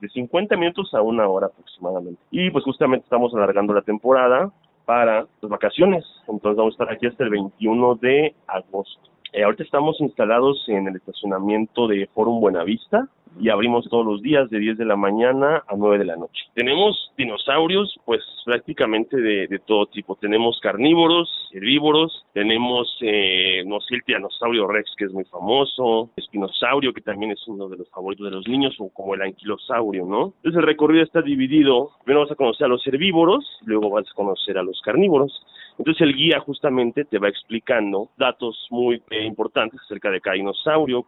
de 50 minutos a una hora aproximadamente. Y pues justamente estamos alargando la temporada para las vacaciones. Entonces vamos a estar aquí hasta el 21 de agosto. Eh, ahorita estamos instalados en el estacionamiento de Forum Buenavista y abrimos todos los días de 10 de la mañana a 9 de la noche. Tenemos dinosaurios, pues prácticamente de, todo tipo. Tenemos carnívoros, herbívoros, tenemos, eh, no sé, el tiranosaurio rex, que es muy famoso, espinosaurio, que también es uno de los favoritos de los niños, o como el anquilosaurio, ¿no? Entonces el recorrido está dividido. Primero vas a conocer a los herbívoros, luego vas a conocer a los carnívoros. Entonces el guía justamente te va explicando datos muy eh, importantes acerca de cada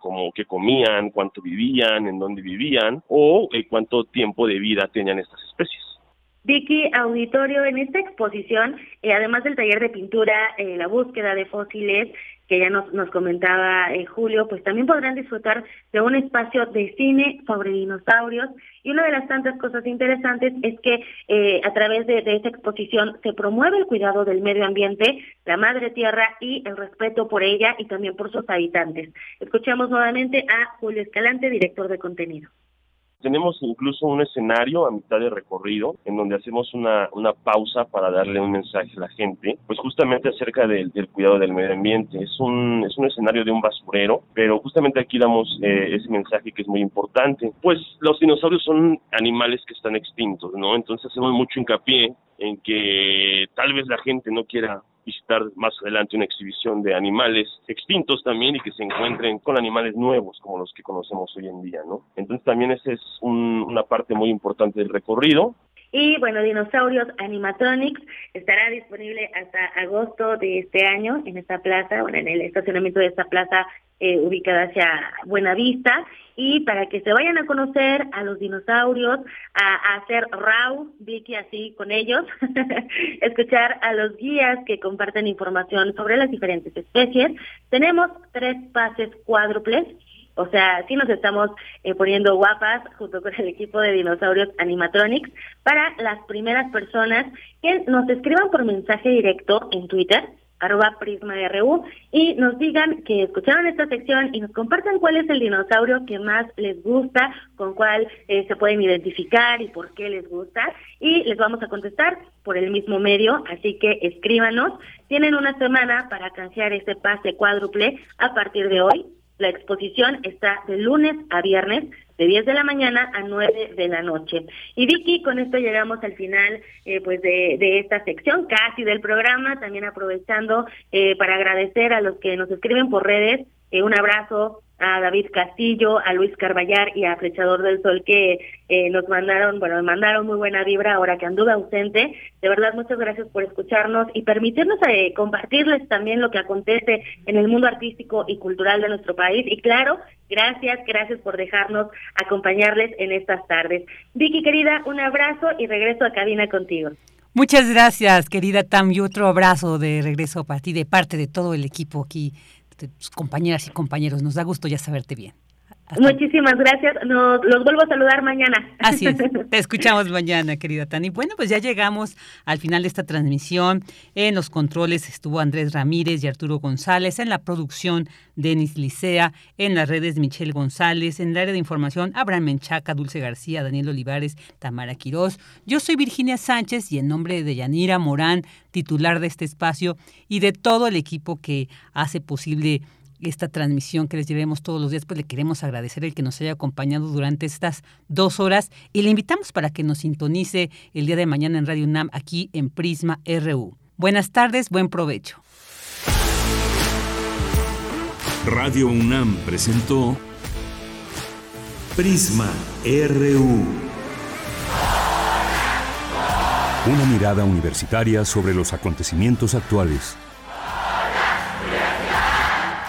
como qué comían, cuánto vivían, en dónde vivían o eh, cuánto tiempo de vida tenían estas especies. Vicky, auditorio, en esta exposición, eh, además del taller de pintura, la búsqueda de fósiles, que ya nos, comentaba eh, Julio, pues también podrán disfrutar de un espacio de cine sobre dinosaurios. Y una de las tantas cosas interesantes es que eh, a través de, de esta exposición se promueve el cuidado del medio ambiente, la madre tierra y el respeto por ella y también por sus habitantes. Escuchamos nuevamente a Julio Escalante, director de contenido. Tenemos incluso un escenario a mitad de recorrido en donde hacemos una, una pausa para darle un mensaje a la gente, pues justamente acerca del, del cuidado del medio ambiente. Es un, es un escenario de un basurero, pero justamente aquí damos eh, ese mensaje que es muy importante. Pues los dinosaurios son animales que están extintos, ¿no? Entonces hacemos mucho hincapié en que tal vez la gente no quiera visitar más adelante una exhibición de animales extintos también y que se encuentren con animales nuevos como los que conocemos hoy en día, ¿no? Entonces también esa es una parte muy importante del recorrido. Y bueno, Dinosaurios Animatronics estará disponible hasta agosto de este año en esta plaza, bueno, en el estacionamiento de esta plaza eh, ubicada hacia Buenavista y para que se vayan a conocer a los dinosaurios, a, hacer RAW, Vicky así con ellos, escuchar a los guías que comparten información sobre las diferentes especies. Tenemos tres pases cuádruples. O sea, sí nos estamos eh, poniendo guapas junto con el equipo de dinosaurios animatronics para las primeras personas que nos escriban por mensaje directo en Twitter arroba prisma.ru y nos digan que escucharon esta sección y nos compartan cuál es el dinosaurio que más les gusta, con cuál eh, se pueden identificar y por qué les gusta y les vamos a contestar por el mismo medio, así que escríbanos. Tienen una semana para canjear este pase cuádruple a partir de hoy. La exposición está de lunes a viernes de 10 de la mañana a 9 de la noche. Y Vicky, con esto llegamos al final eh, pues de, esta sección, casi del programa, también aprovechando eh, para agradecer a los que nos escriben por redes, eh, un abrazo a David Castillo, a Luis Carballar y a Flechador del Sol que eh, nos mandaron, bueno, me mandaron muy buena vibra ahora que anduve ausente. De verdad, muchas gracias por escucharnos y permitirnos eh, compartirles también lo que acontece en el mundo artístico y cultural de nuestro país. Y claro, gracias, gracias por dejarnos acompañarles en estas tardes. Vicky, querida, un abrazo y regreso a cabina contigo. Muchas gracias, querida Tam, y otro abrazo de regreso para ti de parte de todo el equipo aquí tus compañeras y compañeros. Nos da gusto ya saberte bien. Muchísimas gracias. Nos, los vuelvo a saludar mañana. Así es. Te escuchamos mañana, querida Tani. Bueno, pues ya llegamos al final de esta transmisión. En los controles estuvo Andrés Ramírez y Arturo González. En la producción, Denis Licea. En las redes, Michelle González. En el área de información, Abraham Menchaca, Dulce García, Daniel Olivares, Tamara Quirós. Yo soy Virginia Sánchez y en nombre de Yanira Morán, titular de este espacio, y de todo el equipo que hace posible esta transmisión que les llevemos todos los días, pues le queremos agradecer el que nos haya acompañado durante estas dos horas y le invitamos para que nos sintonice el día de mañana en Radio UNAM aquí en Prisma RU. Buenas tardes, buen provecho. Radio UNAM presentó Prisma RU. Una mirada universitaria sobre los acontecimientos actuales.